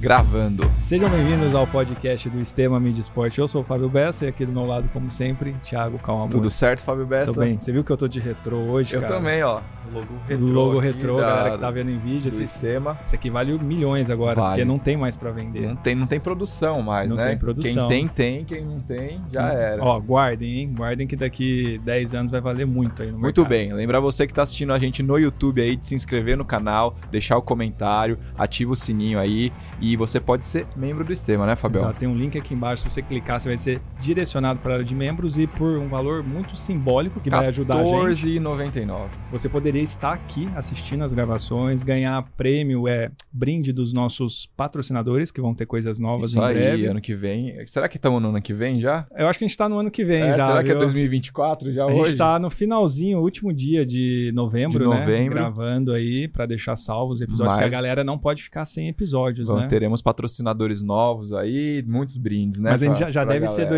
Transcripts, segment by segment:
gravando. Sejam bem-vindos ao podcast do Estema Mídia Esporte. Eu sou o Fábio Bessa e aqui do meu lado, como sempre, Thiago Calma. Tudo certo, Fábio Bessa? Tô bem. Você viu que eu tô de retrô hoje, eu cara? Eu também, ó. Logo retrô. Logo retrô, da, galera que tá vendo em vídeo. Esse sistema. Isso aqui vale milhões agora, vale. porque não tem mais para vender. Não tem, não tem produção mais, não né? Não tem produção. Quem tem, tem. Quem não tem, já era. Ó, guardem, hein? Guardem que daqui 10 anos vai valer muito aí no Muito mercado. bem. Lembrar você que tá assistindo a gente no YouTube aí de se inscrever no canal, deixar o comentário, ativa o sininho aí e você pode ser membro do Estema, né, Fabião? Exato, tem um link aqui embaixo, se você clicar, você vai ser direcionado para a área de membros e por um valor muito simbólico que vai ajudar a gente. R$14,99. Você poderia estar aqui assistindo as gravações, ganhar prêmio, é brinde dos nossos patrocinadores, que vão ter coisas novas Isso em aí, breve. ano que vem. Será que estamos no ano que vem já? Eu acho que a gente está no ano que vem É, já. será que é viu? 2024 já A hoje? gente está no finalzinho, último dia de novembro, De né? novembro. Gravando aí para deixar salvos os episódios, a galera não pode ficar sem episódios, Vamos- né? Teremos patrocinadores novos aí, muitos brindes, né? Mas a gente já, já deve ser galera.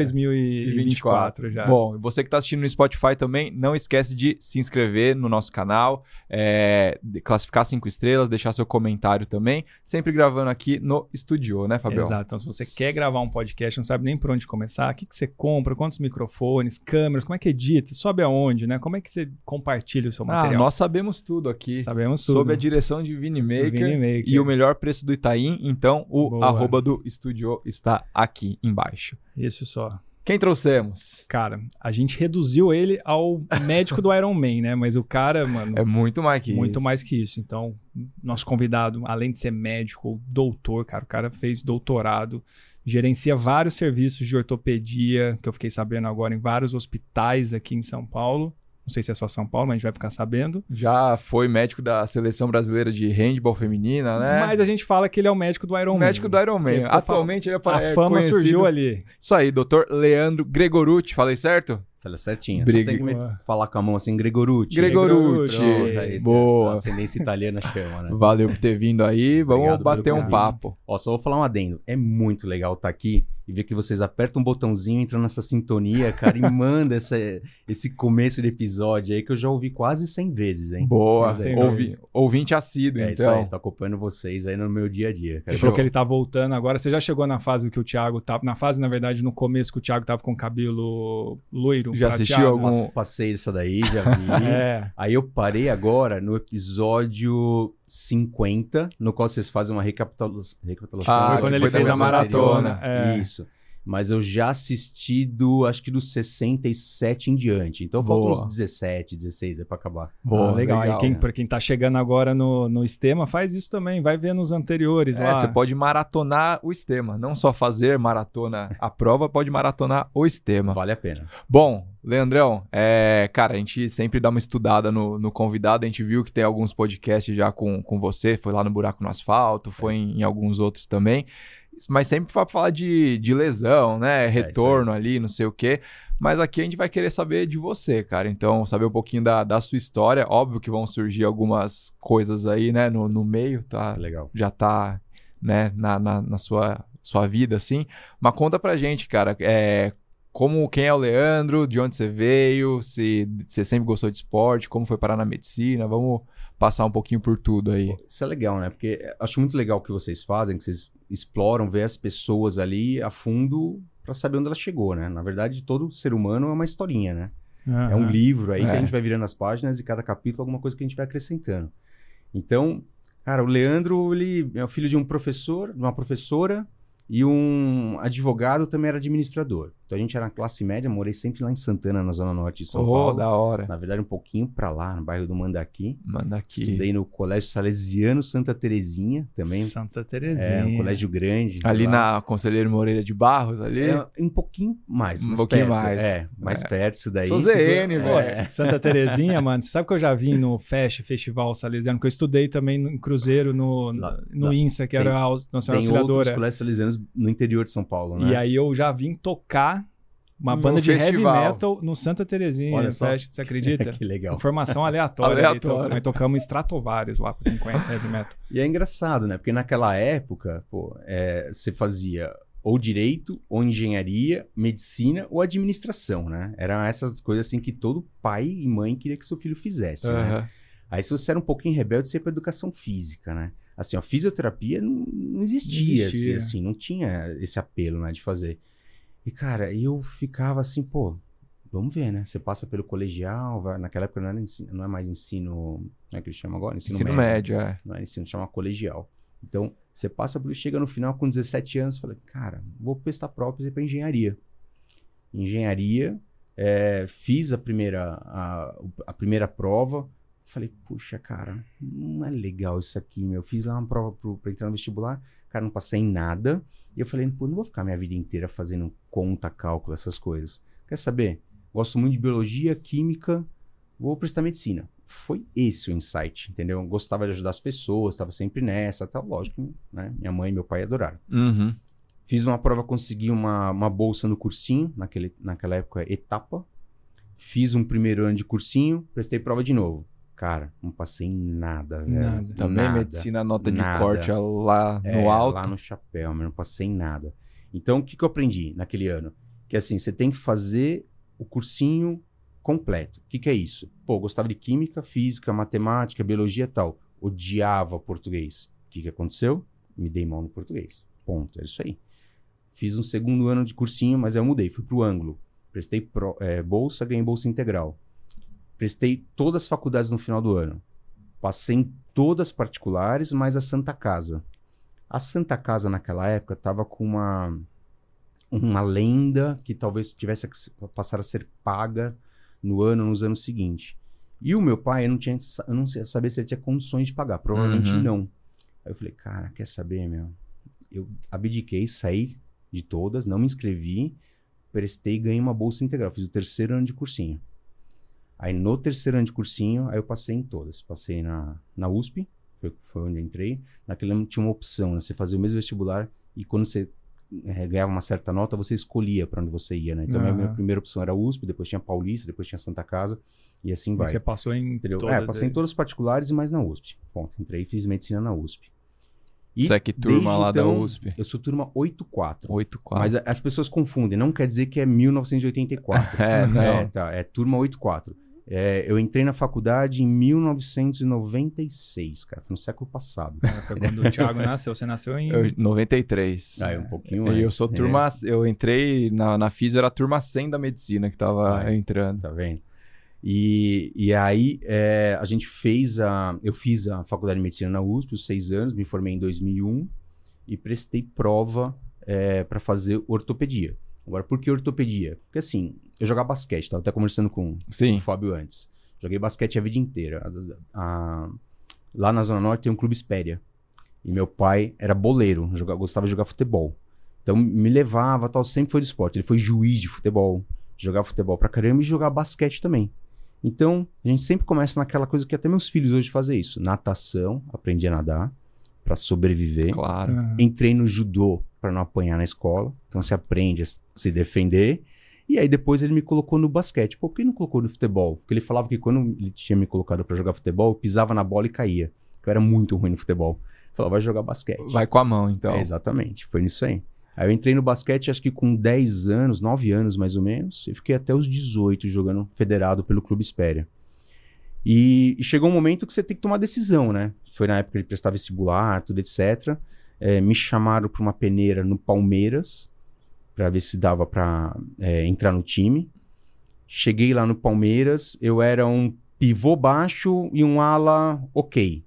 2024 já. Bom, você que está assistindo no Spotify também, não esquece de se inscrever no nosso canal, é, de classificar cinco estrelas, deixar seu comentário também, sempre gravando aqui no estúdio, né, Fabião? Exato. Então, se você quer gravar um podcast, não sabe nem por onde começar, o que, que você compra, quantos microfones, câmeras, como é que edita, sobe aonde, né? Como é que você compartilha o seu Ah, material? nós sabemos tudo aqui. Sabemos tudo. Sob a direção de Vini Maker, Vini Maker. e o melhor preço do Itaim, então o Boa. arroba do estúdio está aqui embaixo. Isso só. Quem trouxemos? Cara, a gente reduziu ele ao médico do Iron Man, né? Mas o cara, mano, É muito mais que muito isso. mais que isso. Então, nosso convidado, além de ser médico, doutor, cara, o cara fez doutorado, gerencia vários serviços de ortopedia, que eu fiquei sabendo agora em vários hospitais aqui em São Paulo. Não sei se é só São Paulo, mas a gente vai ficar sabendo. Já foi médico da seleção brasileira de handball feminina, né? Mas a gente fala que ele é o médico do Iron Man. médico do Iron Man. Atualmente ele é A é fama conhecido- surgiu ali. Isso aí, doutor Leandro Gregorucci, falei certo? Fala certinho. Briga. Só tem que falar com a mão assim, Gregorucci. Gregorucci. Pronto, aí, Boa. A ascendência italiana chama, né? Valeu por ter vindo aí. Vamos Obrigado bater um papo. Ó, só vou falar um adendo. É muito legal estar aqui e ver que vocês apertam um botãozinho, entram nessa sintonia, cara, e manda essa, esse começo de episódio aí que eu já ouvi quase 100 vezes, hein? Boa. Sem Ouvi, ouvinte assíduo, É isso então. aí, tô acompanhando vocês aí no meu dia a dia. Cara. Ele falou que ele tá voltando agora. Você já chegou na fase que o Thiago tava. Na fase, na verdade, no começo que o Thiago tava com cabelo loiro. Já prateado. assistiu algum- Passe- Passei isso daí, já vi. É. Aí eu parei agora no episódio 50, no qual vocês fazem uma recapitula- recapitulação. Ah, quando ele fez da a maratona. maratona. É. Isso. Mas eu já assisti do, acho que dos 67 em diante. Então faltam Boa. uns 17, 16 aí pra acabar. Boa, Ah, legal. legal, Aí quem, né? pra quem tá chegando agora no, no Estema, faz isso também. Vai ver nos anteriores É, lá. você pode maratonar o Estema. Não só fazer maratona a prova, pode maratonar o Estema. Vale a pena. Bom, Leandrão, é, cara, a gente sempre dá uma estudada no, no convidado. A gente viu que tem alguns podcasts já com, com você. Foi lá no Buraco no Asfalto, foi em, em alguns outros também. Mas sempre para falar de, de lesão, né? Retorno ali, não sei o quê. Mas aqui a gente vai querer saber de você, cara. Então, saber um pouquinho da, da sua história. Óbvio que vão surgir algumas coisas aí, né, no, no meio, tá? Legal. já tá, né, na, na, na sua, sua vida, assim. Mas conta pra gente, cara, é, como, quem é o Leandro, de onde você veio, se você sempre gostou de esporte, como foi parar na medicina, vamos passar um pouquinho por tudo aí. Isso é legal, né? Porque acho muito legal o que vocês fazem, que vocês exploram, ver as pessoas ali a fundo pra saber onde ela chegou, né? Na verdade, todo ser humano é uma historinha, né? É um livro aí que É. a gente vai virando as páginas e cada capítulo alguma coisa que a gente vai acrescentando. Então, cara, o Leandro, ele é o filho de um professor, de uma professora e um advogado também era administrador. Então a gente era classe média, morei sempre lá em Santana, na zona norte de São Oh, Paulo. da hora. Na verdade, um pouquinho pra lá, no bairro do Mandaqui. Manda aqui. Estudei no Colégio Salesiano Santa Terezinha, também. Santa Terezinha. É, um colégio grande. Ali lá. na Conselheiro Moreira de Barros, ali. É, um pouquinho mais. Um mais pouquinho perto. mais. É, mais É. perto isso daí. Sou ZN, velho. é. Santa Terezinha, mano. Você sabe que eu já vim no FEST, Festival Salesiano, que eu estudei também no- em Cruzeiro, no, Lá- no lá. INSA, que Tem- era a Aus- Nacional Tem outros Auxiliadora. colégios salesianos no interior de São Paulo, né? E aí eu já vim tocar uma No banda de festival. heavy metal no Santa Terezinha, Olha só. Você acredita? que legal. Informação aleatória. Aleatória. Nós tocamos Stratovarius lá, pra quem conhece heavy metal. E é engraçado, né? Porque naquela época, pô, é, você fazia ou direito, ou engenharia, medicina ou administração, né? Eram essas coisas assim que todo pai e mãe queria que seu filho fizesse, né? Aham. Aí se você era um pouquinho rebelde, você ia pra educação física, né? Assim, a fisioterapia não, não existia, existia. Assim, assim, não tinha esse apelo, né, de fazer. E, cara, eu ficava assim, pô, vamos ver, né? Você passa pelo colegial, vai, naquela época não, era ensino, não é mais ensino, não é que eles chamam agora? Ensino, Ensino médio. médio, é. Não é ensino, chama colegial. Então, você passa por chega no final com 17 anos, fala, cara, vou prestar ir para engenharia. Engenharia, é, fiz a primeira, a, a primeira prova, falei, puxa, cara, não é legal isso aqui, meu. Fiz lá uma prova para entrar no vestibular, cara, não passei em nada. E eu falei, pô, não vou ficar minha vida inteira fazendo conta, cálculo, essas coisas. Quer saber? Gosto muito de biologia, química, vou prestar medicina. Foi esse o insight, entendeu? Eu gostava de ajudar as pessoas, estava sempre nessa, tal. Lógico, né? Minha mãe e meu pai adoraram. Uhum. Fiz uma prova, consegui uma, uma bolsa no cursinho, naquele, naquela época, etapa. Fiz um primeiro ano de cursinho, prestei prova de novo. Cara, não passei em nada, velho. Nada. Também Nada. medicina, nota de Nada. corte lá no É, alto. Lá no chapéu, mas não passei em nada. Então, o que, que eu aprendi naquele ano? Que assim, você tem que fazer o cursinho completo. O que, que é isso? Pô, gostava de química, física, matemática, biologia e tal. Odiava português. O que, que aconteceu? Me dei mal no português. Ponto. É isso aí. Fiz um segundo ano de cursinho, mas aí eu mudei. Fui pro ângulo. Prestei pro- é, bolsa, ganhei bolsa integral. Prestei todas as faculdades no final do ano. Passei em todas particulares, mas a Santa Casa. A Santa Casa naquela época estava com uma uma lenda que talvez tivesse que passar a ser paga no ano, nos anos seguintes. E o meu pai, eu não tinha, eu não sabia se ele tinha condições de pagar, provavelmente Uhum. não. Aí eu falei, cara, quer saber, meu? Eu abdiquei, saí de todas, não me inscrevi, prestei e ganhei uma bolsa integral. Fiz o terceiro ano de cursinho. Aí no terceiro ano de cursinho, aí eu passei em todas. Passei na, na USP, foi, foi onde eu entrei. Naquele ano tinha uma opção, né? Você fazia o mesmo vestibular e quando você eh, ganhava uma certa nota, você escolhia para onde você ia, né? Então a minha- minha primeira opção era USP, depois tinha Paulista, depois tinha Santa Casa e assim E vai. você passou em Entendeu? todas é, passei em aí. todas as particulares e mais na USP. Ponto. Entrei e fiz medicina na USP. E Isso é que turma lá da então, USP? Eu sou turma 84. 8-4. Mas as pessoas confundem, não quer dizer que é 1984. É, não. É, tá, é turma 84. É, eu entrei na faculdade em 1996, cara, foi no século passado. Foi quando o Thiago nasceu. Você nasceu em. Eu, 93. Ah, é um pouquinho E eu antes, sou né? turma. Eu entrei na, na FISO, era a turma 100 da medicina que tava é. entrando. Tá vendo? E, e aí é, a gente fez a. Eu fiz a faculdade de medicina na USP, os seis anos, me formei em 2001 e prestei prova para fazer ortopedia. Agora, por que ortopedia? Porque assim, eu jogava basquete, tava até conversando com, Sim. o Fábio antes. Joguei basquete a vida inteira. A- a- lá na Zona Norte tem um clube Espéria. E meu pai era boleiro, joga- gostava de jogar futebol. Então me levava, tal, sempre foi do esporte. Ele foi juiz de futebol, jogava futebol pra caramba e jogava basquete também. Então, a gente sempre começa naquela coisa que até meus filhos hoje fazem isso. Natação, aprendi a nadar pra sobreviver. Claro. Ah, Entrei no judô para não apanhar na escola. Então você aprende a se defender. E aí depois ele me colocou no basquete. Por que não colocou no futebol? Porque ele falava que quando ele tinha me colocado para jogar futebol, eu pisava na bola e caía. Eu era muito ruim no futebol. Ele falou, vai jogar basquete. Vai com a mão, então. É, exatamente, foi nisso aí. Aí eu entrei no basquete, acho que com 10 anos, 9 anos mais ou menos, e fiquei até os 18 jogando federado pelo Clube Espéria. E, e chegou um momento que você tem que tomar decisão, né? Foi na época de prestar vestibular, tudo etc. É, me chamaram para uma peneira no Palmeiras, para ver se dava para entrar no time. Cheguei lá no Palmeiras, eu era um pivô baixo e um ala ok.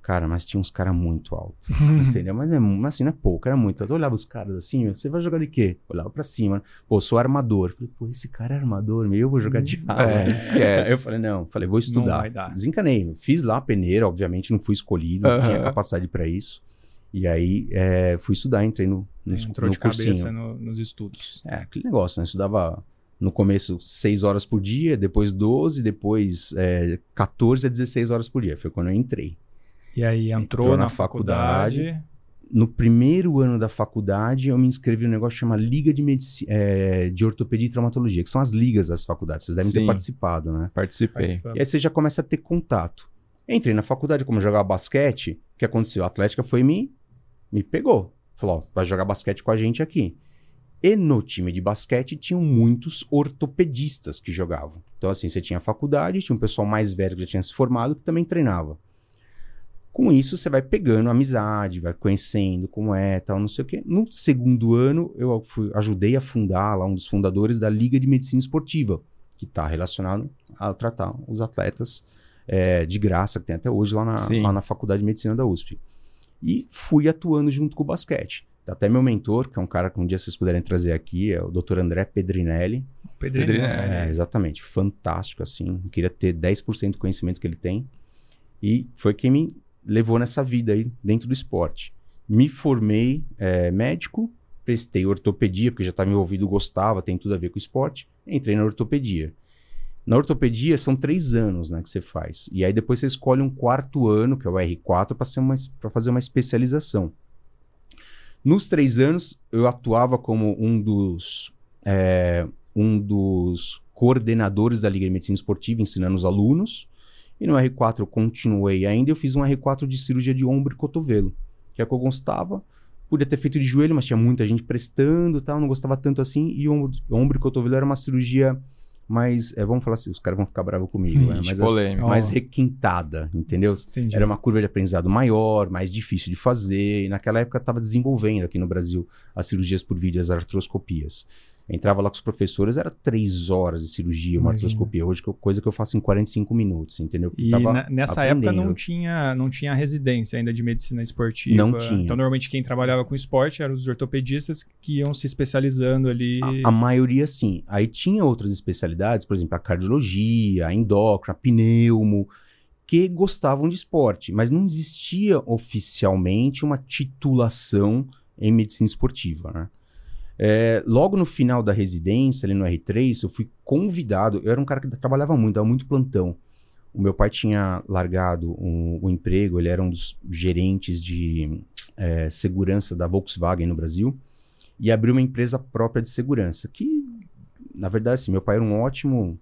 Cara, mas tinha uns caras muito altos. Entendeu? Mas é mu- assim, não é pouco, era muito. Eu olhava os caras assim, você vai jogar de quê? Olhava pra cima. Pô, sou armador. Falei, pô, esse cara é armador, meu, eu vou jogar de ala. É, esquece. Aí eu falei, não, falei, vou Não estudar. vai dar. Desencanei. Fiz lá a peneira, obviamente, não fui escolhido, não tinha Aham. capacidade pra isso. E aí é, fui estudar, entrei no, no, Entrou no de cursinho. cabeça no- nos estudos. É, aquele negócio, né? Eu estudava no começo 6 horas por dia, depois 12, depois é, 14 a 16 horas por dia. Foi quando eu entrei. E aí entrou, Entrou na, na faculdade. faculdade. No primeiro ano da faculdade, eu me inscrevi num negócio que chama Liga de, Medici é, de Ortopedia e Traumatologia, que são as ligas das faculdades. Vocês devem ter Sim. participado, né? Participei. E aí você já começa a ter contato. Entrei na faculdade, como eu jogava basquete, o que aconteceu? A Atlética foi e me, me pegou. Falou, ó, vai jogar basquete com a gente aqui. E no time de basquete tinham muitos ortopedistas que jogavam. Então, assim, você tinha a faculdade, tinha um pessoal mais velho que já tinha se formado que também treinava. Com isso, você vai pegando amizade, vai conhecendo como é, tal, não sei o quê. No segundo ano, eu fui, ajudei a fundar lá um dos fundadores da Liga de Medicina Esportiva, que está relacionado a tratar os atletas é, de graça, que tem até hoje lá na, lá na Faculdade de Medicina da USP. E fui atuando junto com o basquete. Até meu mentor, que é um cara que um dia vocês puderem trazer aqui, é o Dr. André Pedrinelli. Pedrinelli. É, exatamente. Fantástico, assim. Eu queria ter 10% do conhecimento que ele tem. E foi quem me levou nessa vida aí dentro do esporte. Me formei é, médico, prestei ortopedia, porque já estava envolvido, gostava, tem tudo a ver com esporte. Entrei na ortopedia. Na ortopedia são três anos né, que você faz. E aí depois você escolhe um quarto ano, que é o R4, para fazer uma especialização. Nos três anos, eu atuava como um dos, é, um dos coordenadores da Liga de Medicina Esportiva, ensinando os alunos. E no R4 eu continuei ainda, eu fiz um R4 de cirurgia de ombro e cotovelo, que é o que eu gostava. Podia ter feito de joelho, mas tinha muita gente prestando tal, não gostava tanto assim. E ombro, ombro e cotovelo era uma cirurgia mais, é, vamos falar assim, os caras vão ficar bravos comigo, hum, né? mas assim, mais requintada, entendeu? Entendi. Era uma curva de aprendizado maior, mais difícil de fazer, e naquela época estava desenvolvendo aqui no Brasil as cirurgias por vídeo, as artroscopias. Entrava lá com os professores, era três horas de cirurgia, uma artroscopia. Hoje, coisa que eu faço em 45 minutos, entendeu? e na, nessa aprendendo. época não tinha, não tinha residência ainda de medicina esportiva. Não tinha. Então, normalmente, quem trabalhava com esporte eram os ortopedistas que iam se especializando ali. A, a maioria, sim. Aí tinha outras especialidades, por exemplo, a cardiologia, a endócrina, a pneumo, que gostavam de esporte, mas não existia oficialmente uma titulação em medicina esportiva, né? É, logo no final da residência, ali no R3, eu fui convidado. Eu era um cara que trabalhava muito, dava muito plantão. O meu pai tinha largado o um, um emprego, ele era um dos gerentes de é, segurança da Volkswagen no Brasil e abriu uma empresa própria de segurança. Que, na verdade, assim, meu pai era um ótimo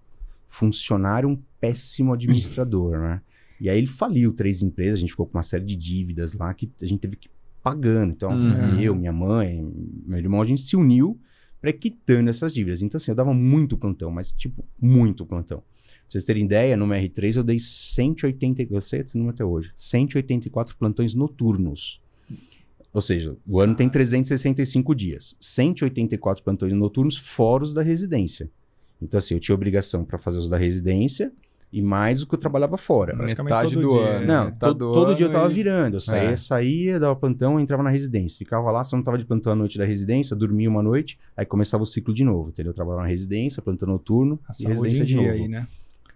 funcionário, um péssimo administrador, né? E aí ele faliu três empresas, a gente ficou com uma série de dívidas lá que a gente teve que pagando. Então, uhum. eu, minha mãe, meu irmão, a gente se uniu para quitando essas dívidas. Então, assim, eu dava muito plantão, mas, tipo, muito plantão. Pra vocês terem ideia, no MR3 eu dei 180, eu sei esse número até hoje, 184 plantões noturnos. Ou seja, o ano tem 365 dias. 184 plantões noturnos fora os da residência. Então, assim, eu tinha obrigação para fazer os da residência e mais o que eu trabalhava fora. Metade do dia. ano. Não, to, todo dia eu tava e... virando. Eu saía, é. saía, dava plantão, entrava na residência. Ficava lá, se eu não tava de plantão à noite da residência, eu dormia uma noite, aí começava o ciclo de novo, entendeu? Eu trabalhava na residência, plantão noturno a e residência de novo. Aí, né?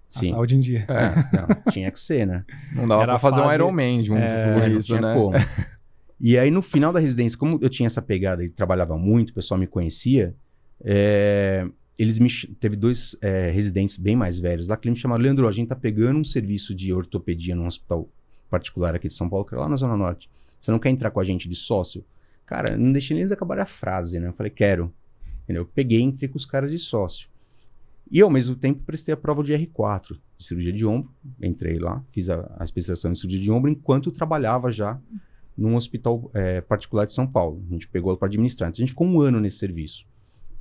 Sim. A saúde em dia. É, não, tinha que ser, né? Não dava Era pra fazer fase... um Iron Man junto é, com isso, né? Como. E aí, no final da residência, como eu tinha essa pegada e trabalhava muito, o pessoal me conhecia, é, eles me teve dois é, residentes bem mais velhos lá que me chamaram Leandro, a gente tá pegando um serviço de ortopedia num hospital particular aqui de São Paulo, que é lá na Zona Norte. Você não quer entrar com a gente de sócio? Cara, não deixei eles acabar a frase, né? Eu falei, quero. Entendeu? Eu peguei entrei com os caras de sócio. E ao mesmo tempo prestei a prova de R4, de cirurgia de ombro. Entrei lá, fiz a, a especialização em cirurgia de ombro enquanto trabalhava já num hospital é, particular de São Paulo. A gente pegou para administrar. Então a gente ficou um ano nesse serviço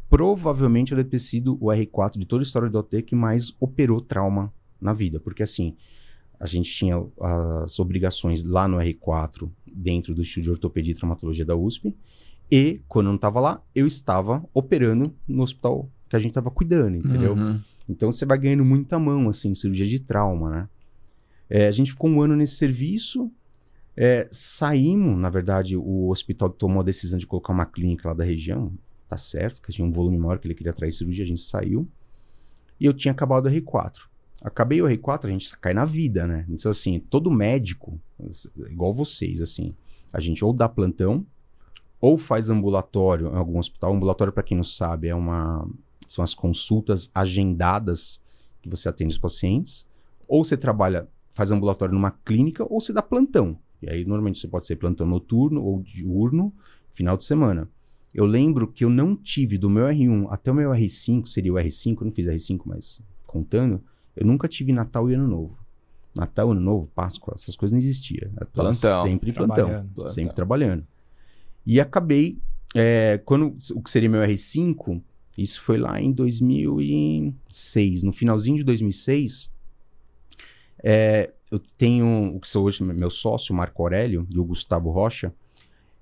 provavelmente deve ter sido o R4 de toda a história do OT que mais operou trauma na vida. Porque assim, a gente tinha as obrigações lá no R4, dentro do Estúdio de Ortopedia e Traumatologia da USP. E, quando eu não estava lá, eu estava operando no hospital que a gente estava cuidando, entendeu? Uhum. Então você vai ganhando muita mão, assim, cirurgia de trauma, né? É, a gente ficou um ano nesse serviço. É, saímos, na verdade, o hospital tomou a decisão de colocar uma clínica lá da região, tá certo, que tinha um volume maior que ele queria atrair cirurgia, a gente saiu. E eu tinha acabado o R4. Acabei o R4, a gente cai na vida, né? Então, assim, todo médico, igual vocês, assim, a gente ou dá plantão, ou faz ambulatório em algum hospital. Ambulatório, para quem não sabe, é uma são as consultas agendadas que você atende os pacientes. Ou você trabalha, faz ambulatório numa clínica, ou você dá plantão. E aí, normalmente, você pode ser plantão noturno ou diurno, final de semana. Eu lembro que eu não tive do meu R1 até o meu R5, seria o R5, eu não fiz R5, mas contando, eu nunca tive Natal e Ano Novo. Natal, Ano Novo, Páscoa, essas coisas não existiam. Plantão. Sempre plantão, plantão, sempre trabalhando. E acabei, é, quando o que seria meu R5, isso foi lá em 2006, no finalzinho de 2006, é, eu tenho o que sou hoje meu sócio, o Marco Aurélio e o Gustavo Rocha,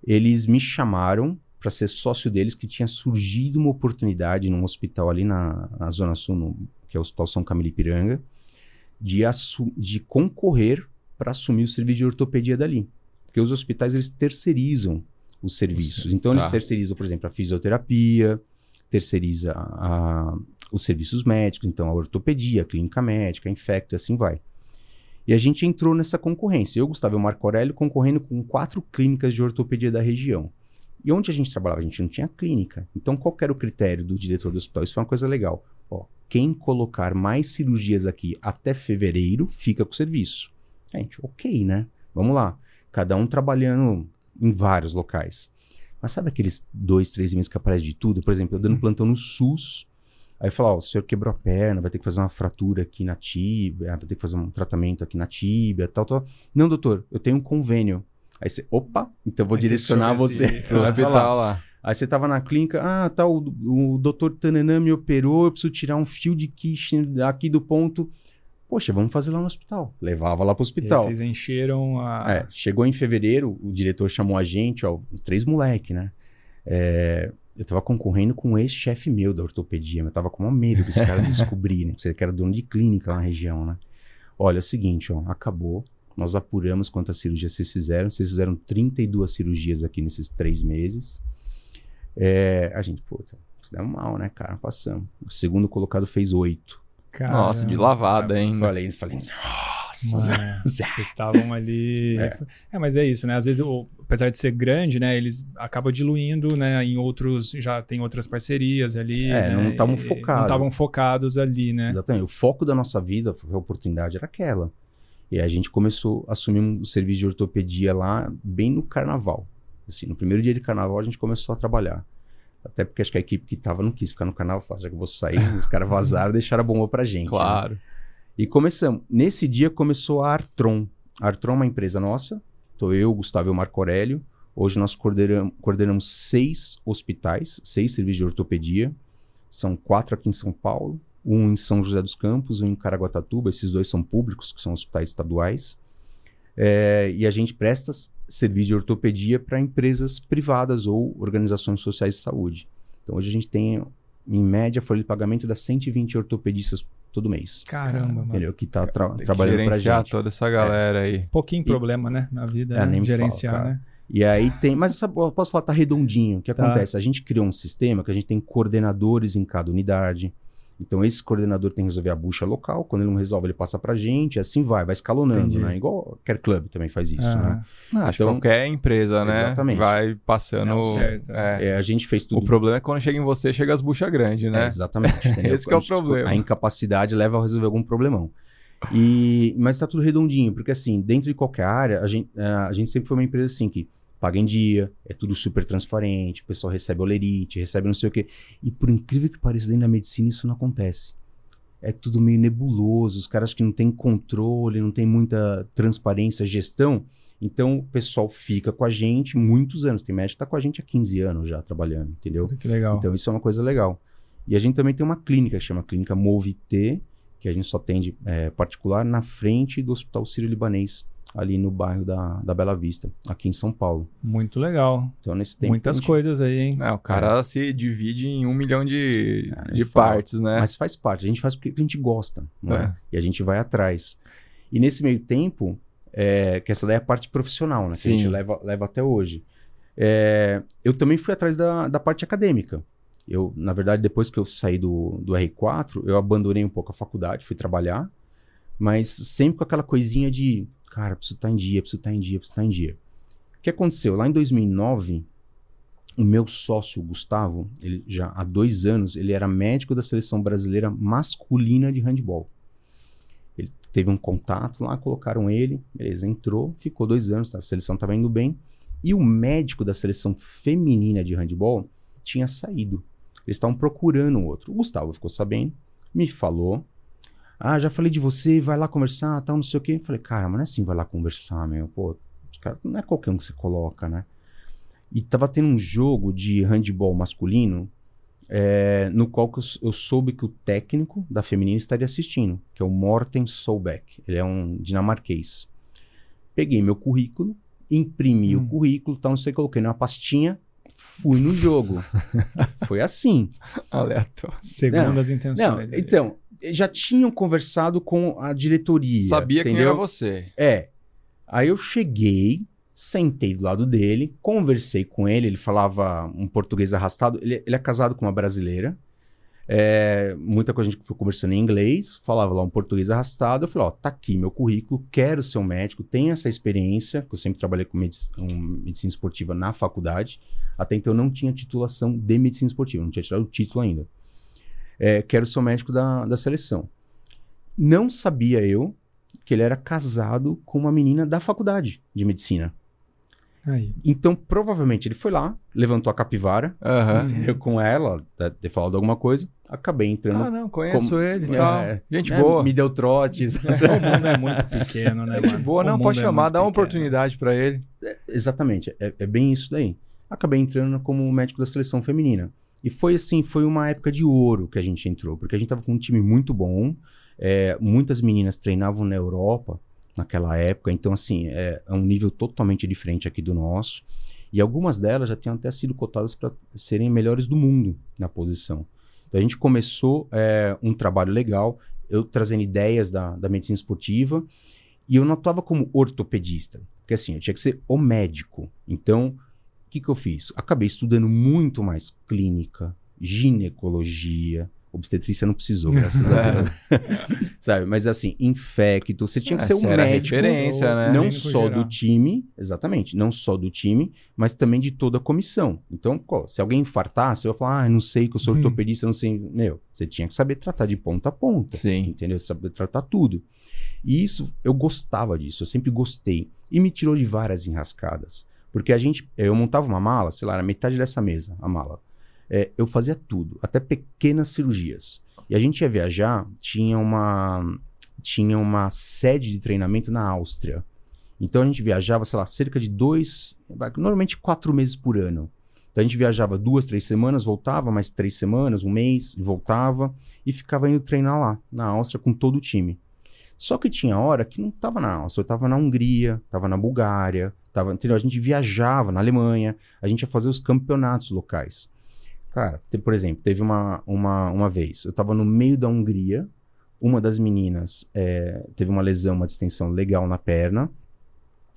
eles me chamaram para ser sócio deles, que tinha surgido uma oportunidade num hospital ali na, na Zona Sul, no, que é o Hospital São Camilo Ipiranga, de, de concorrer para assumir o serviço de ortopedia dali. Porque os hospitais, eles terceirizam os serviços. Então, tá. eles terceirizam, por exemplo, a fisioterapia, terceiriza a, os serviços médicos, então a ortopedia, a clínica médica, a infecto e assim vai. E a gente entrou nessa concorrência. Eu, Gustavo e o Marco Aurélio concorrendo com quatro clínicas de ortopedia da região. E onde a gente trabalhava, a gente não tinha clínica. Então, qual era o critério do diretor do hospital? Isso foi uma coisa legal. Ó, quem colocar mais cirurgias aqui até fevereiro, fica com o serviço. A gente, ok, né? Vamos lá. Cada um trabalhando em vários locais. Mas sabe aqueles dois, três meses que aparece de tudo? Por exemplo, eu dando plantão no SUS, Aí fala, ó, o senhor quebrou a perna, vai ter que fazer uma fratura aqui na tíbia, vai ter que fazer um tratamento aqui na tíbia, tal, tal. Não, doutor, eu tenho um convênio. Aí você, opa, então vou Aí direcionar você para o hospital lá. Aí você tava na clínica, ah, tá, o, o doutor Tananã me operou, eu preciso tirar um fio de Kirchner aqui do ponto. Poxa, vamos fazer lá no hospital. Levava lá pro hospital. E vocês encheram a. É, chegou em fevereiro, o diretor chamou a gente, ó, três moleque, né? É, eu tava concorrendo com um ex-chefe meu da ortopedia, mas eu tava com uma medo dos caras descobrirem, você que era dono de clínica lá na região, né? Olha, é o seguinte, ó, acabou. Nós apuramos quantas cirurgias vocês fizeram. Vocês fizeram 32 cirurgias aqui nesses três meses. É, a gente, puta, se deu mal, né, cara? Passamos. O segundo colocado fez oito. Nossa, de lavada, hein? Falei, falei, nossa, vocês estavam ali. É. é. mas é isso, né? Às vezes, o, apesar de ser grande, né? Eles acabam diluindo, né? Em outros, já tem outras parcerias ali. É, né? não estavam focados. Não estavam focados ali, né? Exatamente. O foco da nossa vida, a oportunidade era aquela. E a gente começou a assumir um serviço de ortopedia lá, bem no carnaval. Assim, no primeiro dia de carnaval, a gente começou a trabalhar. Até porque acho que a equipe que tava não quis ficar no canal, falou, já que eu vou sair, os caras vazaram e deixaram a bomba pra gente. Né? Claro. Né? E começamos. Nesse dia começou a Artron. A Artron é uma empresa nossa. Estou eu, Gustavo e o Marco Aurélio. Hoje nós coordenamos, coordenamos seis hospitais, seis serviços de ortopedia. São quatro aqui em São Paulo, um em São José dos Campos, um em Caraguatatuba. Esses dois são públicos, que são hospitais estaduais. É, e a gente presta serviço de ortopedia para empresas privadas ou organizações sociais de saúde. Então hoje a gente tem, em média, folha de pagamento das 120 ortopedistas todo mês. Caramba, mano. Entendeu? Que tá tra trabalhando pra gente. toda essa galera é. aí. Pouquinho problema, né? Na vida, é, né? gerenciar, fala, né? E aí tem, mas essa, eu posso falar, tá redondinho. O que tá. acontece? A gente criou um sistema que a gente tem coordenadores em cada unidade. Então, esse coordenador tem que resolver a bucha local. Quando ele não resolve, ele passa pra gente. assim vai, vai escalonando, Entendi. né? Igual Care Club também faz isso, né? Ah, acho então, qualquer empresa, né? Exatamente. Vai passando... É certo. É. É, a gente fez tudo... O problema é quando chega em você, chega as buchas grandes, né? É, exatamente. esse é o problema. A incapacidade leva a resolver algum problemão. E, mas tá tudo redondinho, porque assim, dentro de qualquer área, a gente, a gente sempre foi uma empresa assim que paga em dia, é tudo super transparente, o pessoal recebe olerite, recebe não sei o quê. E por incrível que pareça, dentro da medicina isso não acontece. É tudo meio nebuloso, os caras que não têm controle, não tem muita transparência, gestão. Então o pessoal fica com a gente muitos anos. Tem médico que tá com a gente há 15 anos já trabalhando, entendeu? Que legal. Então isso é uma coisa legal. E a gente também tem uma clínica que chama Clínica Movit, que a gente só atende é, particular na frente do Hospital Sírio-Libanês ali no bairro da, da Bela Vista, aqui em São Paulo. Muito legal. Então, nesse tempo. Muitas gente... coisas aí, hein? É, o cara é. se divide em um milhão de, é, de partes, né? Mas faz parte. A gente faz porque a gente gosta, né? E a gente vai atrás. E nesse meio tempo, é, que essa daí é a parte profissional, né? Que Sim. a gente leva, leva até hoje. É, eu também fui atrás da, da parte acadêmica. Eu, na verdade, depois que eu saí do, do R4, eu abandonei um pouco a faculdade, fui trabalhar, mas sempre com aquela coisinha de cara, preciso estar em dia, preciso estar em dia, preciso estar em dia. O que aconteceu? Lá em 2009, o meu sócio, Gustavo, ele já há dois anos, ele era médico da seleção brasileira masculina de handball. Ele teve um contato lá, colocaram ele, beleza, entrou, ficou dois anos, tá, a seleção estava indo bem. E o médico da seleção feminina de handball tinha saído. Eles estavam procurando outro. O Gustavo ficou sabendo, me falou, ah, já falei de você, vai lá conversar, tal, não sei o quê. Falei, cara, mas não é assim, vai lá conversar, meu. Pô, cara, não é qualquer um que você coloca, né? E tava tendo um jogo de handball masculino é, no qual eu, eu soube que o técnico da feminina estaria assistindo, que é o Morten Solbeck. Ele é um dinamarquês. Peguei meu currículo, imprimi Hum. o currículo, tal, não sei, coloquei numa pastinha, fui no jogo. Foi assim. Aleatório. Segundo Não, as intenções. Não, então, já tinham conversado com a diretoria. Sabia quem entendeu? era você. É. Aí eu cheguei, sentei do lado dele, conversei com ele, ele falava um português arrastado. Ele, ele é casado com uma brasileira. É, muita coisa a gente foi conversando em inglês, falava lá um português arrastado. Eu falei: Ó, tá aqui meu currículo, quero ser um médico, tenho essa experiência, que eu sempre trabalhei com medic um, medicina esportiva na faculdade. Até então eu não tinha titulação de medicina esportiva, não tinha tirado o título ainda. É, quero ser o médico da, da seleção. Não sabia eu que ele era casado com uma menina da faculdade de medicina. Aí. Então, provavelmente, ele foi lá, levantou a capivara, Aham. entendeu? Com ela, deve ter falado alguma coisa, acabei entrando. Ah, não, conheço Como- ele e É, tal. é, Gente é, boa. Me deu trotes. o mundo é muito pequeno, né, Gente mano? boa, O não, pode é chamar, muito dá uma pequeno. oportunidade pra ele. Exatamente, é, é bem isso daí. Acabei entrando como médico da seleção feminina. E foi assim, foi uma época de ouro que a gente entrou, porque a gente tava com um time muito bom, é, muitas meninas treinavam na Europa naquela época, então assim, é, é um nível totalmente diferente aqui do nosso. E algumas delas já tinham até sido cotadas para serem melhores do mundo na posição. Então a gente começou é, um trabalho legal, eu trazendo ideias da, da medicina esportiva, e eu não atuava como ortopedista, porque assim, eu tinha que ser o médico. Então, que, que eu fiz? Acabei estudando muito mais clínica, ginecologia, obstetrícia não precisou, graças a Deus. Sabe? Mas assim, infecto, você tinha que ser um médico referência, né? não só geral. do time, exatamente, não só do time, mas também de toda a comissão. Então, se alguém infartasse, eu ia falar, ah, não sei que eu sou Hum. ortopedista, não sei. Meu, você tinha que saber tratar de ponta a ponta, Sim. entendeu? Saber tratar tudo. E isso, eu gostava disso, eu sempre gostei. E me tirou de várias enrascadas. Porque a gente, eu montava uma mala, sei lá, era metade dessa mesa, a mala. É, eu fazia tudo, até pequenas cirurgias. E a gente ia viajar, tinha uma, tinha uma sede de treinamento na Áustria. Então a gente viajava, sei lá, cerca de dois, normalmente quatro meses por ano. Então a gente viajava duas, três semanas, voltava mais três semanas, um mês, voltava e ficava indo treinar lá, na Áustria, com todo o time. Só que tinha hora que não estava na Áustria, eu estava na Hungria, estava na Bulgária, tava, entendeu? A gente viajava na Alemanha, a gente ia fazer os campeonatos locais. Cara, te- por exemplo, teve uma, uma, uma vez, eu estava no meio da Hungria, uma das meninas é, teve uma lesão, uma distensão legal na perna.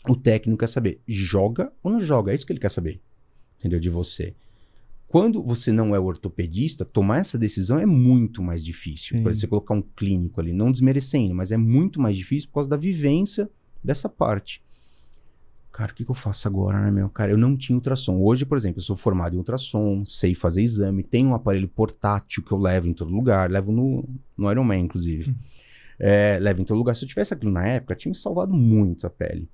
O técnico quer saber, joga ou não joga? É isso que ele quer saber, entendeu? De você. Quando você não é ortopedista, tomar essa decisão é muito mais difícil. Sim. Por você colocar um clínico ali, não desmerecendo, mas é muito mais difícil por causa da vivência dessa parte. Cara, o que, que eu faço agora, né, meu? Cara, eu não tinha ultrassom. Hoje, por exemplo, eu sou formado em ultrassom, sei fazer exame, tenho um aparelho portátil que eu levo em todo lugar, levo no, no Ironman, inclusive. É, levo em todo lugar. Se eu tivesse aquilo na época, tinha me salvado muito a pele.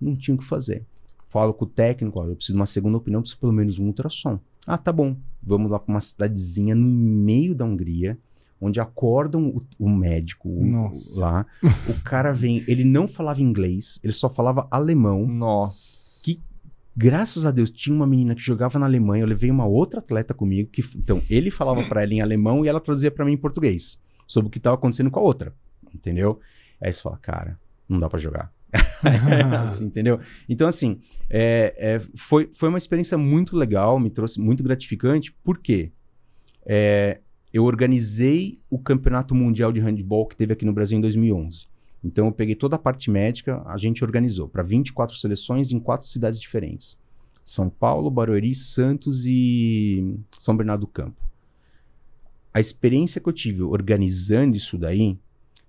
Não tinha o que fazer. Falo com o técnico, olha, eu preciso de uma segunda opinião, preciso pelo menos um ultrassom. Ah, tá bom. Vamos lá para uma cidadezinha no meio da Hungria, onde acordam o, o médico o- lá. O cara vem, ele não falava inglês, ele só falava alemão. Nossa. Que- Graças a Deus, tinha uma menina que jogava na Alemanha. Eu levei uma outra atleta comigo. que Então, ele falava pra ela em alemão e ela traduzia pra mim em português. Sobre o que tava acontecendo com a outra. Entendeu? Aí você fala, cara, não dá pra jogar. Assim, entendeu? Então, assim, é, é, foi, foi uma experiência muito legal, me trouxe muito gratificante. Por quê? É, eu organizei o Campeonato Mundial de Handball que teve aqui no Brasil em 2011. Então, eu peguei toda a parte médica, a gente organizou para 24 seleções em quatro cidades diferentes: São Paulo, Barueri, Santos e São Bernardo do Campo. A experiência que eu tive organizando isso daí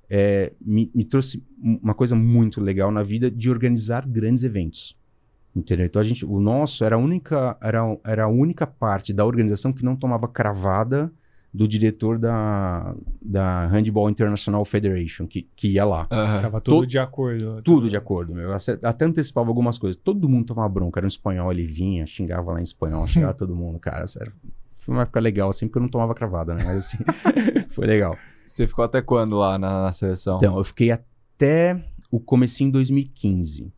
é, me, me trouxe uma coisa muito legal na vida de organizar grandes eventos. Entendeu? Então a gente, o nosso era a única, era, era a única parte da organização que não tomava cravada do diretor da, da Handball International Federation, que, que ia lá. Aham. Tava tudo To- de acordo. Tudo de acordo, meu. Até antecipava algumas coisas. Todo mundo tomava bronca. Era um espanhol, ele vinha, xingava lá em espanhol, xingava todo mundo, cara. Sério. Foi uma época legal, assim, porque eu não tomava cravada, né? Mas assim, foi legal. Você ficou até quando lá na, na seleção? Então, eu fiquei até o comecinho em 2015.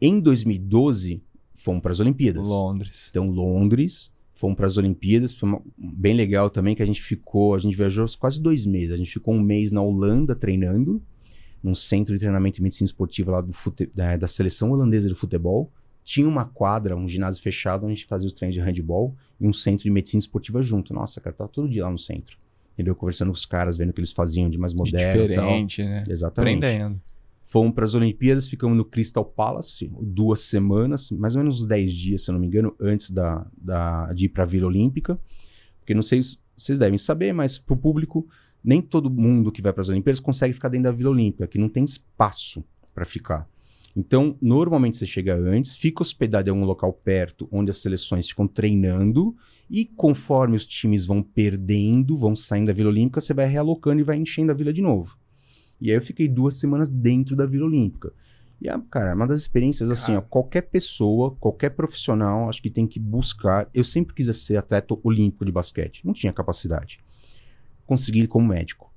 Em 2012, fomos para as Olimpíadas. Londres. Então, Londres, fomos para as Olimpíadas, foi uma- bem legal também que a gente ficou, a gente viajou quase dois meses, a gente ficou um mês na Holanda treinando, num centro de treinamento e medicina esportiva lá do fute- da, da seleção holandesa de futebol. Tinha uma quadra, um ginásio fechado, onde a gente fazia os treinos de handball e um centro de medicina esportiva junto. Nossa, cara, tava todo dia lá no centro. Entendeu? Conversando com os caras, vendo o que eles faziam de mais De moderno e tal. diferente, né? Exatamente. Aprendendo. Fomos para as Olimpíadas, ficamos no Crystal Palace duas semanas, mais ou menos uns 10 dias, se eu não me engano, antes da, da, de ir para a Vila Olímpica. Porque não sei se vocês devem saber, mas para o público, nem todo mundo que vai para as Olimpíadas consegue ficar dentro da Vila Olímpica, que não tem espaço para ficar. Então, normalmente você chega antes, fica hospedado em algum local perto, onde as seleções ficam treinando, e conforme os times vão perdendo, vão saindo da Vila Olímpica, você vai realocando e vai enchendo a vila de novo. E aí eu fiquei duas semanas dentro da Vila Olímpica. E, ah, cara, é uma das experiências, assim, ó, qualquer pessoa, qualquer profissional, acho que tem que buscar. Eu sempre quis ser atleta olímpico de basquete, não tinha capacidade. Consegui como médico.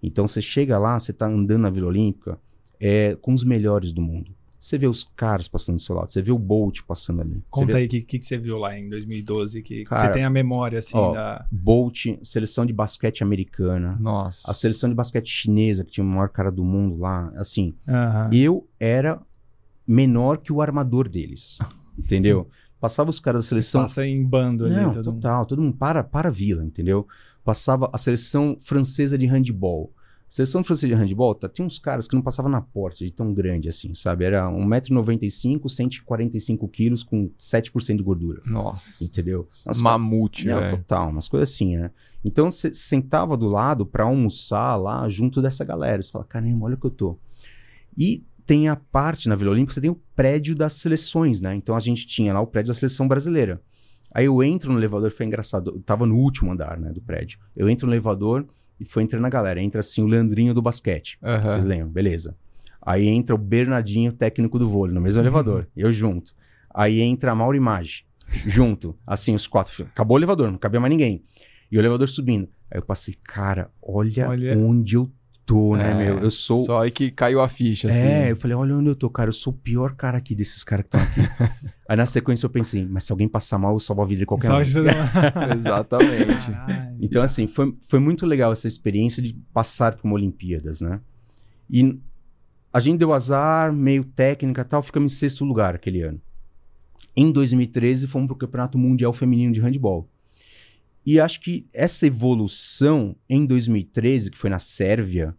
Então você chega lá, você tá andando na Vila Olímpica é, com os melhores do mundo. Você vê os caras passando do seu lado, você vê o Bolt passando ali. Conta vê aí o que, que, que você viu lá em 2012, que, que Cara, você tem a memória, assim, ó, da... Bolt, seleção de basquete americana, Nossa. a seleção de basquete chinesa, que tinha o maior cara do mundo lá, assim, Aham. eu era menor que o armador deles. Entendeu? Passava os caras da seleção. Passa em bando ali. Não, todo mundo. total, todo mundo para, para a vila, entendeu? Passava a seleção francesa de handball. Seleção francesa de handball, tá, tinha uns caras que não passavam na porta de tão grande assim, sabe? Era 1,95m, 145 quilos com 7% de gordura, Nossa. entendeu? Umas Mamute, velho. total, umas coisas assim, né? Então você sentava do lado pra almoçar lá junto dessa galera. Você fala, caramba, olha o que eu tô. E tem a parte na Vila Olímpica, você tem o prédio das seleções, né? Então a gente tinha lá o prédio da seleção brasileira. Aí eu entro no elevador, foi engraçado. Eu tava no último andar, né, do prédio. Eu entro no elevador e foi entrando a galera. Entra assim o Leandrinho do basquete. Aham. Vocês lembram? Beleza. Aí entra o Bernardinho, técnico do vôlei, no mesmo elevador. Eu junto. Aí entra a Mauro Image, junto. Assim, os quatro. Acabou o elevador, não cabia mais ninguém. E o elevador subindo. Aí eu passei, cara, olha, Olha. onde eu tô, né, É, meu? Eu sou. Só aí que caiu a ficha, assim. É, eu falei, olha onde eu tô, cara. Eu sou o pior cara aqui desses caras que estão aqui. Aí na sequência eu pensei, mas se alguém passar mal, eu salvo a vida de qualquer um. Exatamente. Caralho. Então, assim, foi, foi muito legal essa experiência de passar por uma Olimpíadas, né? E a gente deu azar, meio técnica e tal, ficamos em sexto lugar aquele ano. Em 2013, fomos para o Campeonato Mundial Feminino de Handball. E acho que essa evolução em 2013, que foi na Sérvia,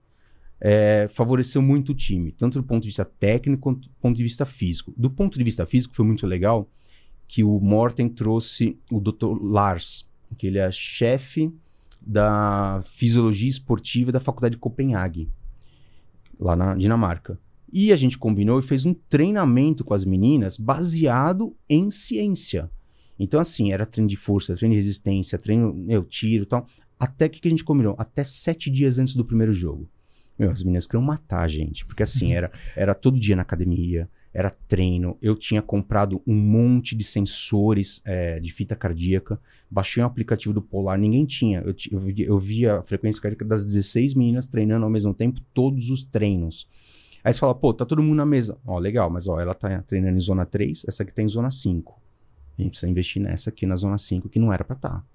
é, favoreceu muito o time, tanto do ponto de vista técnico quanto do ponto de vista físico. Do ponto de vista físico, foi muito legal que o Morten trouxe o Dr. Lars, que ele é chefe da fisiologia esportiva da Faculdade de Copenhague, lá na Dinamarca. E a gente combinou e fez um treinamento com as meninas baseado em ciência. Então, assim, era treino de força, treino de resistência, treino, meu, tiro e tal. Até que, que a gente combinou? Até sete dias antes do primeiro jogo. Meu, as meninas queriam matar a gente. Porque, assim, era, era todo dia na academia, era treino. Eu tinha comprado um monte de sensores é, de fita cardíaca. Baixei um aplicativo do Polar, ninguém tinha. Eu, eu, eu via a frequência cardíaca das 16 meninas treinando ao mesmo tempo, todos os treinos. Aí você fala, pô, tá todo mundo na mesa. Ó, legal, mas ó, ela tá treinando em zona 3, essa aqui tá em zona 5. A gente precisa investir nessa aqui na zona 5, que não era pra estar.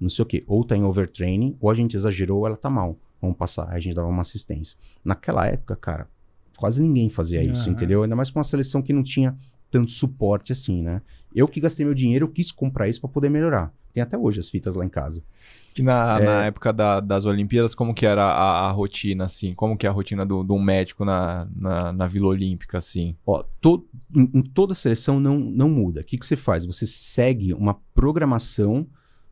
Não sei o quê. Ou tá em overtraining, ou a gente exagerou, ou ela tá mal. Vamos passar. Aí a gente dava uma assistência. Naquela época, cara, quase ninguém fazia isso, Aham. entendeu? Ainda mais com uma seleção que não tinha tanto suporte assim, né? Eu que gastei meu dinheiro, eu quis comprar isso pra poder melhorar. Tem até hoje as fitas lá em casa. E na, É. na época da- das Olimpíadas, como que era a, a rotina, assim? Como que é a rotina do- de um médico na, na, na Vila Olímpica, assim? Ó, to- em, em toda seleção não, não muda. O que, que você faz? Você segue uma programação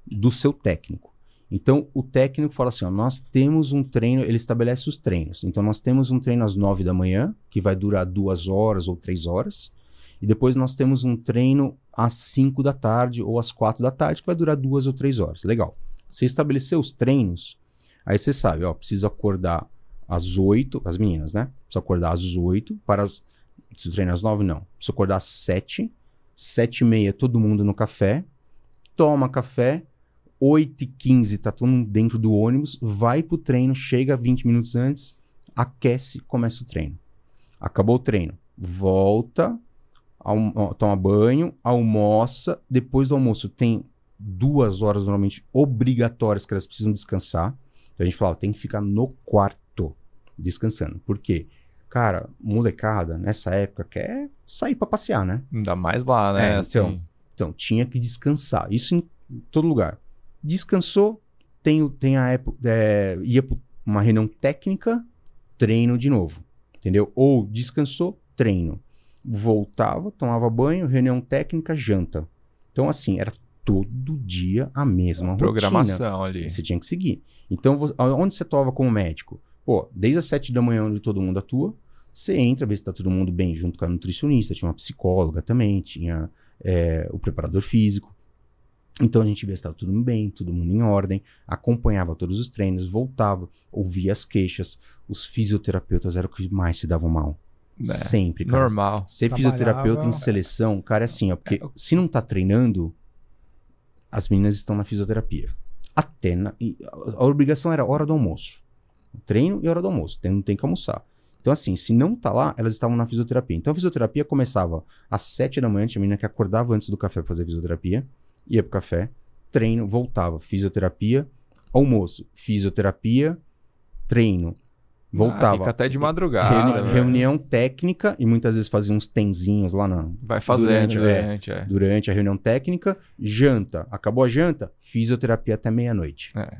do seu técnico. Então, o técnico fala assim: ó, nós temos um treino, ele estabelece os treinos. Então, nós temos um treino às nove da manhã, que vai durar duas horas ou três horas. E depois nós temos um treino às cinco da tarde ou às quatro da tarde, que vai durar duas ou três horas. Legal. Você estabeleceu os treinos, aí você sabe, ó, preciso acordar às oito, as meninas, né? Preciso acordar às oito para as Preciso treinar às nove? Não. Preciso acordar às sete. Sete e meia, todo mundo no café. Toma café. Oito e quinze, tá todo mundo dentro do ônibus. Vai pro treino, chega 20 minutos antes, aquece, começa o treino. Acabou o treino. Volta, almo- ó, toma banho, almoça. Depois do almoço tem duas horas normalmente obrigatórias que elas precisam descansar. Então a gente falava, tem que ficar no quarto descansando. Por quê? Cara, molecada, nessa época, quer sair para passear, né? Ainda mais lá, né? É, então, assim. Então, tinha que descansar. Isso em todo lugar. Descansou, tem, o- tem a época. é, ia para uma reunião técnica, treino de novo. Entendeu? Ou descansou, treino. Voltava, tomava banho, reunião técnica, janta. Então, assim, era todo dia a mesma rotina. Programação ali. Você tinha que seguir. Então, onde você atuava como médico? Pô, desde as sete da manhã, onde todo mundo atua, você entra, vê se tá todo mundo bem, junto com a nutricionista, tinha uma psicóloga também, tinha é, o preparador físico. Então a gente via se estava tudo bem, todo mundo em ordem, acompanhava todos os treinos, voltava, ouvia as queixas. Os fisioterapeutas eram os que mais se davam mal. É, Sempre, cara. Normal. Ser Trabalhava- fisioterapeuta em seleção, cara, é assim, ó, porque se não tá treinando, as meninas estão na fisioterapia. Até na, e a- a obrigação era hora do almoço. Treino e hora do almoço. Tem, não tem que almoçar. Então, assim, se não tá lá, elas estavam na fisioterapia. Então, a fisioterapia começava às sete da manhã, tinha menina que acordava antes do café pra fazer fisioterapia, ia pro café, treino, voltava, fisioterapia, almoço, fisioterapia, treino, Ah, voltava. fica até de Reuni- madrugada. velho. reunião técnica e muitas vezes fazia uns tenzinhos lá na, Vai fazendo durante, é. durante, é. durante a reunião técnica, janta. Acabou a janta, fisioterapia até meia-noite. É.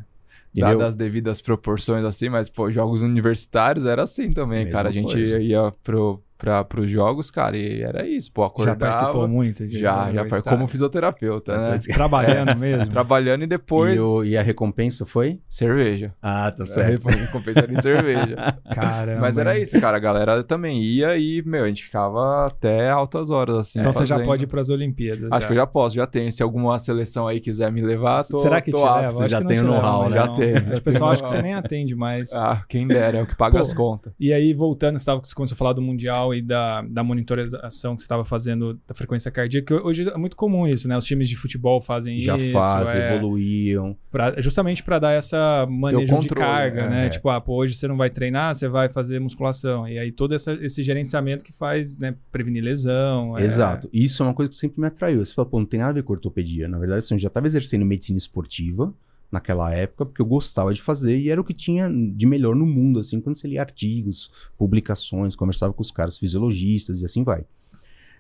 Entendeu? Dadas as devidas proporções assim, mas, pô, jogos universitários era assim também, Mesma cara. A gente coisa. ia pro, pra, pros jogos, cara, e era isso, pô, Já acordava. participou muito? de Já, já, foi como fisioterapeuta, né? Trabalhando mesmo? Trabalhando e depois E, o- e a recompensa foi? cerveja. Ah, tá A recompensa era em cerveja. Caramba. Mas era isso, cara. A galera também ia e, meu, a gente ficava até altas horas, assim. Então você já fazendo. pode ir para as Olimpíadas. Acho que eu já posso, já tenho. Se alguma seleção aí quiser me levar, tô, Será que tô te leva? você já tem te o know-how, né? Já já que o pessoal acha que você nem atende mais. Ah, quem dera, é o que paga Pô, as contas. E aí, voltando, você, tava, você começou a falar do Mundial e da, da monitorização que você estava fazendo da frequência cardíaca. que Hoje é muito comum isso, né? Os times de futebol fazem Já isso. fazem, é, evoluíam. pra- justamente para dar essa manejo de controle, carga, é, né? é. Tipo, ah, pô, hoje você não vai treinar, você vai fazer musculação. E aí todo essa- esse gerenciamento que faz, né, prevenir lesão. é- Exato. Isso é uma coisa que sempre me atraiu. Você fala, pô, não tem nada a ver com ortopedia. Na verdade, assim, eu já estava exercendo medicina esportiva naquela época, porque eu gostava de fazer e era o que tinha de melhor no mundo, assim, quando você lia artigos, publicações, conversava com os caras fisiologistas e assim vai.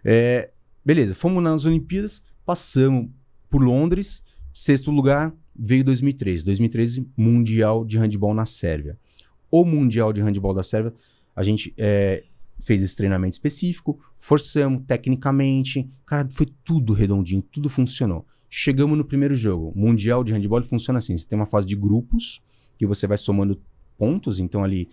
É, beleza, fomos nas Olimpíadas, passamos por Londres, sexto lugar, veio 2013. 2013, Mundial de Handball na Sérvia. O Mundial de Handball da Sérvia, a gente é, fez esse treinamento específico, forçamos tecnicamente, cara, foi tudo redondinho, tudo funcionou. Chegamos no primeiro jogo. Mundial de Handball funciona assim: você tem uma fase de grupos, que você vai somando pontos, então ali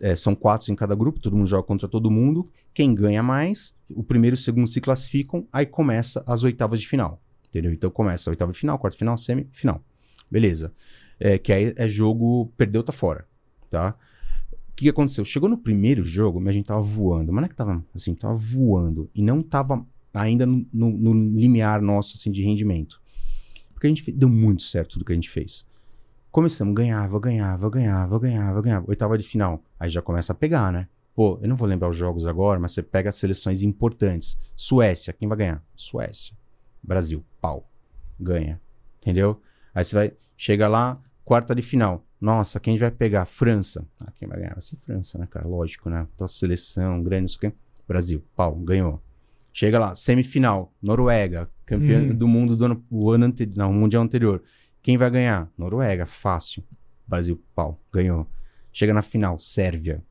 é, são quatro em cada grupo, todo mundo joga contra todo mundo. Quem ganha mais, o primeiro e o segundo se classificam, aí começa as oitavas de final. Entendeu? Então começa a oitava de final, quarta de final, semifinal. Beleza. É, que aí é jogo, perdeu, tá fora. Tá? O que, aconteceu? Chegou no primeiro jogo, a gente tava voando. Mas não é que tava assim, tava voando. E não tava ainda no, no- no limiar nosso assim, de rendimento. Porque a gente fe- deu muito certo tudo que a gente fez. Começamos, ganhava, ganhava, ganhava, ganhava, ganhava. Oitava de final. Aí já começa a pegar, né? Pô, eu não vou lembrar os jogos agora, mas você pega as seleções importantes. Suécia, quem vai ganhar? Suécia. Brasil, pau. Ganha. Entendeu? Aí você vai, chega lá, quarta de final. Nossa, quem vai pegar? França. Ah, quem vai ganhar? Vai ser França, né, cara? Lógico, né? Então, seleção, grande, não sei o quê. Brasil, pau, ganhou. Chega lá, semifinal, Noruega, campeã Hum. do mundo do ano, o ano anterior, não, o mundial anterior. Quem vai ganhar? Noruega, fácil. Brasil, pau, ganhou. Chega na final, Sérvia.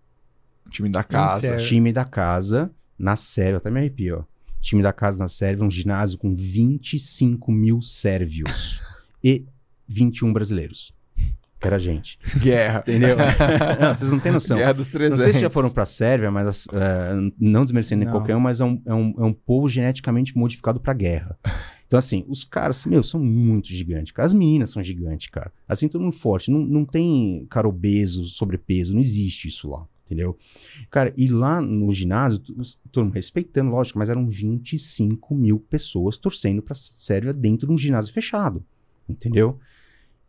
Time da casa. Time da casa na Sérvia, até me arrepio, ó. Time da casa na Sérvia, um ginásio com 25 mil sérvios e 21 brasileiros. Era a gente. Guerra. Entendeu? Não, vocês não têm noção. Guerra dos Não 300. sei se já foram pra Sérvia, mas as- é, não desmerecendo nem Não. qualquer um, mas é um, é um, é um povo geneticamente modificado pra guerra. Então, assim, os caras, meu, são muito gigantes, cara. As meninas são gigantes, cara. Assim, todo mundo forte. Não, não tem cara obeso, sobrepeso, não existe isso lá, entendeu? Cara, e lá no ginásio, todo mundo respeitando, lógico, mas eram 25 mil pessoas torcendo pra Sérvia dentro de um ginásio fechado, entendeu?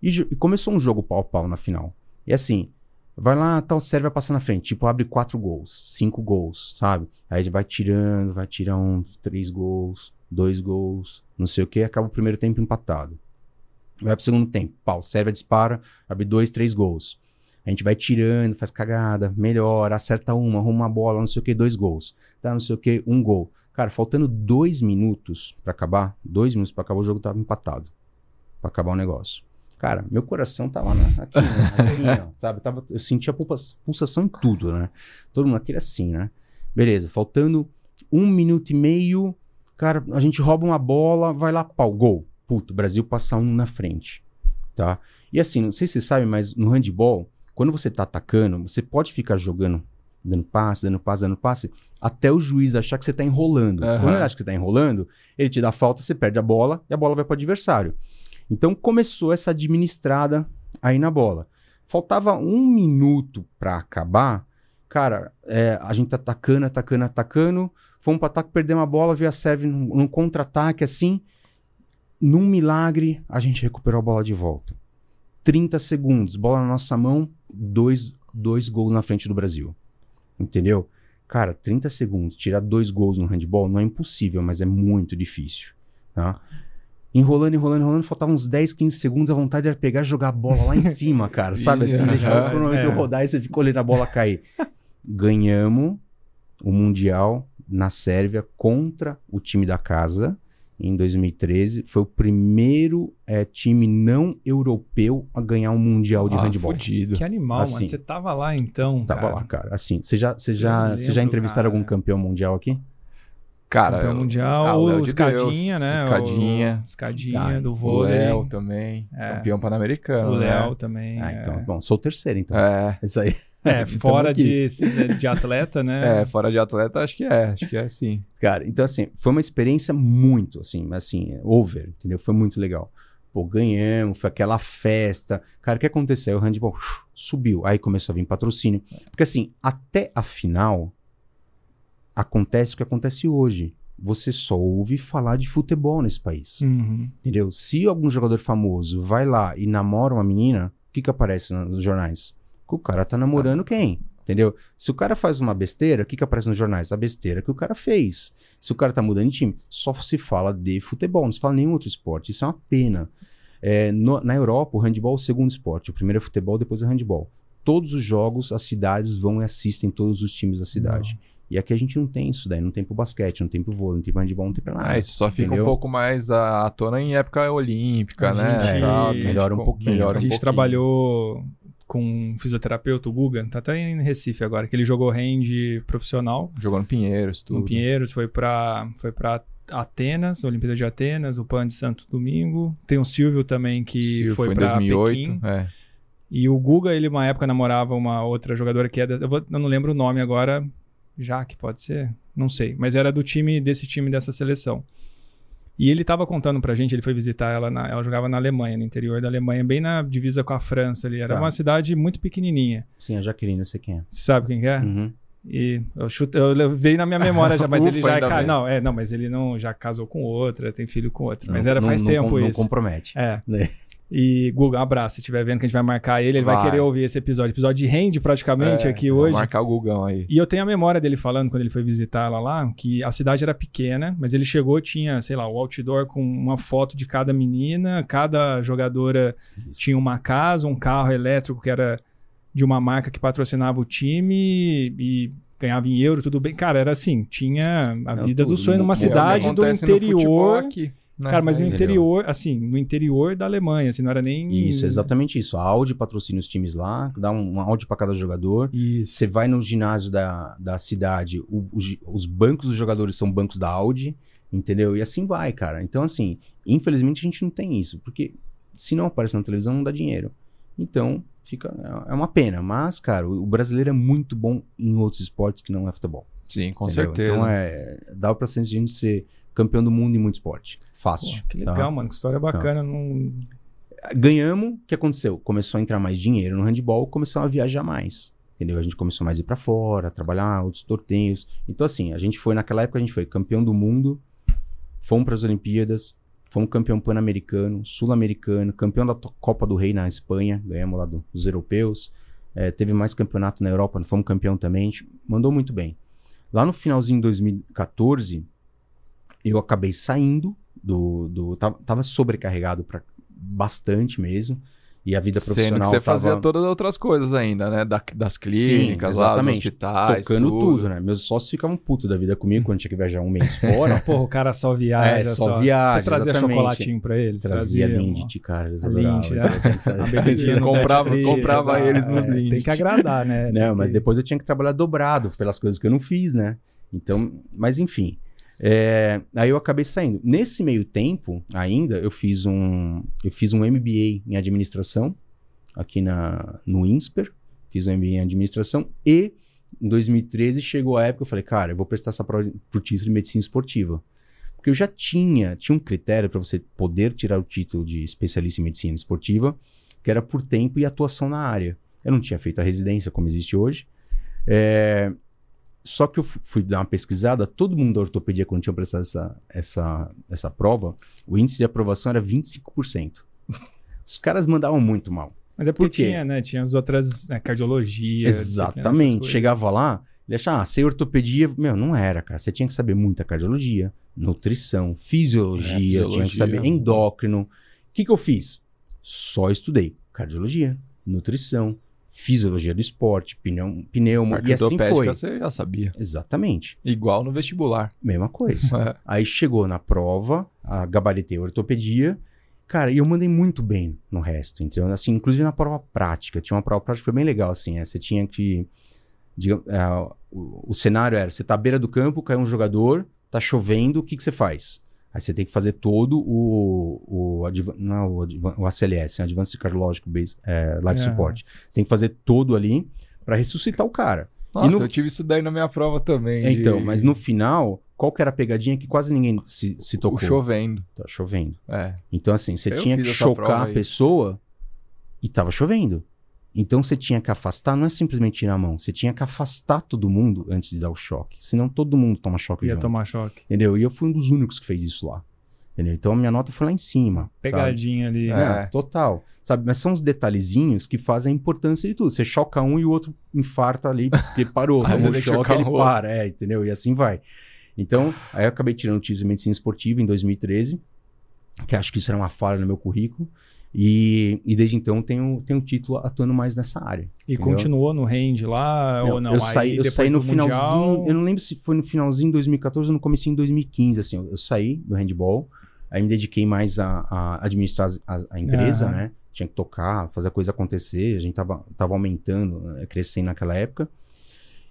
E, e começou um jogo pau a pau na final. E assim, vai lá, tal, Sérvia passa na frente, tipo, abre quatro gols, cinco gols, sabe? Aí vai tirando, vai tirar um, três gols, dois gols, não sei o que, acaba o primeiro tempo empatado. Vai pro segundo tempo, pau, serve, dispara, abre dois, três gols. A gente vai tirando, faz cagada, melhora, acerta uma, arruma uma bola, não sei o que, dois gols. Tá, não sei o que, um gol. Cara, faltando dois minutos para acabar, dois minutos para acabar, o jogo tava empatado. Pra acabar o negócio. Cara, meu coração tava na, aqui, né? assim, ó, sabe? Tava, eu sentia pulsa- pulsação em tudo, né? Todo mundo aquele assim, né? Beleza, faltando um minuto e meio, cara, a gente rouba uma bola, vai lá, pau, gol. Puto, o Brasil passa um na frente, tá? E assim, não sei se você sabe, mas no handball, quando você tá atacando, você pode ficar jogando, dando passe, dando passe, dando passe, até o juiz achar que você tá enrolando. Aham. Quando ele acha que você tá enrolando, ele te dá falta, você perde a bola e a bola vai pro adversário. Então começou essa administrada aí na bola. Faltava um minuto pra acabar. Cara, é, a gente atacando, atacando, atacando. Fomos pro ataque, perdemos a bola, veio a serve num, num contra-ataque assim. Num milagre, a gente recuperou a bola de volta. 30 segundos, bola na nossa mão, dois, dois gols na frente do Brasil. Entendeu? Cara, 30 segundos, tirar dois gols no handball não é impossível, mas é muito difícil. Tá? Enrolando, enrolando, enrolando, faltavam uns 10, 15 segundos, a vontade era pegar e jogar a bola lá em cima, cara. Sabe assim? Deixar o cronômetro é. rodar e você fica olhando a bola cair. Ganhamos o Mundial na Sérvia contra o time da casa em 2013. Foi o primeiro eh, time não europeu a ganhar um Mundial de Ah, handball. fudido. Que animal, Assim. mano. Você tava lá então, Tava cara. lá, cara. Assim, você já, você já, você já entrevistaram cara. algum campeão mundial aqui? Cara, Campeão eu- mundial, Ah, o o Escadinha, Deus, né? Escadinha. O Escadinha Tá. do o vôlei. Léo também, É. campeão pan-americano, O né? Léo também. Ah, é. então, bom, sou o terceiro, então. É, Isso aí. É, Então fora de, de atleta, né? é, fora de atleta, acho que é, acho que é sim. Cara, então assim, foi uma experiência muito, assim, assim, over, entendeu? Foi muito legal. Pô, ganhamos, foi aquela festa. Cara, o que aconteceu? O handball subiu, aí começou a vir patrocínio. Porque assim, até a final, acontece o que acontece hoje. Você só ouve falar de futebol nesse país. Uhum. Entendeu? Se algum jogador famoso vai lá e namora uma menina, o que que aparece nos jornais? Que o cara tá namorando quem? Entendeu? Se o cara faz uma besteira, o que que aparece nos jornais? A besteira que o cara fez. Se o cara tá mudando de time, só se fala de futebol, não se fala nenhum outro esporte. Isso é uma pena. É, no- na Europa, o handball é o segundo esporte. O primeiro é futebol, depois é handball. Todos os jogos, as cidades vão e assistem todos os times da cidade. E aqui a gente não tem isso daí. Não tem pro basquete, não tem pro vôlei, não tem pro handball, não tem pra nada. Ah, isso só fica entendeu? um pouco mais à tona em época olímpica, A né? gente- Tal, melhora um pouquinho. melhora a um gente pouquinho. trabalhou com um fisioterapeuta, o Guga, tá até em Recife agora, que ele jogou hand profissional Jogou no Pinheiros, tudo. no Pinheiros, foi pra, foi pra Atenas, Olimpíada de Atenas, o PAN de Santo Domingo. Tem o Silvio também que Silvio foi, foi em pra 2008. Pequim. É. E o Guga, ele uma época namorava uma outra jogadora que é da, eu, vou- eu não lembro o nome agora, Jaque pode ser? Não sei, mas era do time desse time dessa seleção. E ele tava contando pra gente, ele foi visitar ela, na- ela jogava na Alemanha, no interior da Alemanha, bem na divisa com a França ali. Era Tá. uma cidade muito pequenininha. Sim, a Jaqueline, eu sei quem é. Você sabe quem que é? Uhum. E eu chuto, eu le- veio na minha memória já, mas ele Ufa, já é ca- não, é, não, mas ele não já casou com outra, tem filho com outra. Mas Não- era não- faz não tempo Não isso. compromete. É. Né? E Guga, um abraço, se estiver vendo que a gente vai marcar ele, ele vai, Vai. querer ouvir esse episódio. Episódio de rende praticamente É, aqui hoje. marcar o Gugão aí. E eu tenho a memória dele falando quando ele foi visitar ela lá, que a cidade era pequena, mas ele chegou, tinha, sei lá, o outdoor com uma foto de cada menina, cada jogadora tinha uma casa, um carro elétrico que era de uma marca que patrocinava o time e ganhava em euro, tudo bem. Cara, era assim, tinha a vida do sonho numa É cidade do interior. aqui, né? Cara, mas no Entendeu? interior, assim, no interior da Alemanha, assim, não era nem. Isso, exatamente isso. A Audi patrocina os times lá, dá um, uma Audi para cada jogador. Isso. Você vai no ginásio da, da cidade, o- o gi- os bancos dos jogadores são bancos da Audi, entendeu? E assim vai, cara. Então, assim, infelizmente a gente não tem isso, porque se não aparece na televisão, não dá dinheiro. Então, fica. É uma pena. Mas, cara, o o brasileiro é muito bom em outros esportes que não é futebol. Sim, com entendeu? certeza. Então, é, dá pra gente ser campeão do mundo em muito esporte. Pô, Fácil. que tá? legal, mano. Que história bacana. Não... ganhamos, o que aconteceu? Começou a entrar mais dinheiro no handball, começou a viajar mais. Entendeu? A gente começou mais a ir pra fora, trabalhar outros torneios. Então, assim, a gente foi, naquela época, a gente foi campeão do mundo, fomos para as Olimpíadas, fomos campeão pan-americano, sul-americano, campeão da Copa do Rei na Espanha, ganhamos lá do- dos europeus. É, teve mais campeonato na Europa, fomos campeão também, a gente mandou muito bem. Lá no finalzinho de 2014, eu acabei saindo do. do tava, tava sobrecarregado pra, bastante mesmo. E a vida Sendo profissional que você tava... fazia todas as outras coisas ainda, né? Da- das clínicas, lá, dos hospitais, Tocando tudo. né? Meus sócios ficavam putos da vida comigo quando tinha que viajar um mês fora. Porra, o cara só viaja. É, só viaja, Você trazia exatamente. chocolatinho pra eles? Trazia uma- Lindt, cara. Eles. Lindt, então né? tinha que a trazer. bebezinha no Comprava- comprava eles nos É, Lindt. Tem que agradar, né? Não, mas depois eu tinha que trabalhar dobrado pelas coisas que eu não fiz, né? Então, mas enfim. É, aí eu acabei saindo. Nesse meio tempo, ainda, eu fiz um, eu fiz um MBA em administração aqui na, no INSPER. Fiz um MBA em administração e em 2013 chegou a época eu falei, cara, eu vou prestar essa prova pro título de medicina esportiva. Porque eu já tinha, tinha um critério para você poder tirar o título de especialista em medicina esportiva, que era por tempo e atuação na área. Eu não tinha feito a residência como existe hoje. É, só que eu fu- fui dar uma pesquisada, todo mundo da ortopedia, quando tinha prestado essa, essa, essa prova, o índice de aprovação era 25%. Os caras mandavam muito mal. Mas é porque Por tinha, né? Tinha as outras, né, cardiologia. Exatamente. Chegava lá, ele achava, ah, sei ortopedia. Meu, não era, cara. Você tinha que saber muita cardiologia, nutrição, fisiologia, É, fisiologia. tinha que saber endócrino. O que, que eu fiz? Só estudei cardiologia, nutrição, fisiologia do esporte, pneu, pneumo, e assim foi. você já sabia. Exatamente. Igual no vestibular. Mesma coisa. É. Aí chegou na prova, a gabaritei a ortopedia. Cara, e eu mandei muito bem no resto, entendeu? Assim, inclusive na prova prática. Tinha uma prova prática que foi bem legal, assim. é, você tinha que. digamos, é, o, o cenário era: você tá à beira do campo, caiu um jogador, tá chovendo, o que, que você faz? Aí você tem que fazer todo o. o, adva- não, é o, adva- o ACLS, Advanced Cardiological Base, é, Life É. Support. Você tem que fazer todo ali para ressuscitar o cara. Nossa, no- eu tive isso daí na minha prova também. de- Então, mas no final, qual que era a pegadinha que quase ninguém se, se O tocou? chovendo. Tá chovendo. É. Então, assim, você Eu tinha que chocar a pessoa e tava chovendo. Então você tinha que afastar, não é simplesmente tirar a mão, você tinha que afastar todo mundo antes de dar o choque. Senão todo mundo toma choque Ia junto. tomar choque. Entendeu? E eu fui um dos únicos que fez isso lá. Entendeu? Então a minha nota foi lá em cima. sabe? Pegadinha ali. É. né? Total. Sabe? Mas são os detalhezinhos que fazem a importância de tudo. Você choca um e o outro infarta ali, porque parou, tomou choque, ele para, é, entendeu? E assim vai. Então, aí eu acabei tirando o título de medicina esportiva em 2013, que acho que isso era uma falha no meu currículo. E, e desde então tenho, tenho o título atuando mais nessa área. E entendeu? continuou no range lá ou não? Eu saí, Aí, eu saí no finalzinho, Mundial, eu não lembro se foi no finalzinho de 2014 ou no comecinho de 2015, assim, eu, eu saí do handball, aí me dediquei mais a, a administrar as- a, empresa, Aham. né? Tinha que tocar, fazer a coisa acontecer, a gente tava, tava aumentando, eh, crescendo naquela época,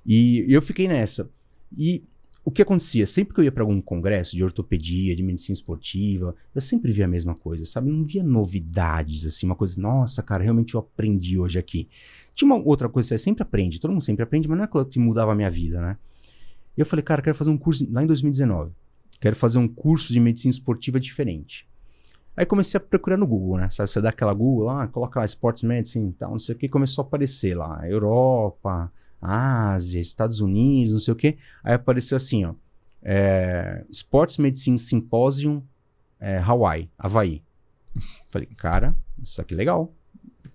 e eu fiquei nessa. E o que acontecia? Sempre que eu ia para algum congresso de ortopedia, de medicina esportiva, eu sempre via a mesma coisa, sabe? Não via novidades, assim, uma coisa, nossa, cara, realmente eu aprendi hoje aqui. Tinha uma outra coisa, você sempre aprende, todo mundo sempre aprende, mas não é aquilo que mudava a minha vida, né? Eu falei, cara, quero fazer um curso, lá em 2019, quero fazer um curso de medicina esportiva diferente. Aí comecei a procurar no Google, né? Sabe, você dá aquela Google lá, coloca lá Sports Medicine e tal, não sei o que, começou a aparecer lá, Europa, Ásia, Estados Unidos, não sei o que. Aí apareceu assim, ó, é, Sports Medicine Symposium é, Hawaii, Havaí. Falei, cara, isso aqui é legal.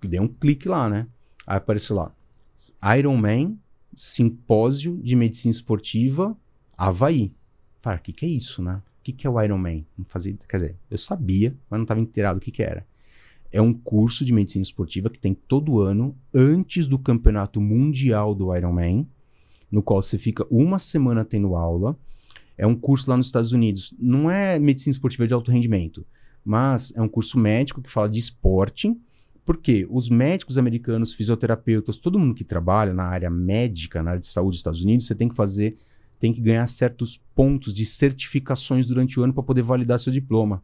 Dei um clique lá, né? Aí apareceu lá, Ironman Simpósio de Medicina Esportiva Havaí. Cara, o que, que é isso, né? O que, que é o Ironman? Não fazia, quer dizer, eu sabia, mas não estava inteirado o que, que era. É um curso de medicina esportiva que tem todo ano, antes do campeonato mundial do Ironman, no qual você fica uma semana tendo aula. É um curso lá nos Estados Unidos. Não é medicina esportiva de alto rendimento, mas é um curso médico que fala de esporte. Porque os médicos americanos, fisioterapeutas, todo mundo que trabalha na área médica, na área de saúde dos Estados Unidos, você tem que fazer, tem que ganhar certos pontos de certificações durante o ano para poder validar seu diploma.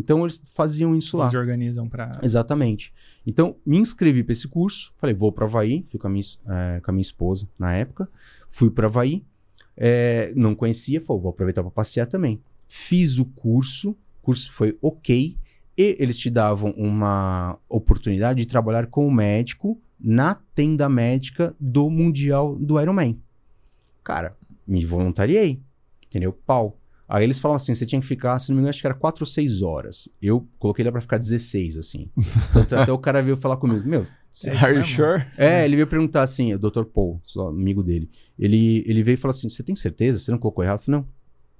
Então eles faziam isso lá. Eles organizam pra. Exatamente. Então, me inscrevi para esse curso. Falei, vou para Havaí. Fui com a minha, eh, com a minha esposa na época. Fui para Havaí. eh, não conhecia. Falei, vou aproveitar para passear também. Fiz o curso. O curso foi ok. E eles te davam uma oportunidade de trabalhar como médico na tenda médica do Mundial do Ironman. Cara, me voluntariei. Entendeu? Pau. Aí eles falam assim: você tinha que ficar, se não me engano, acho que era 4 ou 6 horas. Eu coloquei lá pra ficar 16, assim. Tanto até o cara veio falar comigo: Meu, você- É Are you sure? é, ele veio perguntar assim, o Dr. Paul, só amigo dele. Ele, ele veio e falou assim: Você tem certeza? Você não colocou errado? Eu falei: Não,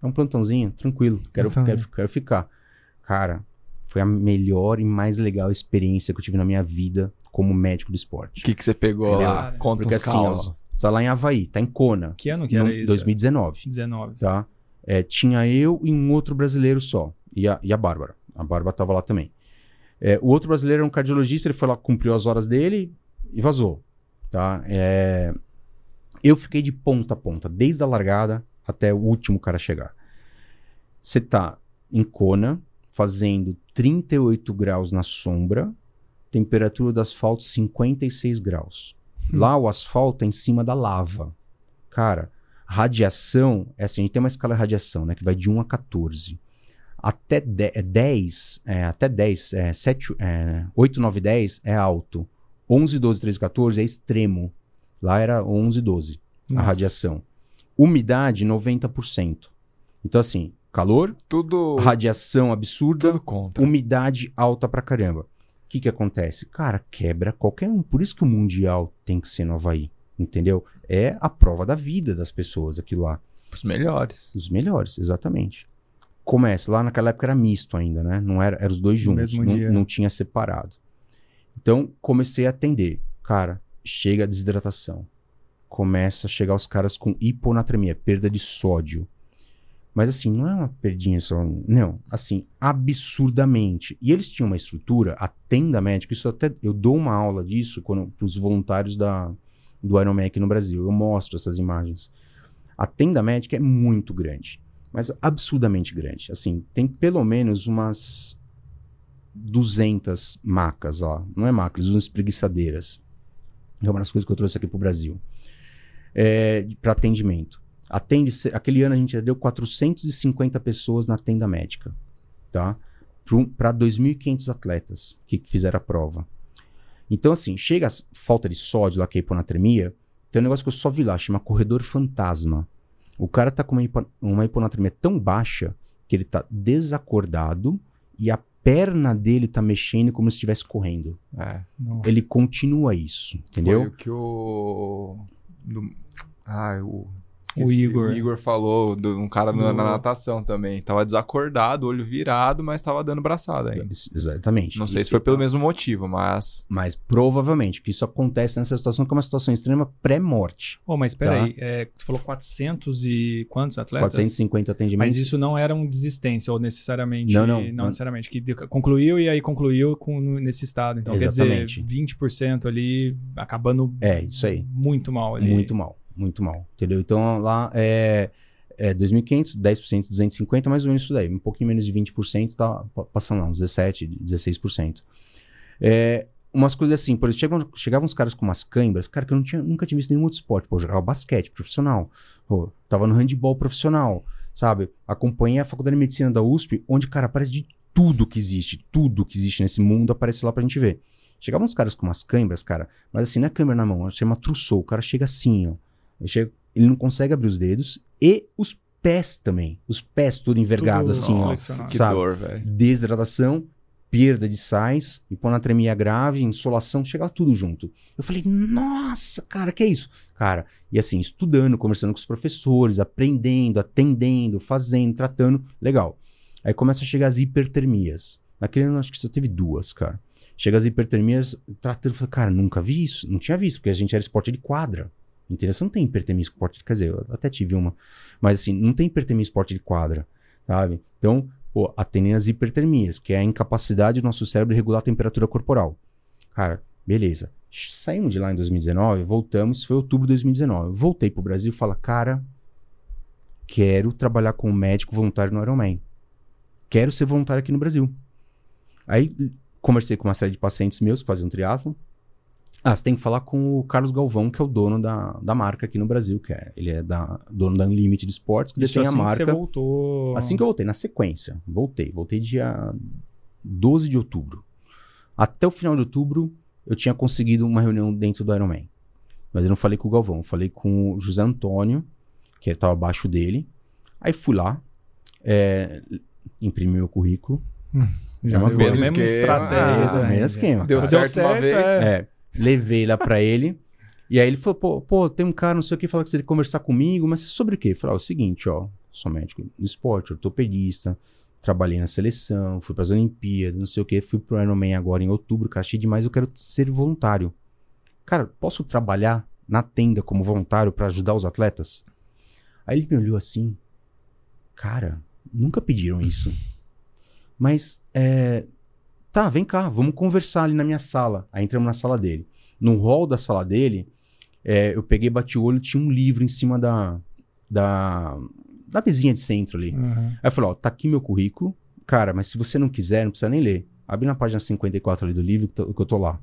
é um plantãozinho, tranquilo, quero, Plantãozinho. quero, quero ficar. Cara, foi a melhor e mais legal experiência que eu tive na minha vida como médico do O esporte. que, que você pegou lá? Conta Porque uns assim, ó, causos. você tá lá em Havaí, tá em Kona, Que ano que no era isso? 2019, 19. tá? É, tinha eu e um outro brasileiro só, e a, e a Bárbara. A Bárbara tava lá também. É, o outro brasileiro era um cardiologista, ele foi lá, cumpriu as horas dele e vazou, tá? É, eu fiquei de ponta a ponta, desde a largada até o último cara chegar. Você tá em Kona, fazendo 38 graus na sombra, temperatura do asfalto 56 graus. Lá o asfalto é em cima da lava. Cara, radiação, é assim, a gente tem uma escala de radiação, né, que vai de 1 a 14. Até de- é 10, é, até 10, é, 7, é, 8, 9, 10 é alto. 11, 12, 13, 14 é extremo. Lá era 11, 12 a Nossa. radiação. Umidade, 90%. Então, assim, calor, Tudo, radiação absurda, tudo contra. umidade alta pra caramba. O que que acontece? Cara, quebra qualquer um. Por isso que o Mundial tem que ser no Havaí, entendeu? É a prova da vida das pessoas aquilo lá. Os melhores. Os melhores, exatamente. Começa, lá naquela época era misto ainda, né? Não era, era os dois juntos, mesmo não, não tinha separado. Então, comecei a atender. Cara, chega a desidratação. Começa a chegar os caras com hiponatremia, perda de sódio. Mas assim, não é uma perdinha só. Não, assim, absurdamente. E eles tinham uma estrutura, a tenda médica, isso até. Eu dou uma aula disso para os voluntários da, do Ironman aqui no Brasil. Eu mostro essas imagens. A tenda médica é muito grande, mas absurdamente grande. Assim, tem pelo menos umas 200 macas lá. Não é macas, umas espreguiçadeiras. É uma das coisas que eu trouxe aqui pro Brasil. É, para atendimento. Atende, aquele ano a gente deu 450 pessoas na tenda médica, tá? Para 2.500 atletas que fizeram a prova. Então, assim, chega a falta de sódio lá, que é a hiponatremia, tem um negócio que eu só vi lá, chama corredor fantasma. O cara tá com uma, hipo, uma hiponatremia tão baixa que ele tá desacordado e a perna dele tá mexendo como se estivesse correndo. É. Nossa. Ele continua isso, entendeu? Foi o que o. Do... Ah, o. O Igor. O Igor falou de um cara na, Do- na natação também. Tava desacordado, olho virado, mas tava dando braçada ainda. Ex- Exatamente. Não sei se foi pelo mesmo motivo, mas. Mas provavelmente, que isso acontece nessa situação, que é uma situação extrema pré-morte. Oh, mas peraí, Tá. é, você falou 400 e quantos atletas? 450 atendimentos. Mas isso não era um desistência, ou necessariamente. Não, não, não. necessariamente. Que concluiu e aí concluiu com, nesse estado. Então, Exatamente. quer dizer, 20% ali acabando É, isso aí. muito mal ali. Muito mal, muito mal. Entendeu? Então lá é, é 2.500, 10%, 250, mais ou menos isso daí. Um pouquinho menos de 20%, tá pa- passando lá, uns 17%, 16%. É, umas coisas assim, por exemplo, chegavam, chegavam uns caras com umas câimbras, cara, que eu não tinha, nunca tinha visto nenhum outro esporte. Pô, eu jogava basquete profissional, pô, tava no handball profissional, sabe? Acompanhei a faculdade de medicina da USP, onde, cara, aparece de tudo que existe, tudo que existe nesse mundo aparece lá pra gente ver. Chegavam uns caras com umas câimbras, cara, mas assim, não é câimbra na mão, chama trussou. O cara chega assim, ó. Ele, chega- ele não consegue abrir os dedos e os pés também. Os pés tudo envergado, Tudo assim, ó. flexionado. Que sabe? dor, velho. Desidratação, perda de sais, hiponatremia grave, insolação, chegava tudo junto. Eu falei, nossa, cara, que é isso? Cara, e assim, estudando, conversando com os professores, aprendendo, atendendo, fazendo, tratando, legal. Aí começa a chegar as hipertermias. Naquele ano, acho que só teve duas, cara. Chega as hipertermias, tratando, eu falei, cara, nunca vi isso, não tinha visto, porque a gente era esporte de quadra. Entendeu? Você não tem hipertermia esporte de. Quer dizer, eu até tive uma. Mas assim, não tem hipertermia esporte de quadra, sabe? Então, pô, atendendo as hipertermias, que é a incapacidade do nosso cérebro de regular a temperatura corporal. Cara, beleza. Saímos de lá em 2019, voltamos, foi outubro de 2019. Voltei pro Brasil e falo, cara, quero trabalhar como médico voluntário no Ironman. Quero ser voluntário aqui no Brasil. Aí conversei com uma série de pacientes meus que faziam triatlo. Ah, você tem que falar com o Carlos Galvão, que é o dono da, da marca aqui no Brasil, que é, ele é da, dono da Unlimited Sports, que Isso detém assim a que você marca. voltou. Assim que eu voltei, na sequência. Voltei. Voltei dia 12 de outubro. Até o final de outubro, eu tinha conseguido uma reunião dentro do Ironman. Mas eu não falei com o Galvão, eu falei com o José Antônio, que estava abaixo dele. Aí fui lá, é, imprimi meu currículo. Já É uma coisa. a mesma Mesmo esquema. estratégia. Ah, né? mesmo esquema. Deu cara. certo, uma vez. é. É, levei lá pra ele. E aí ele falou, pô, pô, tem um cara, não sei o que, fala que você quer conversar comigo, mas sobre o quê? Eu ah, é o seguinte, ó, sou médico do esporte, ortopedista, trabalhei na seleção, fui para as Olimpíadas, não sei o que, fui pro Ironman agora em outubro, cara, achei demais, eu quero ser voluntário. Cara, posso trabalhar na tenda como voluntário para ajudar os atletas? Aí ele me olhou assim, cara, nunca pediram isso. Mas, é, tá, vem cá, vamos conversar ali na minha sala. Aí entramos na sala dele. No hall da sala dele, é, eu peguei, bati o olho, tinha um livro em cima da, da, da mesinha de centro ali. Uhum. Aí eu falei, ó, tá aqui meu currículo. Cara, mas se você não quiser, não precisa nem ler. Abre na página 54 ali do livro que, que eu tô lá.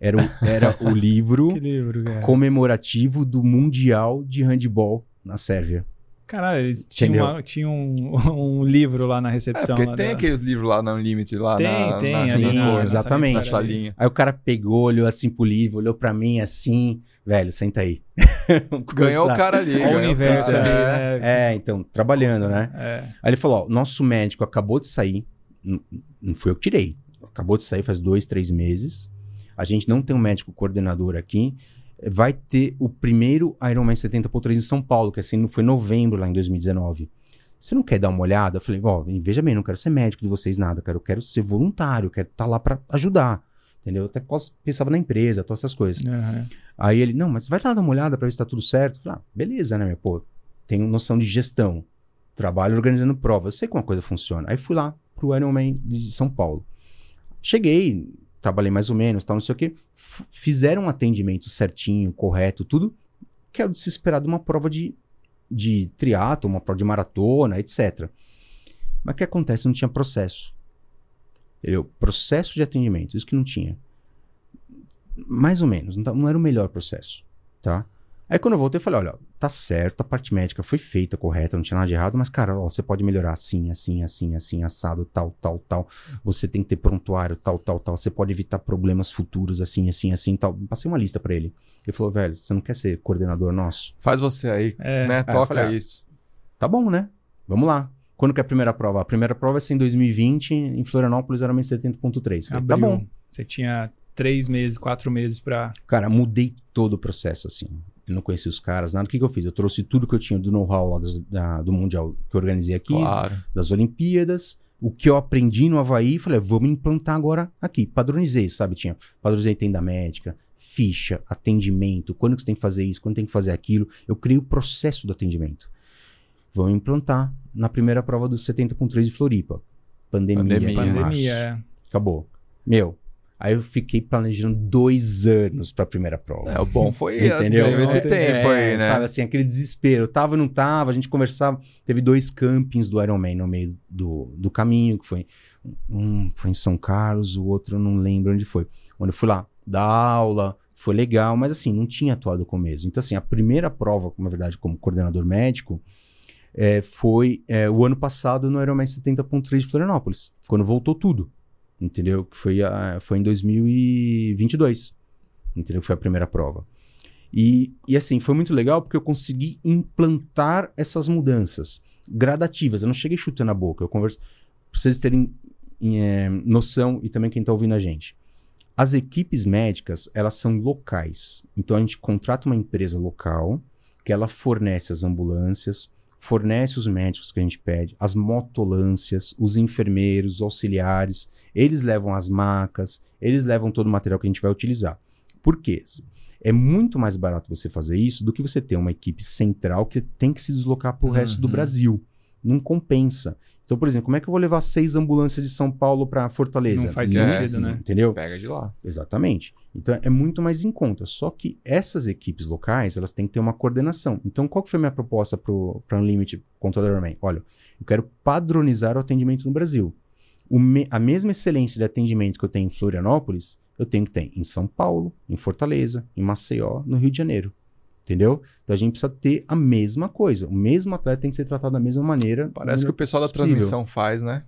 Era o, era o livro livro, comemorativo do Mundial de Handball na Sérvia. Caralho, eles tinham, tinham um, um livro lá na É, recepção. porque lá tem da- aqueles livros lá na Unlimited, lá Tem, na, tem, na, ali na exatamente. na salinha. Aí o cara pegou, olhou assim pro livro, olhou pra mim assim, velho, senta aí. Ganhou o cara ali. O universo cara. ali, É. né? É, então, trabalhando, né? É. Aí ele falou: ó, nosso médico acabou de sair. Não foi eu que tirei. Acabou de sair faz dois, três meses. A gente não tem um médico coordenador aqui. Vai ter o primeiro Ironman 70.3 em São Paulo, que assim foi em novembro lá em 2019. Você não quer dar uma olhada? Eu falei, ó, veja bem, não quero ser médico de vocês nada, cara. Eu quero ser voluntário, eu quero estar lá pra ajudar. Entendeu? Eu até pensava na empresa, todas essas coisas. Aham. Aí ele, não, mas vai lá dar uma olhada pra ver se tá tudo certo. Eu falei, ah, beleza, né, meu? Pô, tenho noção de gestão. Trabalho organizando prova. Eu sei como a coisa funciona. Aí fui lá pro Ironman de São Paulo. Cheguei, trabalhei mais ou menos, tal, não sei o quê. Fizeram um atendimento certinho, correto, tudo. Que é o de se esperar de uma prova de, de triatlo, uma prova de maratona, etc. Mas o que acontece? Não tinha processo. Entendeu? Processo de atendimento, isso que não tinha. Mais ou menos, não, tá- não era o melhor processo, tá? Aí quando eu voltei, eu falei, olha, tá certo, a parte médica foi feita, correta, não tinha nada de errado, mas, cara, ó, você pode melhorar assim, assim, assim, assim, assado, tal, tal, tal. Você tem que ter prontuário, tal, tal, tal. Você pode evitar problemas futuros, assim, assim, assim, tal. Passei uma lista pra ele. Ele falou, velho, você não quer ser coordenador nosso? Faz você aí, É. né? eu Toca falei, ah, isso. Tá bom, né? Vamos lá. Quando que é a primeira prova? A primeira prova vai ser em 2020, em Florianópolis, era 70.3. Falei, Tá Abriu. bom. Você tinha três meses, quatro meses pra. Cara, mudei todo o processo, assim. Eu não conhecia os caras, nada. O que, que eu fiz? Eu trouxe tudo que eu tinha do know-how lá dos- da- do Mundial que eu organizei aqui, Claro. das Olimpíadas, o que eu aprendi no Havaí, e falei, vamos implantar agora aqui. Padronizei, sabe? Tinha, padronizei tenda médica, ficha, atendimento, quando que você tem que fazer isso, quando tem que fazer aquilo. Eu criei o processo do atendimento. Vamos implantar na primeira prova do 70.3 de Floripa. Pandemia. Pandemia. em março. Pandemia, é. Acabou. Meu, aí eu fiquei planejando dois anos pra primeira prova. É, o bom foi Entendeu? teve esse É, tempo aí, né? Sabe, assim, aquele desespero. Tava, não tava, a gente conversava. Teve dois campings do Ironman no meio do, do caminho, que foi... Um foi em São Carlos, o outro eu não lembro onde foi. Onde eu fui lá dar aula, foi legal, mas assim, não tinha atuado com o mesmo. Então, assim, a primeira prova, na verdade, como coordenador médico, é, foi é, o ano passado no Ironman 70.3 de Florianópolis, quando voltou tudo. Entendeu? Que foi, a- foi em 2022. Entendeu? Foi a primeira prova. E, e assim, foi muito legal porque eu consegui implantar essas mudanças gradativas. Eu não cheguei chutando a boca. Eu converso. Pra vocês terem em, eh, noção e também quem está ouvindo a gente. As equipes médicas, elas são locais. Então a gente contrata uma empresa local que ela fornece as ambulâncias, fornece os médicos que a gente pede, as motolâncias, os enfermeiros, os auxiliares. Eles levam as macas, eles levam todo o material que a gente vai utilizar. Por quê? É muito mais barato você fazer isso do que você ter uma equipe central que tem que se deslocar para o resto do Uhum. Brasil. Não compensa. Então, por exemplo, como é que eu vou levar seis ambulâncias de São Paulo para Fortaleza? Não faz sentido, né? Entendeu? Pega de lá. Exatamente. Então é muito mais em conta. Só que essas equipes locais, elas têm que ter uma coordenação. Então, qual que foi a minha proposta para Unlimited Controller Man? Olha, eu quero padronizar o atendimento no Brasil. O me- a mesma excelência de atendimento que eu tenho em Florianópolis, eu tenho que ter em São Paulo, em Fortaleza, em Maceió, no Rio de Janeiro. Entendeu? Então a gente precisa ter a mesma coisa. O mesmo atleta tem que ser tratado da mesma maneira. Parece que o pessoal da possível. transmissão faz, né?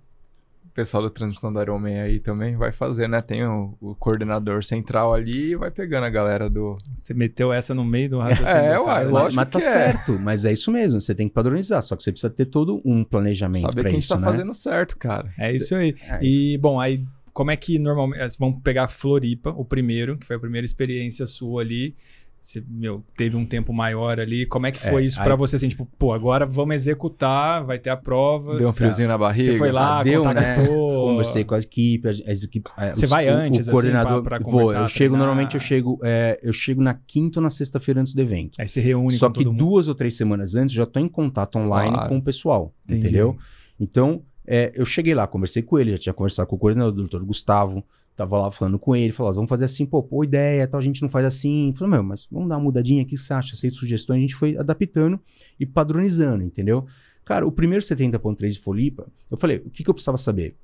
O pessoal da transmissão da Iron Man aí também vai fazer, né? Tem o, o coordenador central ali e vai pegando a galera do. Você meteu essa no meio do raciocínio. É, do uai, né? Mas, lógico mas tá que é. certo, mas é isso mesmo. Você tem que padronizar, só que você precisa ter todo um planejamento Saber quem isso, está né? fazendo certo, cara. É isso aí. É. E, bom, aí como é que normalmente. Vamos pegar Floripa, o primeiro, que foi a primeira experiência sua ali. Você, meu, teve um tempo maior ali. Como é que foi É, isso aí- pra você? Assim, tipo, pô, agora vamos executar, vai ter a prova. Deu um friozinho na barriga. Você foi lá, Ah, deu, né? contactou. Conversei com a equipe, as, as equipes. é, Você os- vai o- antes, o assim, coordenador. pra- pra vou, conversar, eu chego, treinar? normalmente eu chego, é, eu chego na quinta ou na sexta-feira antes do evento. Aí você reúne Só com que todo mundo. duas ou três semanas antes já tô em contato online Claro. com o pessoal, Entendi. entendeu? Então, é, eu cheguei lá, conversei com ele, já tinha conversado com o coordenador, o doutor Gustavo, tava lá falando com ele, falou, vamos fazer assim, pô, boa ideia, tal, a gente não faz assim. Falei, meu, mas vamos dar uma mudadinha aqui, o que você acha? Aceito sugestões, a gente foi adaptando e padronizando, entendeu? Cara, o primeiro 70.3 de Folipa, eu falei, o que, que eu precisava saber?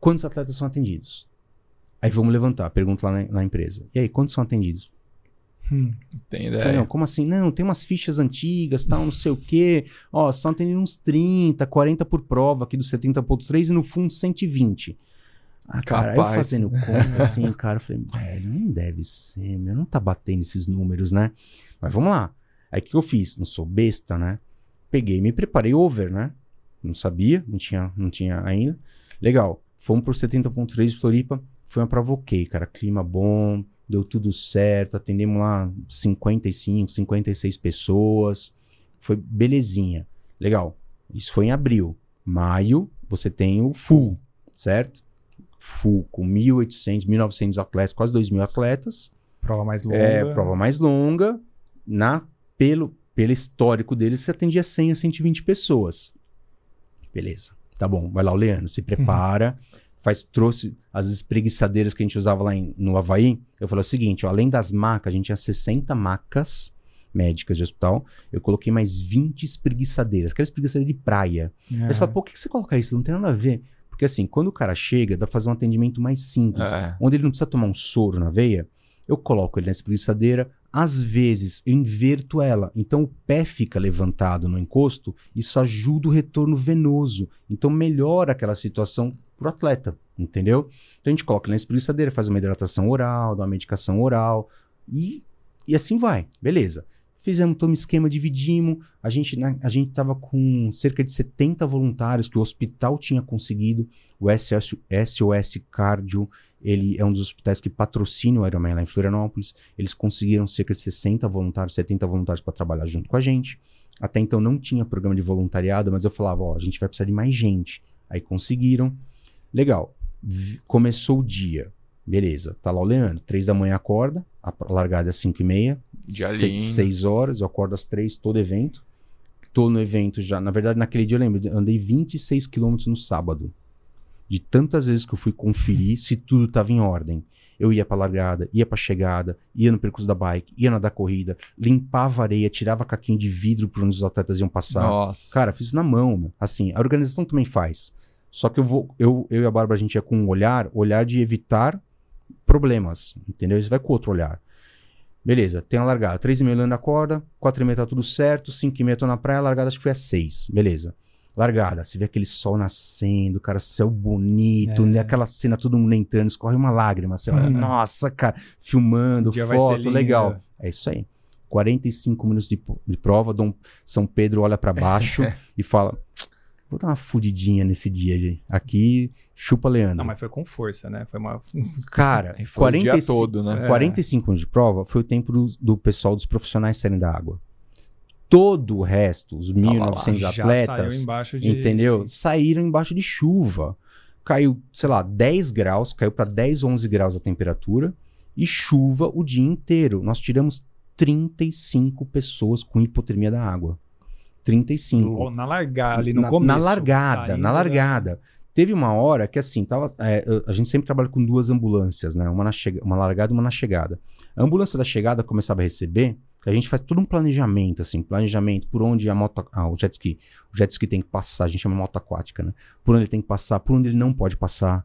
Quantos atletas são atendidos? Aí vamos levantar, pergunta lá na, na empresa. E aí, quantos são atendidos? Hum. Tem Falei, ideia. não, como assim? Não, tem umas fichas antigas, tal, não sei o quê. Ó, só tem uns 30, 40 por prova aqui do 70.3 e no fundo 120. Ah, cara, aí Capaz. fazendo conta assim, cara, eu falei, velho, não deve ser, meu, não tá batendo esses números, né? Mas vamos lá. Aí o que eu fiz? Não sou besta, né? Peguei me preparei over, né? Não sabia, não tinha, não tinha ainda. Legal. Fomos pro 70.3 de Floripa, foi uma ok, cara, clima bom, deu tudo certo, atendemos lá 55, 56 pessoas, foi belezinha. Legal. Isso foi em abril. Maio, você tem o full, certo? Full com 1.800, 1.900 atletas, quase 2.000 atletas. Prova mais longa. É, prova mais longa. Na, pelo, pelo histórico deles, você atendia 100 a 120 pessoas. Beleza. Tá bom. Vai lá o Leandro, se prepara. faz, trouxe as espreguiçadeiras que a gente usava lá em- no Havaí. Eu falei o seguinte, ó, além das macas, a gente tinha 60 macas médicas de hospital. Eu coloquei mais 20 espreguiçadeiras. Aquelas espreguiçadeiras de praia. É. Você fala, pô, por que que você coloca isso? Não tem nada a ver. Porque assim, quando o cara chega, dá pra fazer um atendimento mais simples É. onde ele não precisa tomar um soro na veia, eu coloco ele na espreguiçadeira. Às vezes, eu inverto ela. Então, o pé fica levantado no encosto. Isso ajuda o retorno venoso. Então, melhora aquela situação pro atleta, entendeu? Então, a gente coloca ele na espreguiçadeira, faz uma hidratação oral, dá uma medicação oral. E, e assim vai. Beleza. Fizemos todo um esquema, dividimos. A gente, né, a gente tava com cerca de 70 voluntários que o hospital tinha conseguido. O SOS, SOS Cardio ele é um dos hospitais que patrocina o Ironman lá em Florianópolis. Eles conseguiram cerca de 60 voluntários, 70 voluntários para trabalhar junto com a gente. Até então não tinha programa de voluntariado, mas eu falava, ó, a gente vai precisar de mais gente. Aí conseguiram. Legal. V- Começou o dia. Beleza. Tá lá o Leandro. Três da manhã acorda. A largada é cinco e meia. Dia Se- lindo. seis horas. Eu acordo às três, todo evento. Tô no evento já. Na verdade, naquele dia eu lembro, andei 26 quilômetros no sábado de tantas vezes que eu fui conferir se tudo estava em ordem. Eu ia pra largada, ia pra chegada, ia no percurso da bike, ia na da corrida, limpava a areia, tirava caquinho de vidro por onde os atletas iam passar. Nossa. Cara, fiz isso na mão, meu. Assim, a organização também faz. Só que eu vou, eu, eu e a Bárbara, a gente ia com um olhar, olhar de evitar problemas, entendeu? Isso vai com outro olhar. Beleza, tem a largada. Três e meia Leandro acorda, quatro e meia tá tudo certo, cinco e meia tô na praia, a largada acho que foi às seis. Beleza. Largada, você vê aquele sol nascendo, cara, céu bonito, É. né? aquela cena, todo mundo entrando, escorre uma lágrima. Você olha, Uhum. nossa, cara, filmando, foto, legal. É isso aí. 45 minutos de, de prova, Dom São Pedro olha pra baixo e fala: Vou dar uma fudidinha nesse dia, gente. Aqui, chupa Leandro. Não, mas foi com força, né? Foi uma. Cara, foi o dia 45, todo, né? É. 45 minutos de prova foi o tempo do, do pessoal dos profissionais saírem da água. Todo o resto, os 1.900 já atletas, de. entendeu? Saíram embaixo de chuva. Caiu, sei lá, 10 graus, caiu para 10, 11 graus a temperatura e chuva o dia inteiro. Nós tiramos 35 pessoas com hipotermia da água. 35 Pô, Na largada, ali no na, começo. na largada, saindo na da- largada. Teve uma hora que assim, tava, é, a gente sempre trabalha com duas ambulâncias, né? Uma na uma largada e uma na chegada. A ambulância da chegada começava a receber, a gente faz todo um planejamento, assim, planejamento por onde a moto, ah, o jet ski, o jet ski tem que passar, a gente chama moto aquática, né? Por onde ele tem que passar, por onde ele não pode passar.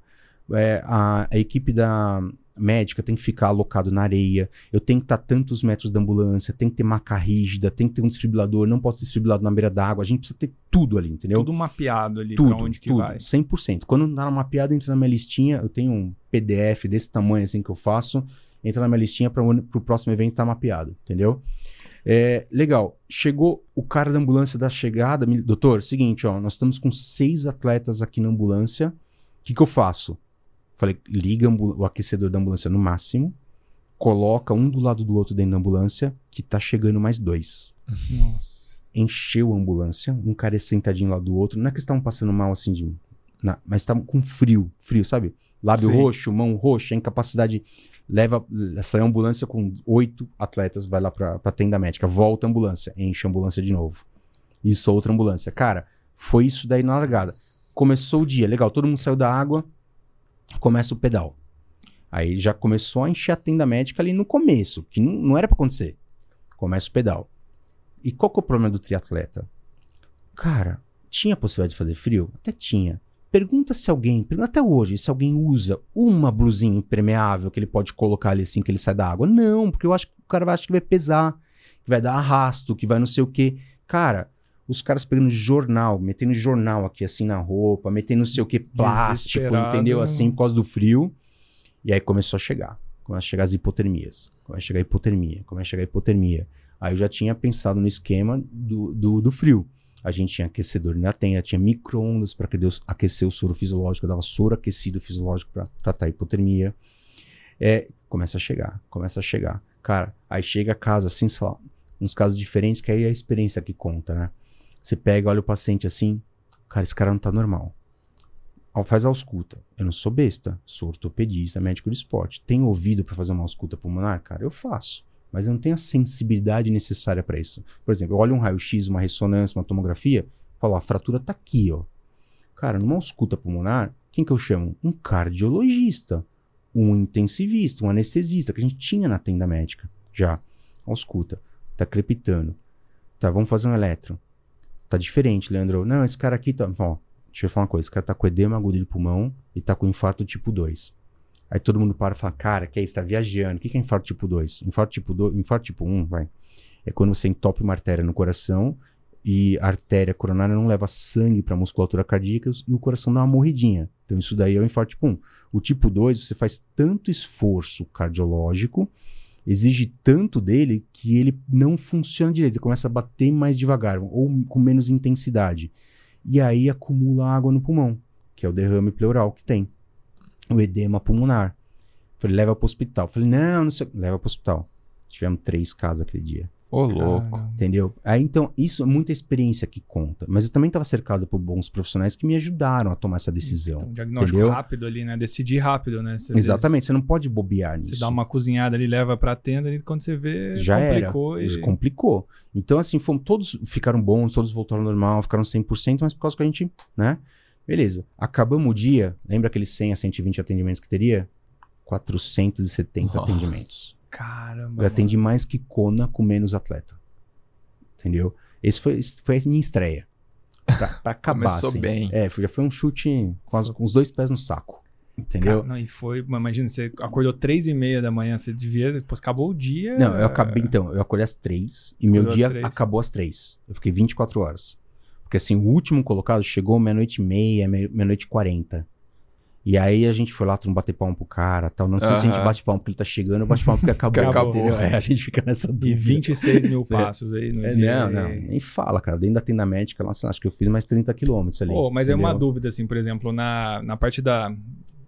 É, a, a equipe da médica tem que ficar alocado na areia, eu tenho que estar tantos metros da ambulância, tem que ter maca rígida, tem que ter um desfibrilador, não posso ter desfibrilador na beira d'água, a gente precisa ter tudo ali, entendeu? Tudo mapeado ali tudo, pra onde que tudo, vai. 100%. Quando tá na mapeada, entra na minha listinha, eu tenho um PDF desse tamanho assim que eu faço, entra na minha listinha para o próximo evento estar mapeado, entendeu? É, legal. Chegou o cara da ambulância da chegada, me- doutor, seguinte, ó, nós estamos com seis atletas aqui na ambulância, o que que eu faço? Falei, liga o aquecedor da ambulância no máximo, coloca um do lado do outro dentro da ambulância, que tá chegando mais dois. Nossa. Encheu a ambulância, um cara sentadinho lá do outro. Não é que eles estavam passando mal assim de. mas estavam com frio, frio, sabe? Lábio Sim. roxo, mão roxa, incapacidade. Leva essa ambulância com oito atletas, vai lá pra, pra tenda médica, volta a ambulância, enche a ambulância de novo. Isso, outra ambulância. Cara, foi isso daí na largada. Começou o dia, legal, todo mundo saiu da água, começa o pedal. Aí já começou a encher a tenda médica ali no começo, que não, não era pra acontecer. Começa o pedal. E qual que é o problema do triatleta? Cara, tinha possibilidade de fazer frio? Até tinha. Pergunta se alguém, pergunta até hoje, se alguém usa uma blusinha impermeável que ele pode colocar ali assim que ele sai da água. Não, porque eu acho que o cara vai achar que vai pesar, que vai dar arrasto, que vai não sei o quê. Cara, os caras pegando jornal, metendo jornal aqui assim na roupa, metendo não sei o que, plástico, entendeu? Assim, por causa do frio. E aí começou a chegar. Começa a chegar as hipotermias. Começa a chegar a hipotermia. Começa a chegar a hipotermia. Aí eu já tinha pensado no esquema do, do, do frio. A gente tinha aquecedor na tenda, tinha micro-ondas para aquecer o soro fisiológico, eu dava soro aquecido fisiológico para tratar a hipotermia. É, começa a chegar, começa a chegar. Cara, aí chega a casa assim, você fala, uns casos diferentes, que aí é a experiência que conta, né? Você pega, olha o paciente assim, cara, esse cara não tá normal. Faz a ausculta. Eu não sou besta, sou ortopedista, médico de esporte. Tenho ouvido para fazer uma ausculta pulmonar? Cara, eu faço. Mas eu não tenho a sensibilidade necessária para isso. Por exemplo, eu olho um raio-x, uma ressonância, uma tomografia, falo, a fratura tá aqui, ó. Cara, numa ausculta pulmonar, quem que eu chamo? Um cardiologista, um intensivista, um anestesista, que a gente tinha na tenda médica já. Ausculta, tá crepitando. Tá, vamos fazer um eletro. Tá diferente, Leandro. Não, esse cara aqui tá. Ó, deixa eu falar uma coisa. Esse cara tá com edema agudo de pulmão e tá com infarto tipo 2. Aí todo mundo para e fala, cara, que é isso? Tá viajando. O que é infarto tipo 2? Infarto tipo 2, infarto tipo 1, vai. É quando você entope uma artéria no coração e a artéria coronária não leva sangue para a musculatura cardíaca e o coração dá uma morridinha. Então isso daí é o infarto tipo 1. O tipo 2, você faz tanto esforço cardiológico, exige tanto dele que ele não funciona direito, ele começa a bater mais devagar ou com menos intensidade. E aí acumula água no pulmão, que é o derrame pleural que tem. O edema pulmonar. Falei, leva para o hospital. Falei, não, não sei. Leva para o hospital. Tivemos três casos aquele dia. Ô, louco. Entendeu? Aí então, isso é muita experiência que conta. Mas eu também estava cercado por bons profissionais que me ajudaram a tomar essa decisão. Então, um diagnóstico entendeu? rápido ali, né? Decidir rápido, né? Você, Exatamente, você não pode bobear vezes, nisso. Você dá uma cozinhada ali, leva pra tenda e quando você vê, Já complicou era. e... Complicou. Então, assim, fomos, todos ficaram bons, todos voltaram ao normal, ficaram 100%, mas por causa que a gente, né? Beleza. Acabamos o dia, lembra aqueles 100 a 120 atendimentos que teria? 470 Nossa. atendimentos. Caramba. Eu atendi mais que Kona com menos atleta. Entendeu? Esse foi, esse foi a minha estreia. Pra, pra acabar, Começou assim. bem. É, já foi um chute com, as- com os dois pés no saco. Entendeu? Cara, não, e foi, imagina, você acordou três e meia da manhã, você devia, depois acabou o dia. Não, eu acabei, então, eu acordei às três e meu às dia acabou às três. Eu fiquei 24 horas. Porque assim, o último colocado chegou meia-noite e meia, meia- meia-noite e quarenta. E aí a gente foi lá, todo mundo bater palma pro cara tal. Não sei se a gente bate palma porque ele tá chegando ou bate palma porque acabou. Que acabou. entendeu? É, a gente fica nessa E dúvida. 26 mil passos aí no É, dia. não, não, nem fala, cara. Dentro da tenda médica, nossa, acho que eu fiz mais 30 quilômetros ali. Pô, mas é uma entendeu? dúvida, assim, por exemplo, na, na parte da,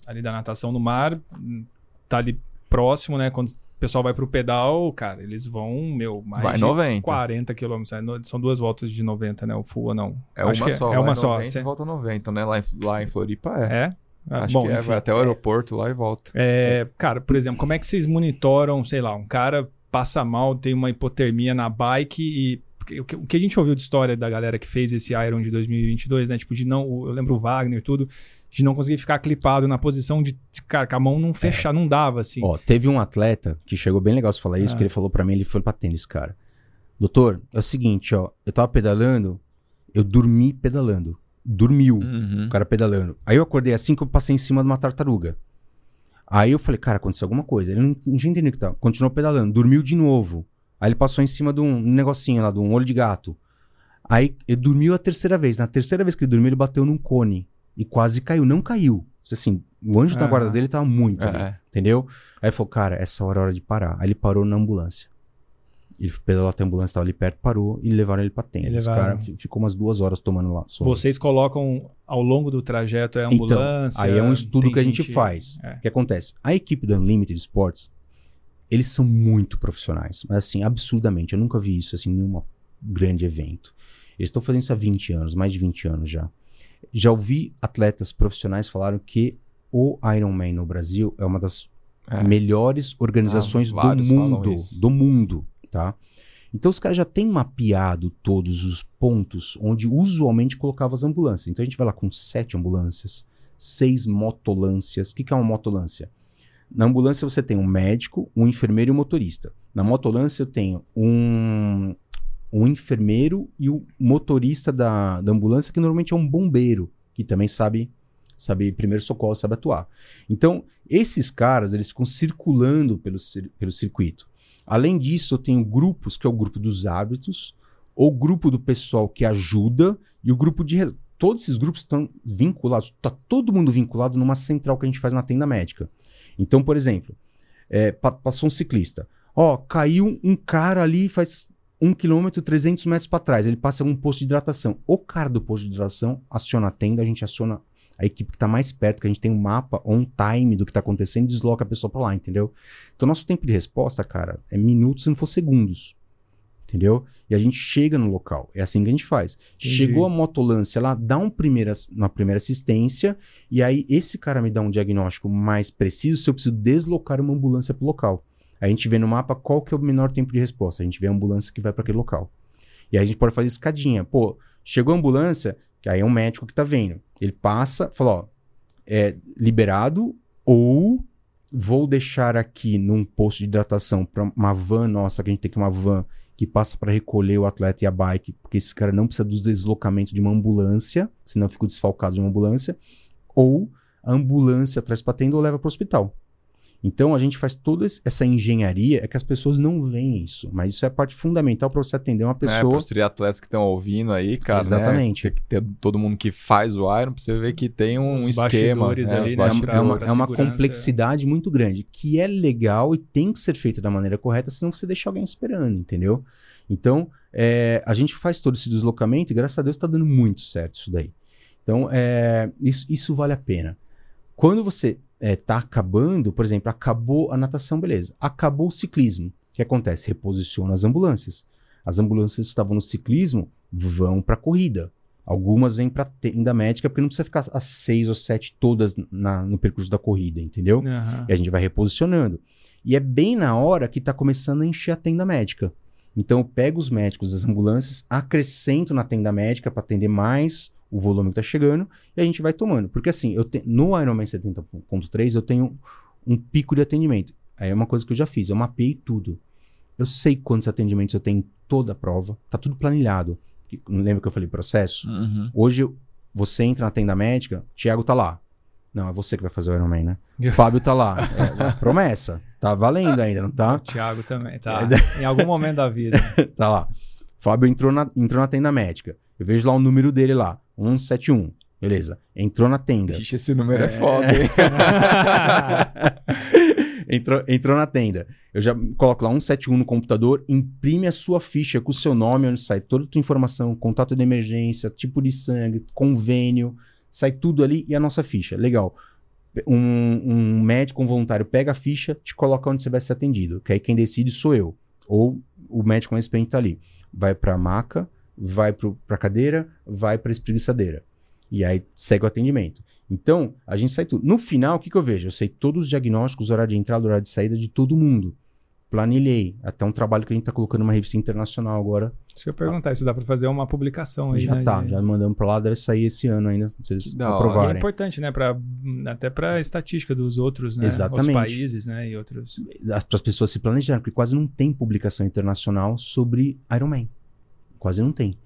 ali da natação no mar, hum, tá ali próximo, né? Quando o pessoal vai pro pedal, cara, eles vão, meu, mais Vai de 90. 40 quilômetros. No- São duas voltas de 90, né? O full ou não? É Acho uma que só. É uma vai só. 90 Cê- e volta 90, né? Lá em, lá em Floripa é. É? Ah, Acho bom, que é, enfim. vai até o aeroporto lá e volta. É, cara, por exemplo, como é que vocês monitoram, sei lá, um cara passa mal, tem uma hipotermia na bike e o que- que a gente ouviu de história da galera que fez esse Iron de 2022, né? Tipo, de não, eu lembro o Wagner e tudo, de não conseguir ficar clipado na posição de, cara, com a mão não fechar, não dava assim. Ó, teve um atleta que chegou bem legal você falar isso, Ah. que ele falou pra mim, ele foi pra tênis, cara. Doutor, é o seguinte, ó, eu tava pedalando, eu dormi pedalando. Dormiu Uhum. o cara pedalando. Aí eu acordei assim que eu passei em cima de uma tartaruga. Aí eu falei, cara, aconteceu alguma coisa. Ele não, não tinha entendido o que tá. Continuou pedalando, dormiu de novo. Aí ele passou em cima de um negocinho lá, de um olho de gato. Aí ele dormiu a terceira vez. Na terceira vez que ele dormiu, ele bateu num cone. E quase caiu. Não caiu. Assim, o anjo da Ah. guarda dele tava muito ali. É. Entendeu? Aí ele falou, cara, essa hora é hora de parar. Aí ele parou na ambulância. Ele pedalou até a ambulância, tava ali perto, parou e levaram ele pra tenda. E Esse cara fi- ficou umas duas horas tomando lá. soro. Vocês colocam ao longo do trajeto é Então, ambulância. aí é um estudo que a gente gente- faz. É. O que acontece? A equipe da Unlimited Sports eles são muito profissionais, mas assim, absurdamente. Eu nunca vi isso assim, em nenhum grande evento. Eles estão fazendo isso há 20 anos, mais de 20 anos já. Já ouvi atletas profissionais falaram que o Ironman no Brasil é uma das É. melhores organizações Ah, do mundo, do mundo, tá? Então os caras já têm mapeado todos os pontos onde usualmente colocava as ambulâncias. Então a gente vai lá com sete ambulâncias, seis motolâncias. O que, que é uma motolância? Na ambulância você tem um médico, um enfermeiro e um motorista. Na motolância eu tenho um, um enfermeiro e o motorista da, da ambulância, que normalmente é um bombeiro, que também sabe, sabe primeiro socorro, sabe atuar. Então, esses caras, eles ficam circulando pelo, pelo circuito. Além disso, eu tenho grupos, que é o grupo dos árbitros, o grupo do pessoal que ajuda e o grupo de... Todos esses grupos estão vinculados, está todo mundo vinculado numa central que a gente faz na tenda médica. Então, por exemplo, é, pa- passou um ciclista. Ó, caiu um cara ali faz um quilômetro, 300 metros para trás. Ele passa um posto de hidratação. O cara do posto de hidratação aciona a tenda, a gente aciona a equipe que está mais perto, que a gente tem um mapa on time do que está acontecendo desloca a pessoa para lá, entendeu? Então, nosso tempo de resposta, cara, é minutos, se não for segundos. Entendeu? E a gente chega no local. É assim que a gente faz. Entendi. Chegou a motolância lá, dá um primeira, uma primeira assistência, e aí esse cara me dá um diagnóstico mais preciso se eu preciso deslocar uma ambulância para o local. Aí a gente vê no mapa qual que é o menor tempo de resposta. A gente vê a ambulância que vai para aquele local. E aí a gente pode fazer escadinha. Pô, chegou a ambulância, que aí é um médico que tá vendo. Ele passa, fala, ó, é liberado ou vou deixar aqui num posto de hidratação para uma van nossa, que a gente tem que uma van que passa para recolher o atleta e a bike, porque esse cara não precisa do deslocamento de uma ambulância, senão fica desfalcado de uma ambulância, ou a ambulância traz para tenda ou leva para o hospital. Então a gente faz toda essa engenharia, é que as pessoas não veem isso, mas isso é a parte fundamental para você atender uma É, pessoa. pros triatletas que estão ouvindo aí, cara. Exatamente. Né? Tem que ter todo mundo que faz o Iron pra você ver que tem um Os esquema. bastidores né, ali, os né, É uma- bastidores. é uma, é complexidade muito grande, que é legal e tem que ser feita da maneira correta, senão você deixa alguém esperando, entendeu? Então, é, a gente faz todo esse deslocamento e graças a Deus está dando muito certo isso daí. Então, é, isso, isso vale a pena. Quando você está acabando, por exemplo, acabou a natação, beleza. Acabou o ciclismo. O que acontece? Reposiciona as ambulâncias. As ambulâncias que estavam no ciclismo vão para a corrida. Algumas vêm para tenda médica, porque não precisa ficar as seis ou sete todas na- no percurso da corrida, entendeu? Aham. E a gente vai reposicionando. E é bem na hora que está começando a encher a tenda médica. Então eu pego os médicos das ambulâncias, acrescento na tenda médica para atender mais o volume que está chegando e a gente vai tomando. Porque assim, eu te- no Ironman 70.3 eu tenho um pico de atendimento. Aí é uma coisa que eu já fiz, eu mapeei tudo. Eu sei quantos atendimentos eu tenho em toda a prova, tá tudo planilhado. Não lembra que eu falei processo? Uhum. Hoje você entra na tenda médica, Thiago tá lá. Não, é você que vai fazer o Ironman, né? Fábio tá lá. É, é promessa. Tá valendo ainda, não O tá? Thiago também, tá? É. em algum momento da vida. Tá lá. Fábio entrou na, entrou na tenda médica. Eu vejo lá o número dele lá. 171. Beleza. Entrou na tenda. Ixi, esse número é, foda, hein? entrou, entrou na tenda. Eu já coloco lá 171 no computador, imprime a sua ficha com o seu nome, onde sai toda a tua informação, contato de emergência, tipo de sangue, convênio, sai tudo ali e a nossa ficha. Legal. Um, um médico, um voluntário pega a ficha, te coloca onde você vai ser atendido. Que aí quem decide sou eu. Ou o médico mais experiente tá ali. Vai pra maca, vai pro, pra cadeira, vai pra espreguiçadeira. E aí segue o atendimento. Então, a gente sai tudo. No final, o que, que eu vejo? Eu sei todos os diagnósticos, horário de entrada, horário de saída de todo mundo. Planilhei. Até um trabalho que a gente tá colocando numa revista internacional agora. Se eu perguntar, isso dá pra fazer uma publicação aí, já né? tá, já mandamos pra lá, deve sair esse ano ainda, se eles Que da hora. E é aprovarem. importante, né? Pra, até pra estatística dos outros, né? Exatamente. Outros países, né? E outros. Para as pessoas se planejarem, porque quase não tem publicação internacional sobre Ironman. Quase não tem.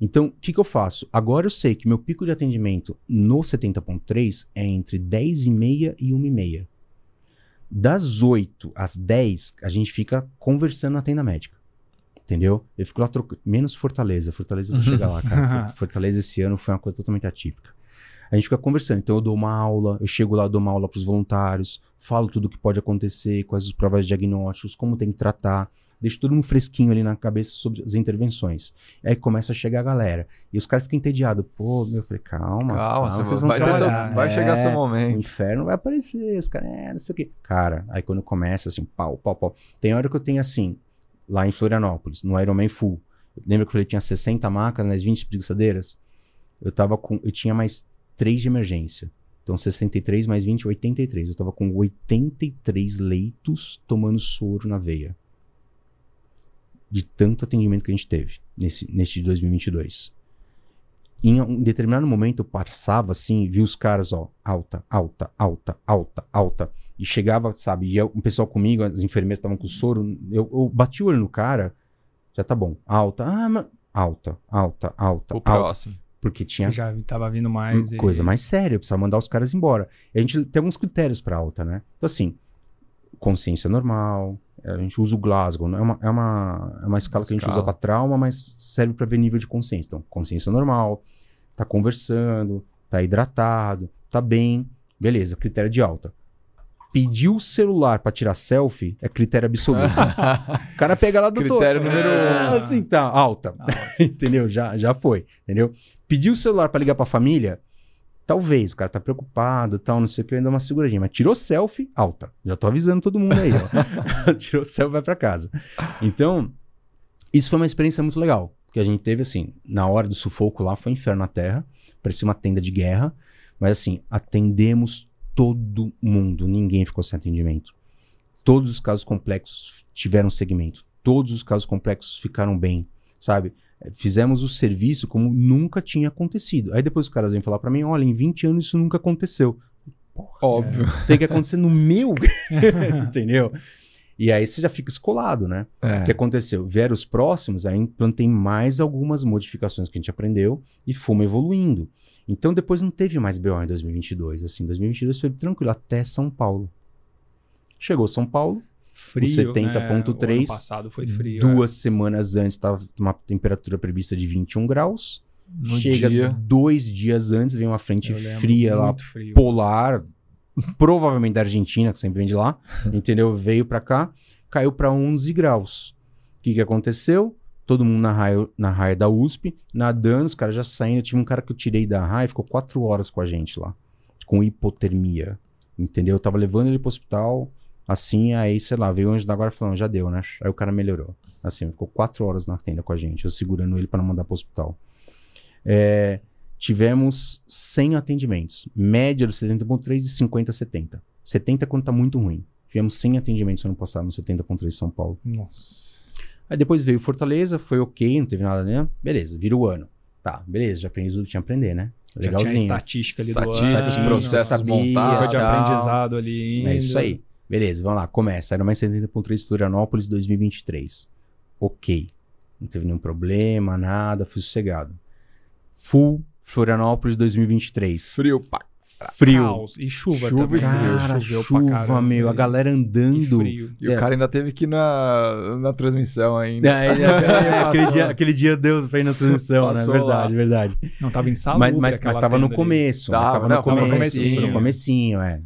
Então, o que, que eu faço? Agora eu sei que meu pico de atendimento no 70.3 é entre 10 e meia e 1 e meia. Das 8 às 10, a gente fica conversando na tenda médica. Entendeu? Eu fico lá trocando. Menos Fortaleza. Fortaleza vou chegar lá, cara. Fortaleza esse ano foi uma coisa totalmente atípica. A gente fica conversando. Então eu dou uma aula, eu chego lá, dou uma aula para os voluntários, falo tudo o que pode acontecer, quais as provas de diagnósticos, como tem que tratar, deixo todo mundo fresquinho ali na cabeça sobre as intervenções. Aí começa a chegar a galera. E os caras ficam entediados. Pô, meu, eu falei, calma. Calma, você vocês vão vai, seu- vai É, chegar seu O momento. inferno vai aparecer, os caras, é, não sei o quê. Cara, aí quando começa assim, pau, pau, pau. Tem hora que eu tenho assim, lá em Florianópolis, no Ironman Full. Lembra que eu falei que tinha 60 macas nas 20 preguiçadeiras? Eu tava com. Eu tinha mais 3 de emergência. Então 63 mais 20, 83. Eu tava com 83 leitos tomando soro na veia. De tanto atendimento que a gente teve nesse, neste 2022 em um determinado momento eu passava assim, vi os caras, ó, alta, alta, alta, alta, alta. E chegava, sabe, ia um pessoal comigo, as enfermeiras estavam com soro, eu, eu bati o olho no cara, já tá bom, alta, ah, mas... alta, alta, alta, O alta. próximo. Porque tinha Que já tava vindo mais. e- coisa mais séria, eu precisava mandar os caras embora. E a gente tem alguns critérios para alta, né? Então, assim, consciência normal, a gente usa o Glasgow, né? é uma, é uma, é uma escala que a gente Escala. usa para trauma, mas serve para ver nível de consciência. Então, consciência normal, tá conversando, tá hidratado, tá bem, beleza, critério de alta. Pediu o celular para tirar selfie é critério absoluto. o cara pega lá do Critério número Ah, um. Assim, tá, alta. Ah, entendeu? Já, já foi, entendeu? Pediu o celular pra ligar pra família, talvez, o cara tá preocupado, tal, não sei o que, ainda uma seguradinha, mas tirou selfie, alta. Já tô avisando todo mundo aí, ó. tirou selfie, vai pra casa. Então, isso foi uma experiência muito legal, que a gente teve, assim, na hora do sufoco lá, foi inferno na terra, parecia uma tenda de guerra, mas assim, atendemos todo mundo, ninguém ficou sem atendimento. Todos os casos complexos tiveram segmento, todos os casos complexos ficaram bem, sabe? Fizemos o serviço como nunca tinha acontecido. Aí depois os caras vêm falar pra mim, olha, em 20 anos isso nunca aconteceu. Óbvio. Tem que acontecer no meu, entendeu? E aí você já fica escolado, né? É. O que aconteceu? Vieram os próximos, aí implantei mais algumas modificações que a gente aprendeu e fomos evoluindo. Então depois não teve mais BO em 2022. Assim, 2022 foi tranquilo, até São Paulo. Chegou São Paulo, frio. O 70.3, Né? O ano passado foi frio. duas semanas antes estava uma temperatura prevista de 21 graus. No Chega dia. dois dias antes, vem uma é. frente Eu fria lá, frio. polar, provavelmente da Argentina, que sempre vem de lá, entendeu? Veio pra cá, caiu pra 11 graus. O que, que aconteceu? Todo mundo na raia, na raia da USP, nadando, os caras já saindo. Eu tive um cara que eu tirei da raia, ficou quatro horas com a gente lá, com hipotermia, entendeu? Eu tava levando ele pro hospital, assim, aí, sei lá, veio o anjo da guarda falando, já deu, né? Aí o cara melhorou. Assim, ficou quatro horas na tenda com a gente, eu segurando ele pra não mandar pro hospital. É, tivemos 100 atendimentos. Média do 70.3 de 50 a 70. 70 quando tá muito ruim. Tivemos 100 atendimentos ano passado no 70.3 de São Paulo. Nossa. Aí depois veio Fortaleza, foi ok, não teve nada, né? Beleza, vira o ano. Tá, beleza, já aprendi tudo que tinha a aprender, né? Já tinha Legalzinho. estatística ali Estatística, do ano. os processos montados. De aprendizado ali. É isso aí. Beleza, vamos lá, começa. Era mais 70.3 Florianópolis 2023. Ok. Não teve nenhum problema, nada, fui sossegado. Full Florianópolis 2023. Frio, pá. Frio. Caos. E chuva, Chuva também. e frio. Cara, Choveu pra chuva, caramba. meu. A galera E andando. frio. E o É. cara ainda teve que ir na, na transmissão ainda. É, é, aquele, dia, aquele dia deu pra ir na transição, né? Passou Verdade, lá. verdade. Não, tava em sala. mas, mas, mas tava no começo. mas Tava, tava não, no tava comecinho. No comecinho, é.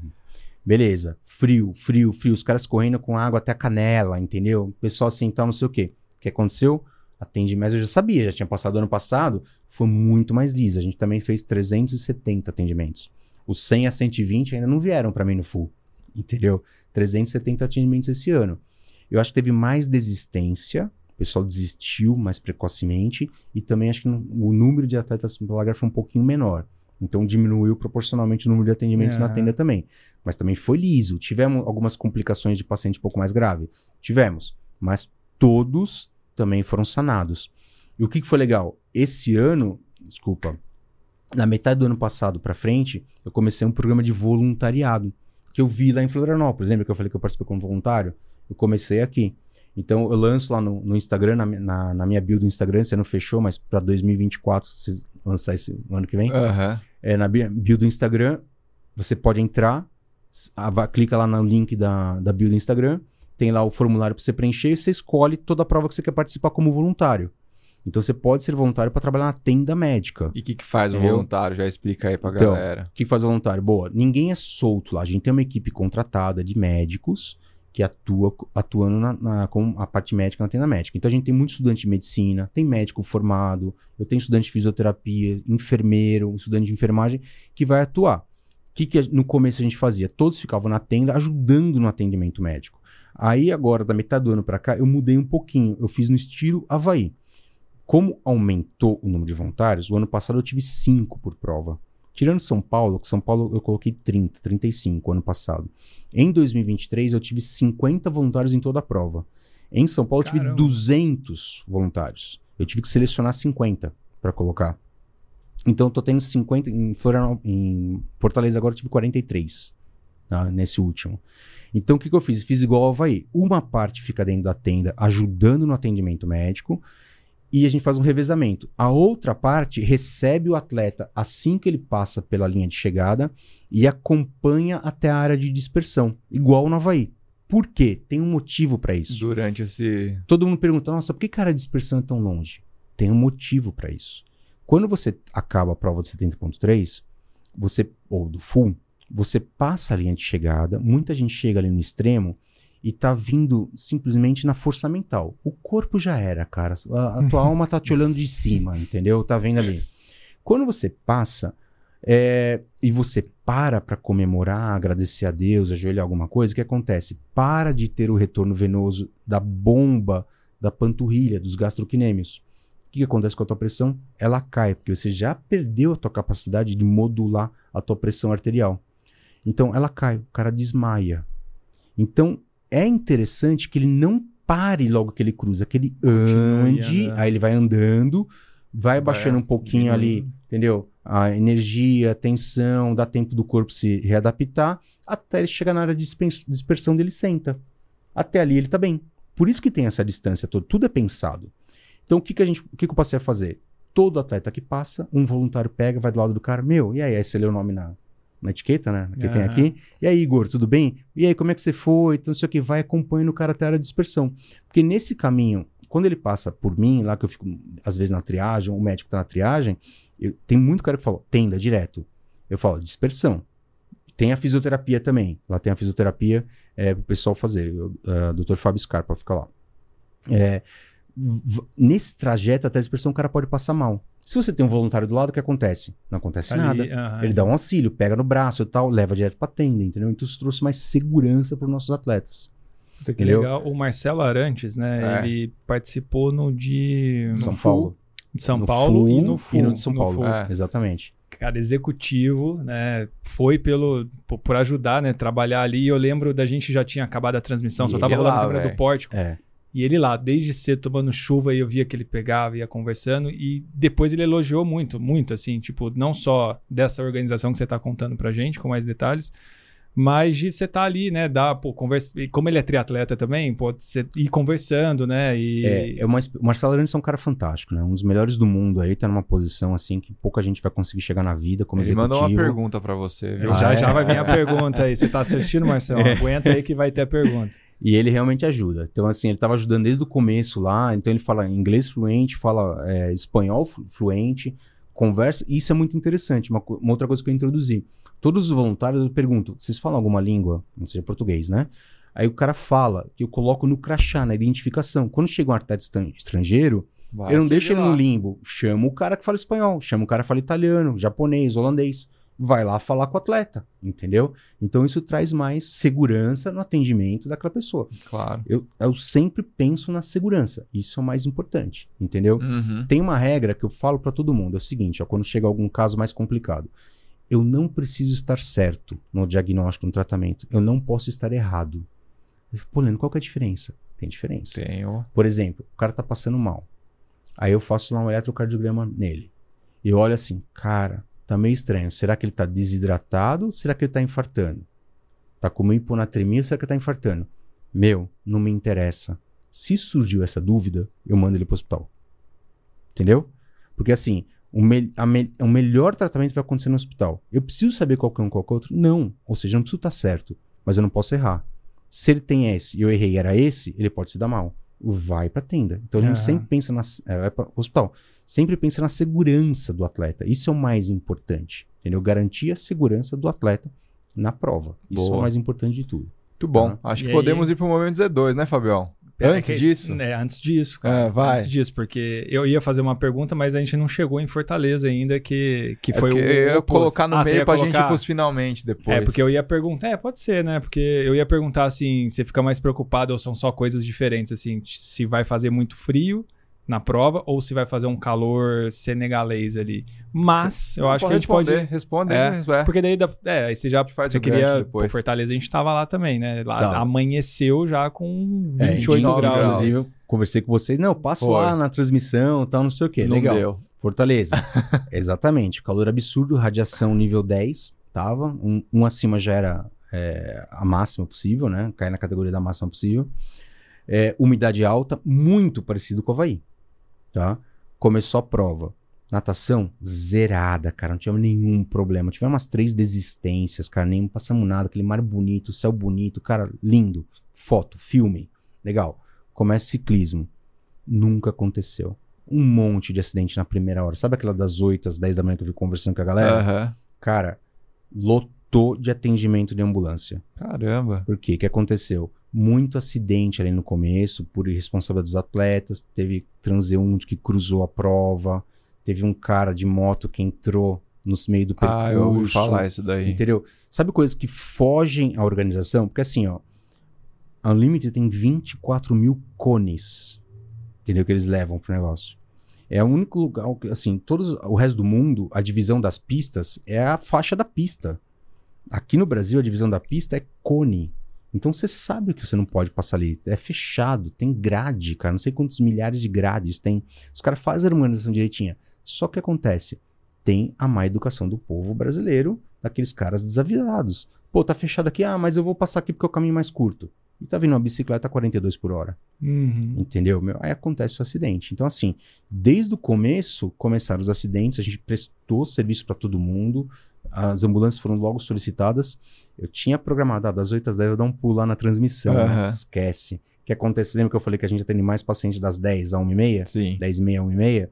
Beleza. Frio, frio, frio. Os caras correndo com água até a canela, entendeu? O pessoal assim, tal, não sei o quê. O que aconteceu? Atendimento, eu já sabia, já tinha passado ano passado. Foi muito mais liso. A gente também fez 370 atendimentos. Os 100 a 120 ainda não vieram pra mim no full. Entendeu? 370 atendimentos esse ano. Eu acho que teve mais desistência. O pessoal desistiu mais precocemente. E também acho que no- o número de atletas pela lagar foi um pouquinho menor. Então diminuiu proporcionalmente o número de atendimentos na Aham. tenda também. Mas também foi liso. Tivemos algumas complicações de paciente um pouco mais grave? Tivemos. Mas todos também foram sanados. E o que, que foi legal? Esse ano, desculpa, na metade do ano passado pra frente, eu comecei um programa de voluntariado que eu vi lá em Florianópolis. Lembra que eu falei que eu participei como voluntário? Eu comecei aqui. Então eu lanço lá no, no Instagram, na, na, na minha build do Instagram, você não fechou, mas pra 2024, se lançar esse ano que vem, Aham. é, na bi- bio do Instagram, você pode entrar, clica lá no link da, da bio do Instagram, tem lá o formulário para você preencher e você escolhe toda a prova que você quer participar como voluntário. Então você pode ser voluntário para trabalhar na tenda médica. E o que, que faz o Entendeu? voluntário? Já explica aí pra Então, galera. O que faz voluntário? Boa, ninguém é solto lá. A gente tem uma equipe contratada de médicos que atua atuando na, na, com a parte médica na tenda médica. Então a gente tem muito estudante de medicina, tem médico formado, eu tenho estudante de fisioterapia, enfermeiro, estudante de enfermagem que vai atuar. O que, que no começo a gente fazia? Todos ficavam na tenda ajudando no atendimento médico. Aí agora, da metade do ano para cá, eu mudei um pouquinho. Eu fiz no estilo Havaí. Como aumentou o número de voluntários, o ano passado eu tive cinco por prova. Tirando São Paulo, que São Paulo eu coloquei 30, 35 ano passado. Em 2023 eu tive 50 voluntários em toda a prova. Em São Paulo Caramba. eu tive 200 voluntários. Eu tive que selecionar 50 para colocar. Então eu tô tendo 50 em Florianópolis, em Fortaleza agora eu tive 43, tá? nesse último. Então o que, que eu fiz? Fiz igual ao Havaí. Uma parte fica dentro da tenda ajudando no atendimento médico e a gente faz um revezamento. A outra parte recebe o atleta assim que ele passa pela linha de chegada e acompanha até a área de dispersão, igual no Havaí. Por quê? Tem um motivo para isso. Durante esse. Todo mundo pergunta: nossa, por que, cara, a dispersão é tão longe? Tem um motivo para isso. Quando você acaba a prova de 70.3, você ou do full, você passa a linha de chegada, muita gente chega ali no extremo e tá vindo simplesmente na força mental. O corpo já era, cara. A, a tua alma tá te olhando de cima, entendeu? Tá vendo ali. Quando você passa é, e você para para comemorar, agradecer a Deus, ajoelhar alguma coisa, o que acontece? Para de ter o retorno venoso da bomba da panturrilha, dos gastroquinêmios. O que, que acontece com a tua pressão? Ela cai, porque você já perdeu a tua capacidade de modular a tua pressão arterial. Então ela cai, o cara desmaia. Então é interessante que ele não pare logo que ele cruza, que ele ande, aí ele vai andando, vai, baixando um pouquinho ali, entendeu? A energia, a tensão, dá tempo do corpo se readaptar, até ele chegar na área de dispersão dele senta. Até ali ele tá bem. Por isso que tem essa distância toda, tudo é pensado. Então o que, que a gente, o que, que eu passei a fazer? Todo atleta que passa, um voluntário pega, vai do lado do cara, meu, e aí, aí você lê o nome na, na etiqueta, né? Que uhum. tem aqui. E aí, Igor, tudo bem? E aí, como é que você foi? Então, isso aqui vai acompanhando o cara até a área de dispersão. Porque nesse caminho, quando ele passa por mim, lá que eu fico, às vezes, na triagem, o médico tá na triagem, eu, tem muito cara que fala, tenda direto. Eu falo, dispersão. Tem a fisioterapia também. Lá tem a fisioterapia é, pro pessoal fazer. O uh, Dr. Fábio Scarpa fica lá. É, nesse trajeto até a dispersão, o cara pode passar mal. Se você tem um voluntário do lado, o que acontece? Não acontece Ali, nada. Ele dá um auxílio, pega no braço e tal, leva direto pra tenda, entendeu? Então isso trouxe mais segurança para os nossos atletas. Puta, que entendeu? legal. O Marcelo Arantes, né? É. Ele participou no de. No São Paulo. De São no Paulo e no. E no de São Paulo. É. Exatamente. Cara, executivo, né? Foi pelo por, por, ajudar, né? Trabalhar ali. Eu lembro da gente já tinha acabado a transmissão, e só tava rolando a câmera do pórtico. É. E ele lá, desde cedo tomando chuva, e eu via que ele pegava, ia conversando, e depois ele elogiou muito, muito, assim, tipo, não só dessa organização que você está contando pra gente, com mais detalhes, mas de você estar tá ali, né, dá, pô, conversa, e como ele é triatleta também, pode ser, ir conversando, né, e... É, é uma, o Marcelo Arantes é um cara fantástico, né, um dos melhores do mundo aí, tá numa posição, assim, que pouca gente vai conseguir chegar na vida como ele executivo. Ele mandou uma pergunta para você, viu? Ah, já, é? já vai vir a pergunta aí, você tá assistindo, Marcelo? É. Aguenta aí que vai ter a pergunta. E ele realmente ajuda. Então, assim, ele estava ajudando desde o começo lá. Então, ele fala inglês fluente, fala é, espanhol fluente, conversa. E isso é muito interessante. Uma, uma, outra coisa que eu introduzi. Todos os voluntários eu pergunto: vocês falam alguma língua? Não seja português, né? Aí o cara fala que eu coloco no crachá, na identificação. Quando chega um atleta estrangeiro, Vai eu não deixo ele lá. no limbo. Chamo o cara que fala espanhol, chamo o cara que fala italiano, japonês, holandês vai lá falar com o atleta, entendeu? Então isso traz mais segurança no atendimento daquela pessoa. Claro. Eu, eu sempre penso na segurança, isso é o mais importante, entendeu? Uhum. Tem uma regra que eu falo para todo mundo, é o seguinte, ó, quando chega algum caso mais complicado, eu não preciso estar certo no diagnóstico, no tratamento, eu não posso estar errado. Pô, Leandro, qual que é a diferença? Tem diferença. Tenho. Por exemplo, o cara tá passando mal. Aí eu faço lá um eletrocardiograma nele. E eu olho assim, cara, Tá meio estranho. Será que ele tá desidratado? Será que ele tá infartando? Tá com uma hiponatremia será que ele tá infartando? Meu, não me interessa. Se surgiu essa dúvida, eu mando ele pro hospital. Entendeu? Porque assim, o, me me o melhor tratamento vai acontecer no hospital. Eu preciso saber qual que é um qual que é outro? Não. Ou seja, eu não preciso estar tá certo. Mas eu não posso errar. Se ele tem esse e eu errei era esse, ele pode se dar mal vai para tenda. Então a gente uhum. sempre pensa na é, vai para hospital, sempre pensa na segurança do atleta. Isso é o mais importante, entendeu? Garantir a segurança do atleta na prova. Isso Boa. é o mais importante de tudo. Muito bom. Tá. Acho E que aí- podemos ir pro momento Z2, né, Fabião? Antes É que- disso? É, antes disso, cara. É, vai. Antes disso, porque eu ia fazer uma pergunta, mas a gente não chegou em Fortaleza ainda, que, que É foi o. porque eu ia colocar no Ah, meio pra gente ir colocar? pros finalmente depois. É, porque eu ia perguntar. É, pode ser, né? Porque eu ia perguntar assim: você fica mais preocupado ou são só coisas diferentes? Assim, se vai fazer muito frio na prova ou se vai fazer um calor senegalês ali. Mas eu acho que a gente pode. Responder, É, responder. É, Porque daí, é, aí você já faz você queria. depois. Pô, Fortaleza a gente tava lá também, né? Lá Tá. amanheceu já com É, 28 29 graus. graus. Inclusive, eu conversei com vocês. Não, passo Foi. lá na transmissão tal, não sei o quê. Não Legal. deu. Fortaleza. Exatamente. Calor absurdo, radiação nível 10, tava. Um, um acima já era é, a máxima possível, né? Cai na categoria da máxima possível. É, umidade alta, muito parecido com o Havaí. Tá? Começou a prova. Natação zerada, cara. Não tivemos nenhum problema. Tivemos umas três desistências, cara. Nem passamos nada. Aquele mar bonito, céu bonito, cara, lindo. Foto, filme. Legal. Começa ciclismo. Nunca aconteceu. Um monte de acidente na primeira hora. Sabe aquela das 8 às 10 da manhã que eu vi conversando com a galera? Aham. Cara, lotou de atendimento de ambulância. Caramba. Por quê? O que aconteceu? Muito acidente ali no começo, por irresponsabilidade dos atletas. Teve transeunte que cruzou a prova. Teve um cara de moto que entrou no meio do percurso. Ah, eu ouvi falar isso daí. Entendeu? Sabe coisas que fogem à organização? Porque assim, ó, a Unlimited tem 24 mil cones, entendeu? Que eles levam pro negócio. É o único lugar, que, assim, todos, o resto do mundo, a divisão das pistas é a faixa da pista. Aqui no Brasil, a divisão da pista é cone. Então você sabe que você não pode passar ali. É fechado, tem grade, cara. Não sei quantos milhares de grades tem. Os caras fazem a organização direitinha. Só que acontece, tem a má educação do povo brasileiro, daqueles caras desavisados. Pô, tá fechado aqui, ah, mas eu vou passar aqui porque é o caminho mais curto. E tá vindo uma bicicleta a 42 por hora. Uhum. Entendeu? Meu? Aí acontece o acidente. Então, assim, desde o começo começaram os acidentes, a gente prestou serviço para todo mundo, as ambulâncias foram logo solicitadas. Eu tinha programado, ah, das 8 às 10 eu dar um pulo lá na transmissão. né? Aham. Esquece. O que acontece? Lembra que eu falei que a gente atende mais pacientes das 10 a 1h30? Sim. 10 e meia, 1 e meia,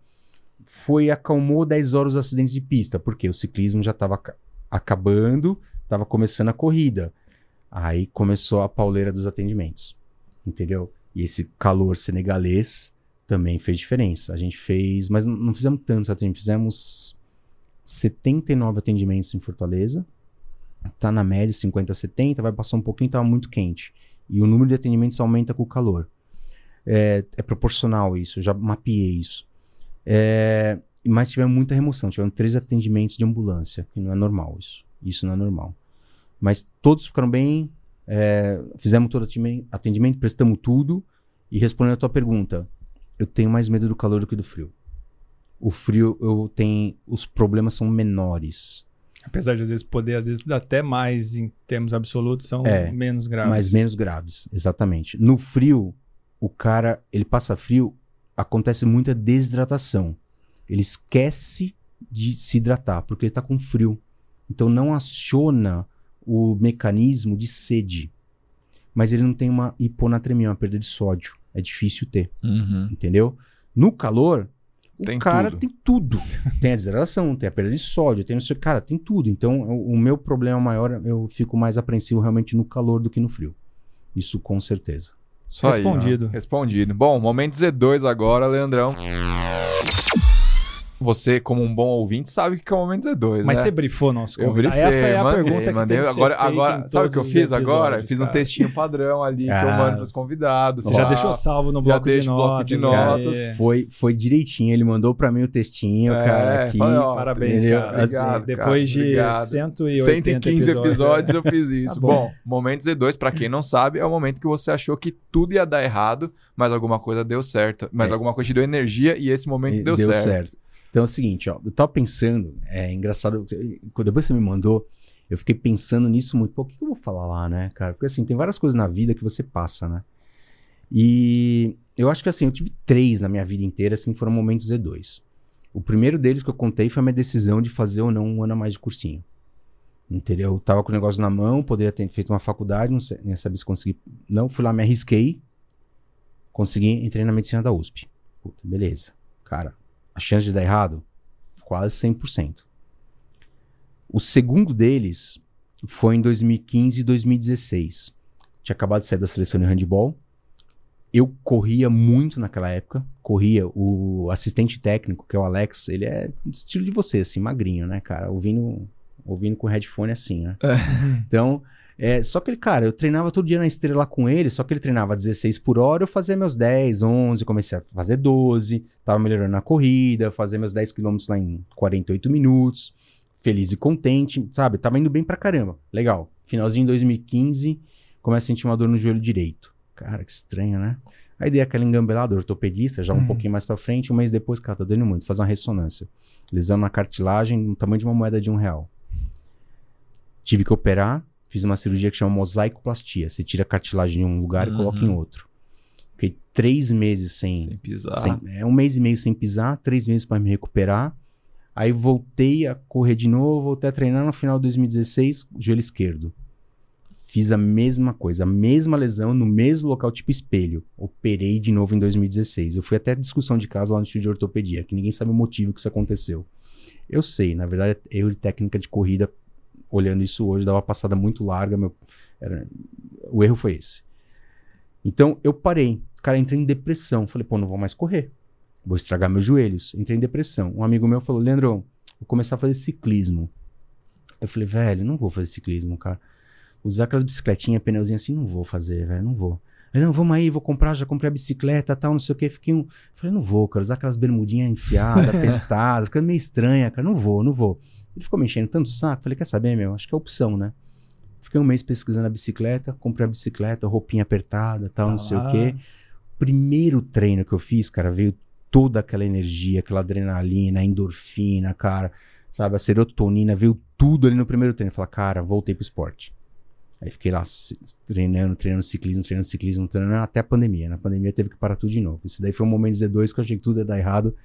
foi acalmou 10 horas os acidentes de pista, porque o ciclismo já estava acabando, estava começando a corrida. Aí começou a pauleira dos atendimentos, entendeu? E esse calor senegalês também fez diferença. A gente fez, mas não, fizemos tantos atendimentos, fizemos 79 atendimentos em Fortaleza, tá na média 50, 70, vai passar um pouquinho, tava muito quente. E o número de atendimentos aumenta com o calor. É, é proporcional isso, já mapeei isso. É, mas tivemos muita remoção, tivemos três atendimentos de ambulância, que não é normal isso. Isso não é normal. Mas todos ficaram bem, é, fizemos todo atendimento, prestamos tudo. E respondendo a tua pergunta, eu tenho mais medo do calor do que do frio. O frio, eu tenho. Os problemas são menores. Apesar de às vezes poder, às vezes até mais em termos absolutos, são É, menos graves. Mas menos graves, exatamente. No frio, o cara, ele passa frio, acontece muita desidratação. Ele esquece de se hidratar, porque ele tá com frio. Então não aciona o mecanismo de sede. Mas ele não tem uma hiponatremia, uma perda de sódio. É difícil ter, Uhum. entendeu? No calor, o Tem cara tudo. tem tudo. tem a desidratação, tem a perda de sódio, tem não sei, cara, tem tudo. Então, o, o meu problema maior, eu fico mais apreensivo realmente no calor do que no frio. Isso com certeza. Só aí. Respondido. Respondido. Bom, momento Z2 agora, Leandrão. Você, como um bom ouvinte, sabe o que é o momento Z2, Mas né? você brifou nosso Eu convidado. brifei, Essa é a mandei, pergunta que mandei. tem que agora, agora, sabe o que eu fiz agora? Fiz um textinho padrão ali que eu Ah. mando pros convidados. Você já lá. deixou salvo no já bloco de deixo o bloco notas. de notas. É. Foi, foi direitinho, ele mandou pra mim o textinho, É, cara, aqui. falei, ó, Parabéns, Entendeu? cara. Assim, Obrigado, Depois cara, de obrigado. 180 115 episódios, eu fiz isso. Tá bom. bom. momento Z2, pra quem não sabe, é o momento que você achou que tudo ia dar errado, mas alguma coisa deu certo. Mas É. alguma coisa te deu energia e esse momento deu, certo. Então é o seguinte, ó, eu tava pensando, é engraçado, depois você me mandou, eu fiquei pensando nisso muito. Pô, o que eu vou falar lá, né, cara? Porque assim, tem várias coisas na vida que você passa, né? E eu acho que assim, eu tive três na minha vida inteira, assim, foram momentos Z2. O primeiro deles que eu contei foi a minha decisão de fazer ou não um ano a mais de cursinho. Entendeu? Eu tava com o negócio na mão, poderia ter feito uma faculdade, não, sei, nem sabia se consegui. Não, fui lá, me arrisquei, consegui, entrei na medicina da USP. Puta, beleza. Cara, a chance de dar errado? Quase 100%. O segundo deles foi em 2015 e 2016. tinha acabado de sair da seleção de handball. Eu corria muito naquela época. Corria. O assistente técnico, que é o Alex, ele é estilo de você, assim, magrinho, né, cara? Ouvindo, ouvindo com headphone assim, né? Então, é, só que ele, cara, eu treinava todo dia na esteira lá com ele, só que ele treinava 16 por hora, eu fazia meus 10, 11, comecei a fazer 12, tava melhorando na corrida, fazia meus 10 quilômetros lá em 48 minutos, feliz e contente, sabe? Tava indo bem pra caramba. Legal. Finalzinho de 2015, começa a sentir uma dor no joelho direito. Cara, que estranho, né? Aí dei aquela engambelada, ortopedista, já um Uhum. pouquinho mais pra frente, um mês depois, cara, tá doendo muito, faz uma ressonância. Lesão na cartilagem, no tamanho de uma moeda de um real. Tive que operar, fiz uma cirurgia que chama mosaicoplastia. Você tira a cartilagem de um lugar e coloca em Uhum. outro. Fiquei três meses sem, Sem pisar. sem- é, um mês e meio sem pisar, três meses para me recuperar. Aí voltei a correr de novo, voltei a treinar no final de 2016, joelho esquerdo. Fiz a mesma coisa, a mesma lesão no mesmo local, tipo espelho. Operei de novo em 2016. Eu fui até discussão de casa lá no estúdio de ortopedia, que ninguém sabe o motivo que isso aconteceu. Eu sei, na verdade, é erro de técnica de corrida. Olhando isso hoje, dava uma passada muito larga. Meu, era- o erro foi esse. Então eu parei. Cara, entrei em depressão. Falei, pô, não vou mais correr. Vou estragar meus joelhos. Entrei em depressão. Um amigo meu falou, Leandro, vou começar a fazer ciclismo. Eu falei, velho, não vou fazer ciclismo, cara. Usar aquelas bicicletinhas, pneuzinho assim, não vou fazer, velho, não vou. Ele, não, vamos aí, vou comprar, já comprei a bicicleta, tal, não sei o que. Fiquei um... Falei, não vou, cara, usar aquelas bermudinhas enfiadas, pestadas, coisa meio estranha, cara, não vou, não vou. Ele ficou me enchendo tanto o saco, falei, quer saber, meu, acho que é opção, né? Fiquei um mês pesquisando a bicicleta, comprei a bicicleta, roupinha apertada, tal, não sei o Ah, quê. Primeiro treino que eu fiz, cara, veio toda aquela energia, aquela adrenalina, a endorfina, cara, sabe, a serotonina, veio tudo ali no primeiro treino. Eu falei, cara, voltei pro esporte. Aí fiquei lá treinando, treinando ciclismo, treinando ciclismo, treinando até a pandemia. Na pandemia teve que parar tudo de novo. Isso daí foi um momento de Z2 que eu achei que tudo ia dar errado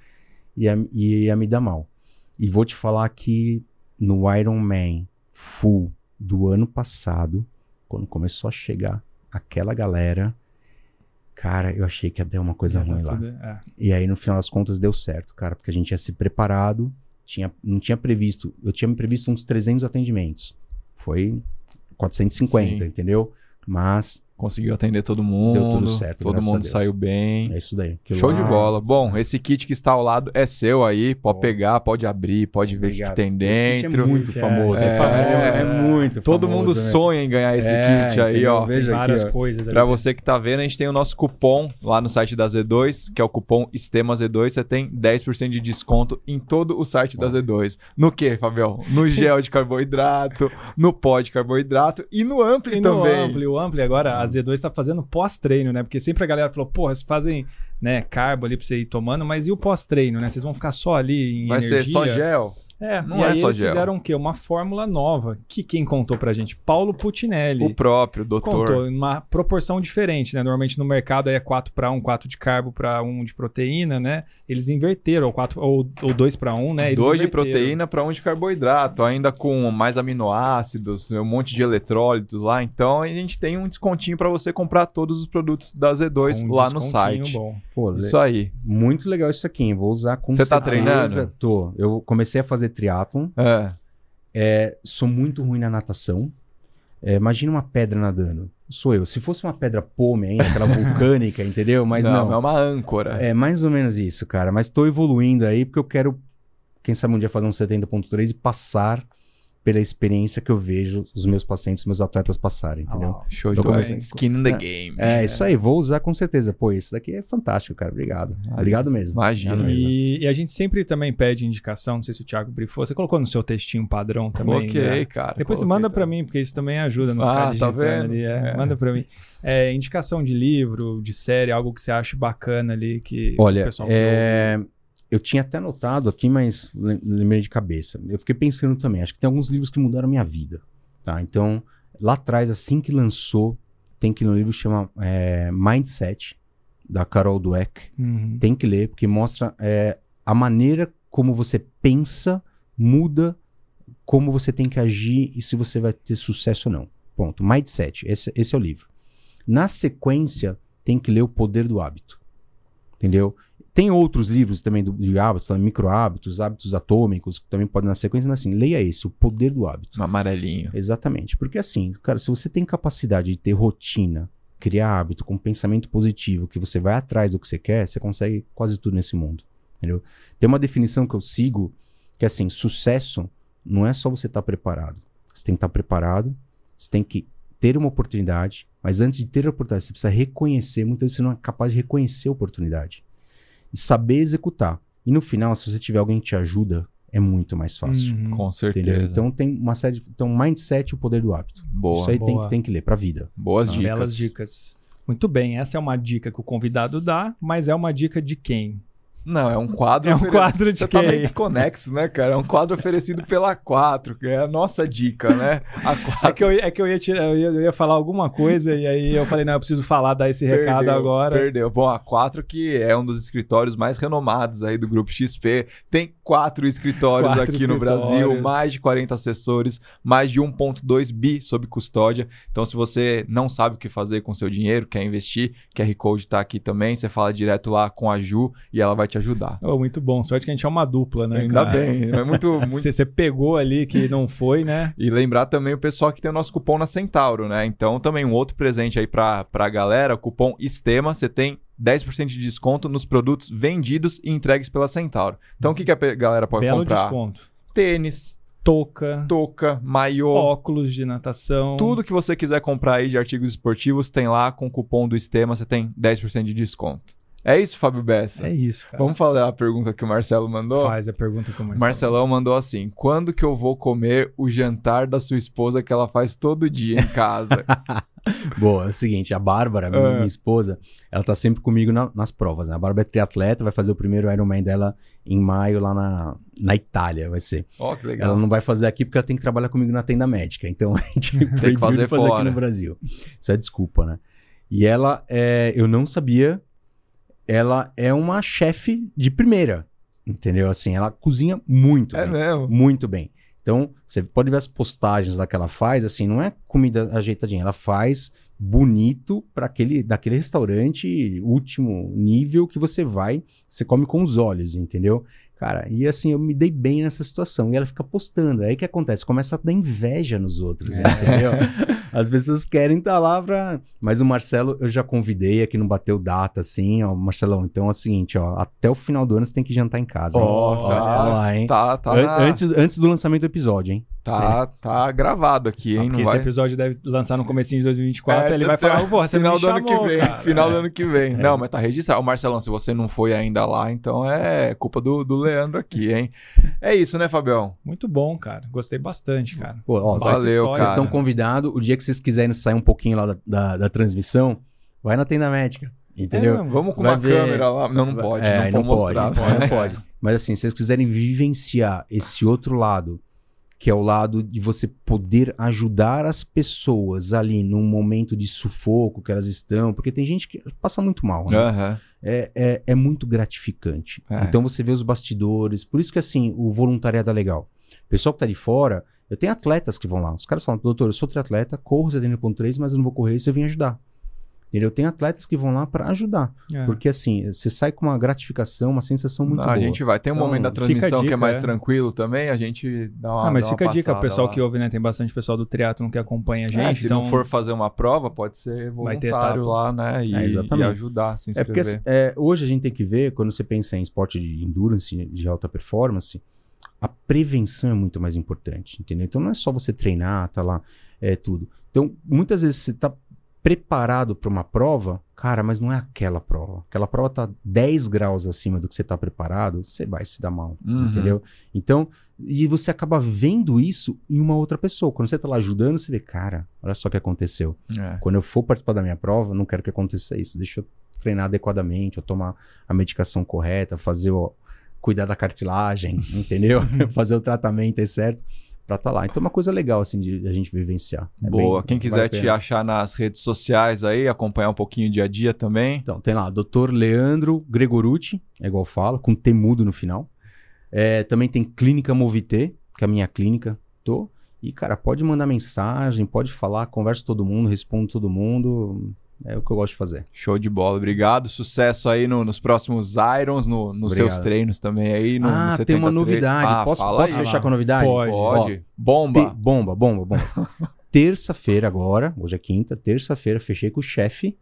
e ia, ia me dar mal. E vou te falar que no Iron Man Full do ano passado, quando começou a chegar aquela galera, cara, eu achei que ia dar uma coisa ruim lá. é. E aí, no final das contas, deu certo, cara, porque a gente tinha se preparado, tinha, não tinha previsto, eu tinha previsto uns 300 atendimentos. Foi 450, Sim. entendeu? Mas Conseguiu atender todo mundo. Deu tudo certo, Todo mundo Deus. saiu bem. é isso daí. Aquilo Show de lá- bola. Bom, esse kit que está ao lado é seu aí. Pode Bom. pegar, pode abrir, pode ver o Obrigado. que tem Esse kit dentro. É muito Esse é- famoso. é é, famoso, é muito Todo famoso, mundo né? sonha em ganhar esse É, kit aí, entendeu? ó. Veja aqui, várias ó. coisas. Pra você que tá vendo, a gente tem o nosso cupom lá no site da Z2, que é o cupom STEMA-Z2. Você tem 10% de desconto em todo o site da Z2. No que, Fabião? No gel de carboidrato, no pó de carboidrato e no Ampli E no também. Ampli, o Ampli agora, a Z2 tá fazendo pós-treino, né? Porque sempre a galera falou, porra, vocês fazem, né, carbo ali pra você ir tomando, mas e o pós-treino, né? Vocês vão ficar só ali em Vai energia? ser só gel? É, Não e é aí só eles gel. fizeram o quê? Uma fórmula nova, que quem contou pra gente? Paulo Putinelli. O próprio, doutor. Contou, uma proporção diferente, né? Normalmente no mercado aí é 4 para 1, 4 de carbo para 1 de proteína, né? Eles inverteram, ou, 4, ou, ou 2 para 1, né? Eles Dois de inverteram. proteína para um de carboidrato, ainda com mais aminoácidos, um monte de eletrólitos lá. Então a gente tem um descontinho para você comprar todos os produtos da Z2 Com um lá no descontinho site. Bom. Pô, Isso aí. Muito legal isso aqui, hein? Vou usar com Você tá treinando? Tô. Eu comecei a fazer triatlon. É. É, sou muito ruim na natação. É, imagina uma pedra nadando. Sou eu. Se fosse uma pedra pome ainda, aquela vulcânica, entendeu? Mas não. é uma âncora. É mais ou menos isso, cara. Mas tô evoluindo aí porque eu quero, quem sabe um dia fazer um 70.3 e passar pela experiência que eu vejo os meus pacientes, meus atletas passarem, entendeu? Ah, Show de bola. Skin in the É. game. É, isso aí, vou usar com certeza. Pô, isso daqui é fantástico, cara. Obrigado. Obrigado mesmo. Imagina. Obrigado mesmo. E, e a gente sempre também pede indicação, não sei se o Thiago brifou. Você colocou no seu textinho padrão também? Coloquei, né? cara. Depois você coloquei manda pra também. mim, porque isso também ajuda a não Ah, ficar tá digitando vendo? ali. é. É. Manda pra mim. É, indicação de livro, de série, algo que você acha bacana ali que o Olha, pessoal é, eu tinha até anotado aqui, mas lem- lembrei de cabeça. Eu fiquei pensando também, acho que tem alguns livros que mudaram minha vida, tá? Então, lá atrás, assim que lançou, tem que ler um livro que chama é, Mindset, da Carol Dweck. Uhum. Tem que ler, porque mostra é, a maneira como você pensa muda como você tem que agir e se você vai ter sucesso ou não. Ponto. Mindset, esse, esse é o livro. Na sequência, tem que ler O Poder do Hábito. entendeu? Tem outros livros também do, de hábitos, micro hábitos, hábitos atômicos, que também podem na sequência, mas assim, leia esse, o poder do hábito. Um amarelinho. Exatamente. Porque assim, cara, se você tem capacidade de ter rotina, criar hábito com pensamento positivo, que você vai atrás do que você quer, você consegue quase tudo nesse mundo. Entendeu? Tem uma definição que eu sigo, que é assim, sucesso não é só você estar preparado. Você tem que estar preparado, você tem que ter uma oportunidade, mas antes de ter a oportunidade, você precisa reconhecer, muitas vezes você não é capaz de reconhecer a oportunidade. E saber executar. E no final, se você tiver alguém que te ajuda, é muito mais fácil. Uhum. Com certeza. Entendeu? Então tem uma série. De, então, mindset e o poder do hábito. Boa. Isso aí tem, Boa. tem que ler pra vida. Boas Ah, dicas. Belas dicas. Muito bem, essa é uma dica que o convidado dá, mas é uma dica de quem? Não, é um quadro. É um quadro de tá quem? desconexo, né, cara? É um quadro oferecido pela 4, que é a nossa dica, né? A 4 É que eu, é que eu ia, tirar- eu ia, eu ia falar alguma coisa e aí eu falei, não, eu preciso falar, dar esse recado Perdeu, agora. Perdeu. Bom, a 4 que é um dos escritórios mais renomados aí do Grupo XP. Tem quatro escritórios Quatro aqui no escritórios. Brasil, mais de 40 assessores, mais de 1.2 bi sob custódia. Então, se você não sabe o que fazer com seu dinheiro, quer investir, QR Code tá aqui também, você fala direto lá com a Ju e ela vai te ajudar. Oh, muito bom, sorte que a gente é uma dupla, né? Ainda cara? bem, é muito, muito Você pegou ali que não foi, né? E lembrar também o pessoal que tem o nosso cupom na Centauro, né? Então, também um outro presente aí pra, pra galera, o cupom ESTEMA, você tem 10% de desconto nos produtos vendidos e entregues pela Centauro. Então, o que, que a galera pode Belo comprar? desconto. Tênis, Touca, touca, maiô, óculos de natação. tudo que você quiser comprar aí de artigos esportivos, tem lá com o cupom do ESTEMA, você tem 10% de desconto. É isso, Fábio Bessa? É isso, cara. Vamos falar a pergunta que o Marcelo mandou? Faz a pergunta que o Marcelo. Marcelão mandou assim: quando que eu vou comer o jantar da sua esposa que ela faz todo dia em casa? Boa, é o seguinte, a Bárbara, minha, Ah. minha esposa, ela tá sempre comigo na- nas provas, né? A Bárbara é triatleta, vai fazer o primeiro Ironman dela em maio lá na, na Itália, vai ser. Ó, que legal. Ela não vai fazer aqui porque ela tem que trabalhar comigo na tenda médica, então a gente Tem que fazer fazer fora. aqui no Brasil. Isso é desculpa, né? E ela, é, eu não sabia, ela é uma chefe de primeira, entendeu? Assim, ela cozinha muito É bem. mesmo? Muito bem. Então, você pode ver as postagens lá que ela faz, assim, não é comida ajeitadinha, ela faz bonito para aquele daquele restaurante último nível que você vai, você come com os olhos, entendeu? Cara, e assim, eu me dei bem nessa situação. E ela fica postando. Aí o que acontece? Começa a dar inveja nos outros, entendeu? As pessoas querem estar lá pra. Mas o Marcelo, eu já convidei aqui, não bateu data, assim, ó. Marcelão, então é o seguinte, ó. Até o final do ano você tem que jantar em casa. Ó, Olha tá. lá, hein? Tá, tá, An- antes, antes do lançamento do episódio, hein? tá, tá gravado aqui, Ah, hein? porque Não esse vai... episódio deve lançar no comecinho de 2024, É, ele vai falar, porra, você final do ano chamou, que vem. cara." Final É. do ano que vem. É. Não, mas tá registrado. Marcelão, se você não foi ainda lá, então é culpa do, do Leandro aqui, hein? É isso, né, Fabião? Muito bom, cara. Gostei bastante, cara. Pô, ó, valeu, história. Vocês cara. estão convidados. O dia que vocês quiserem sair um pouquinho lá da, da, da transmissão, vai na tenda médica. Entendeu? É, Vamos com Vai uma ver- câmera lá. Não, não pode. É, não, não, pode mostrar. não pode, não pode. Mas assim, se vocês quiserem vivenciar esse outro lado, que é o lado de você poder ajudar as pessoas ali num momento de sufoco que elas estão, porque tem gente que passa muito mal, né? Aham. É, é, é muito gratificante. É. Então você vê os bastidores. Por isso que assim, o voluntariado é legal. O pessoal que tá de fora, eu tenho atletas que vão lá. Os caras falam, doutor, eu sou triatleta, corro 70.3, mas eu não vou correr, você vem ajudar. Entendeu? Tem atletas que vão lá para ajudar. É. Porque assim, você sai com uma gratificação, uma sensação muito Não, boa. a gente vai. Tem um Então, momento da fica a transmissão que é dica, mais é. tranquilo também, a gente dá uma. Ah, mas dá uma fica a dica, o pessoal lá. que ouve, né? Tem bastante pessoal do triatlon que acompanha a gente. É, se então... não for fazer uma prova, pode ser Vai ter voluntário lá, né? E, É, exatamente. e ajudar a se É porque inscrever. é, hoje a gente tem que ver, quando você pensa em esporte de endurance, de alta performance, a prevenção é muito mais importante, entendeu? Então não é só você treinar, tá lá, é tudo. Então, muitas vezes você tá preparado para uma prova, cara, mas não é aquela prova. Aquela prova tá 10 graus acima do que você tá preparado, você vai se dar mal, Uhum. entendeu? Então, e você acaba vendo isso em uma outra pessoa. Quando você tá lá ajudando, você vê, cara, olha só o que aconteceu. É. Quando eu for participar da minha prova, não quero que aconteça isso. Deixa eu treinar adequadamente, eu tomar a medicação correta, fazer o cuidar da cartilagem, entendeu? fazer o tratamento aí certo pra estar lá. Então é uma coisa legal assim de, a gente vivenciar. É Boa. bem- Quem quiser te achar nas redes sociais aí, acompanhar um pouquinho o dia a dia também. Então, tem lá, Dr. Leandro Gregorucci, é igual eu falo, com T mudo no final. É, também tem Clínica Movité, que é a minha clínica, tô. E, cara, pode mandar mensagem, pode falar, converso com todo mundo, respondo todo mundo. É o que eu gosto de fazer. Show de bola, obrigado. Sucesso aí no- nos próximos Irons, no- nos Obrigado. seus treinos também aí. No, no ah, tem uma 73. novidade. Ah, posso posso fechar com a novidade? Pode. Pode. Te- Bomba. bomba, bomba, bomba. Terça-feira agora, hoje é quinta, terça-feira, fechei com o chefe.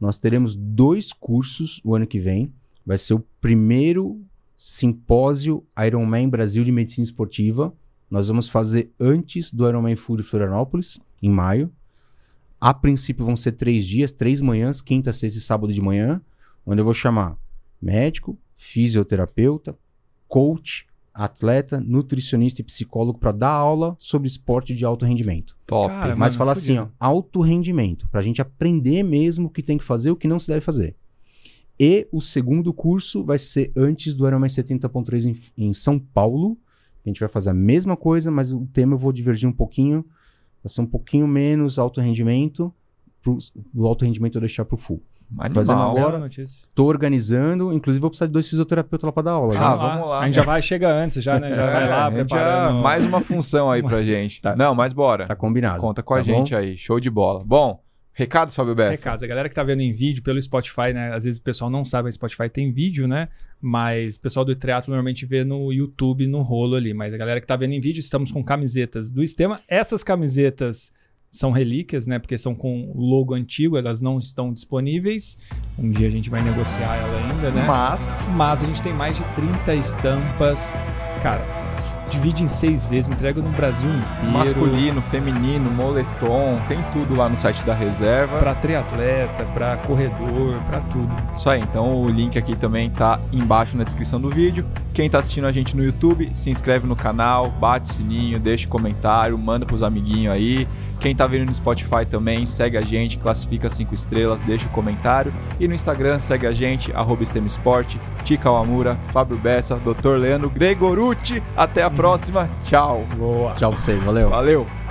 Nós teremos dois cursos o ano que vem. Vai ser o primeiro simpósio Ironman Brasil de Medicina Esportiva. Nós vamos fazer antes do Ironman Fury Florianópolis, em maio. A princípio vão ser três dias, três manhãs, quinta, sexta e sábado de manhã, onde eu vou chamar médico, fisioterapeuta, coach, atleta, nutricionista e psicólogo para dar aula sobre esporte de alto rendimento. Top. Cara, Mas falar assim, ó, alto rendimento, para a gente aprender mesmo o que tem que fazer e o que não se deve fazer. E o segundo curso vai ser antes do Ironman 70.3 em, em São Paulo. A gente vai fazer a mesma coisa, mas o tema eu vou divergir um pouquinho. Vai ser um pouquinho menos alto rendimento. Pro, do alto rendimento eu deixar pro full. Animal. fazendo agora-. Tô organizando, inclusive vou precisar de dois fisioterapeutas lá para dar aula. Ah, já. vamos lá. A gente já vai, chega antes, já, né? Já É, vai lá a gente já- preparando. mais uma função aí pra gente. Tá. Não, mas bora. Tá combinado. Conta com a Tá gente aí. Show de bola. Bom, recados, Fábio Bessa? Recados, a galera que tá vendo em vídeo pelo Spotify, né? Às vezes o pessoal não sabe, mas Spotify tem vídeo, né? Mas o pessoal do triatlo normalmente vê no YouTube, no rolo ali. Mas a galera que tá vendo em vídeo, estamos com camisetas do Estema. Essas camisetas são relíquias, né? Porque são com logo antigo, elas não estão disponíveis. Um dia a gente vai negociar ela ainda, né? Mas, Mas a gente tem mais de 30 estampas. Cara, divide em seis vezes, entrega no Brasil inteiro. masculino, feminino, moletom, tem tudo lá no site da reserva. Pra triatleta, pra corredor, pra tudo. Isso aí, então o link aqui também tá embaixo na descrição do vídeo. Quem tá assistindo a gente no YouTube, se inscreve no canal, bate o sininho, deixa o comentário, manda pros amiguinhos aí. Quem tá vendo no Spotify também, segue a gente, classifica 5 estrelas, deixa o comentário. E no Instagram, segue a gente, arroba Esporte, Tica Awamura, Fábio Bessa, Dr. Leandro Gregorucci. Até a próxima, tchau. Boa. Tchau pra vocês, valeu. Valeu!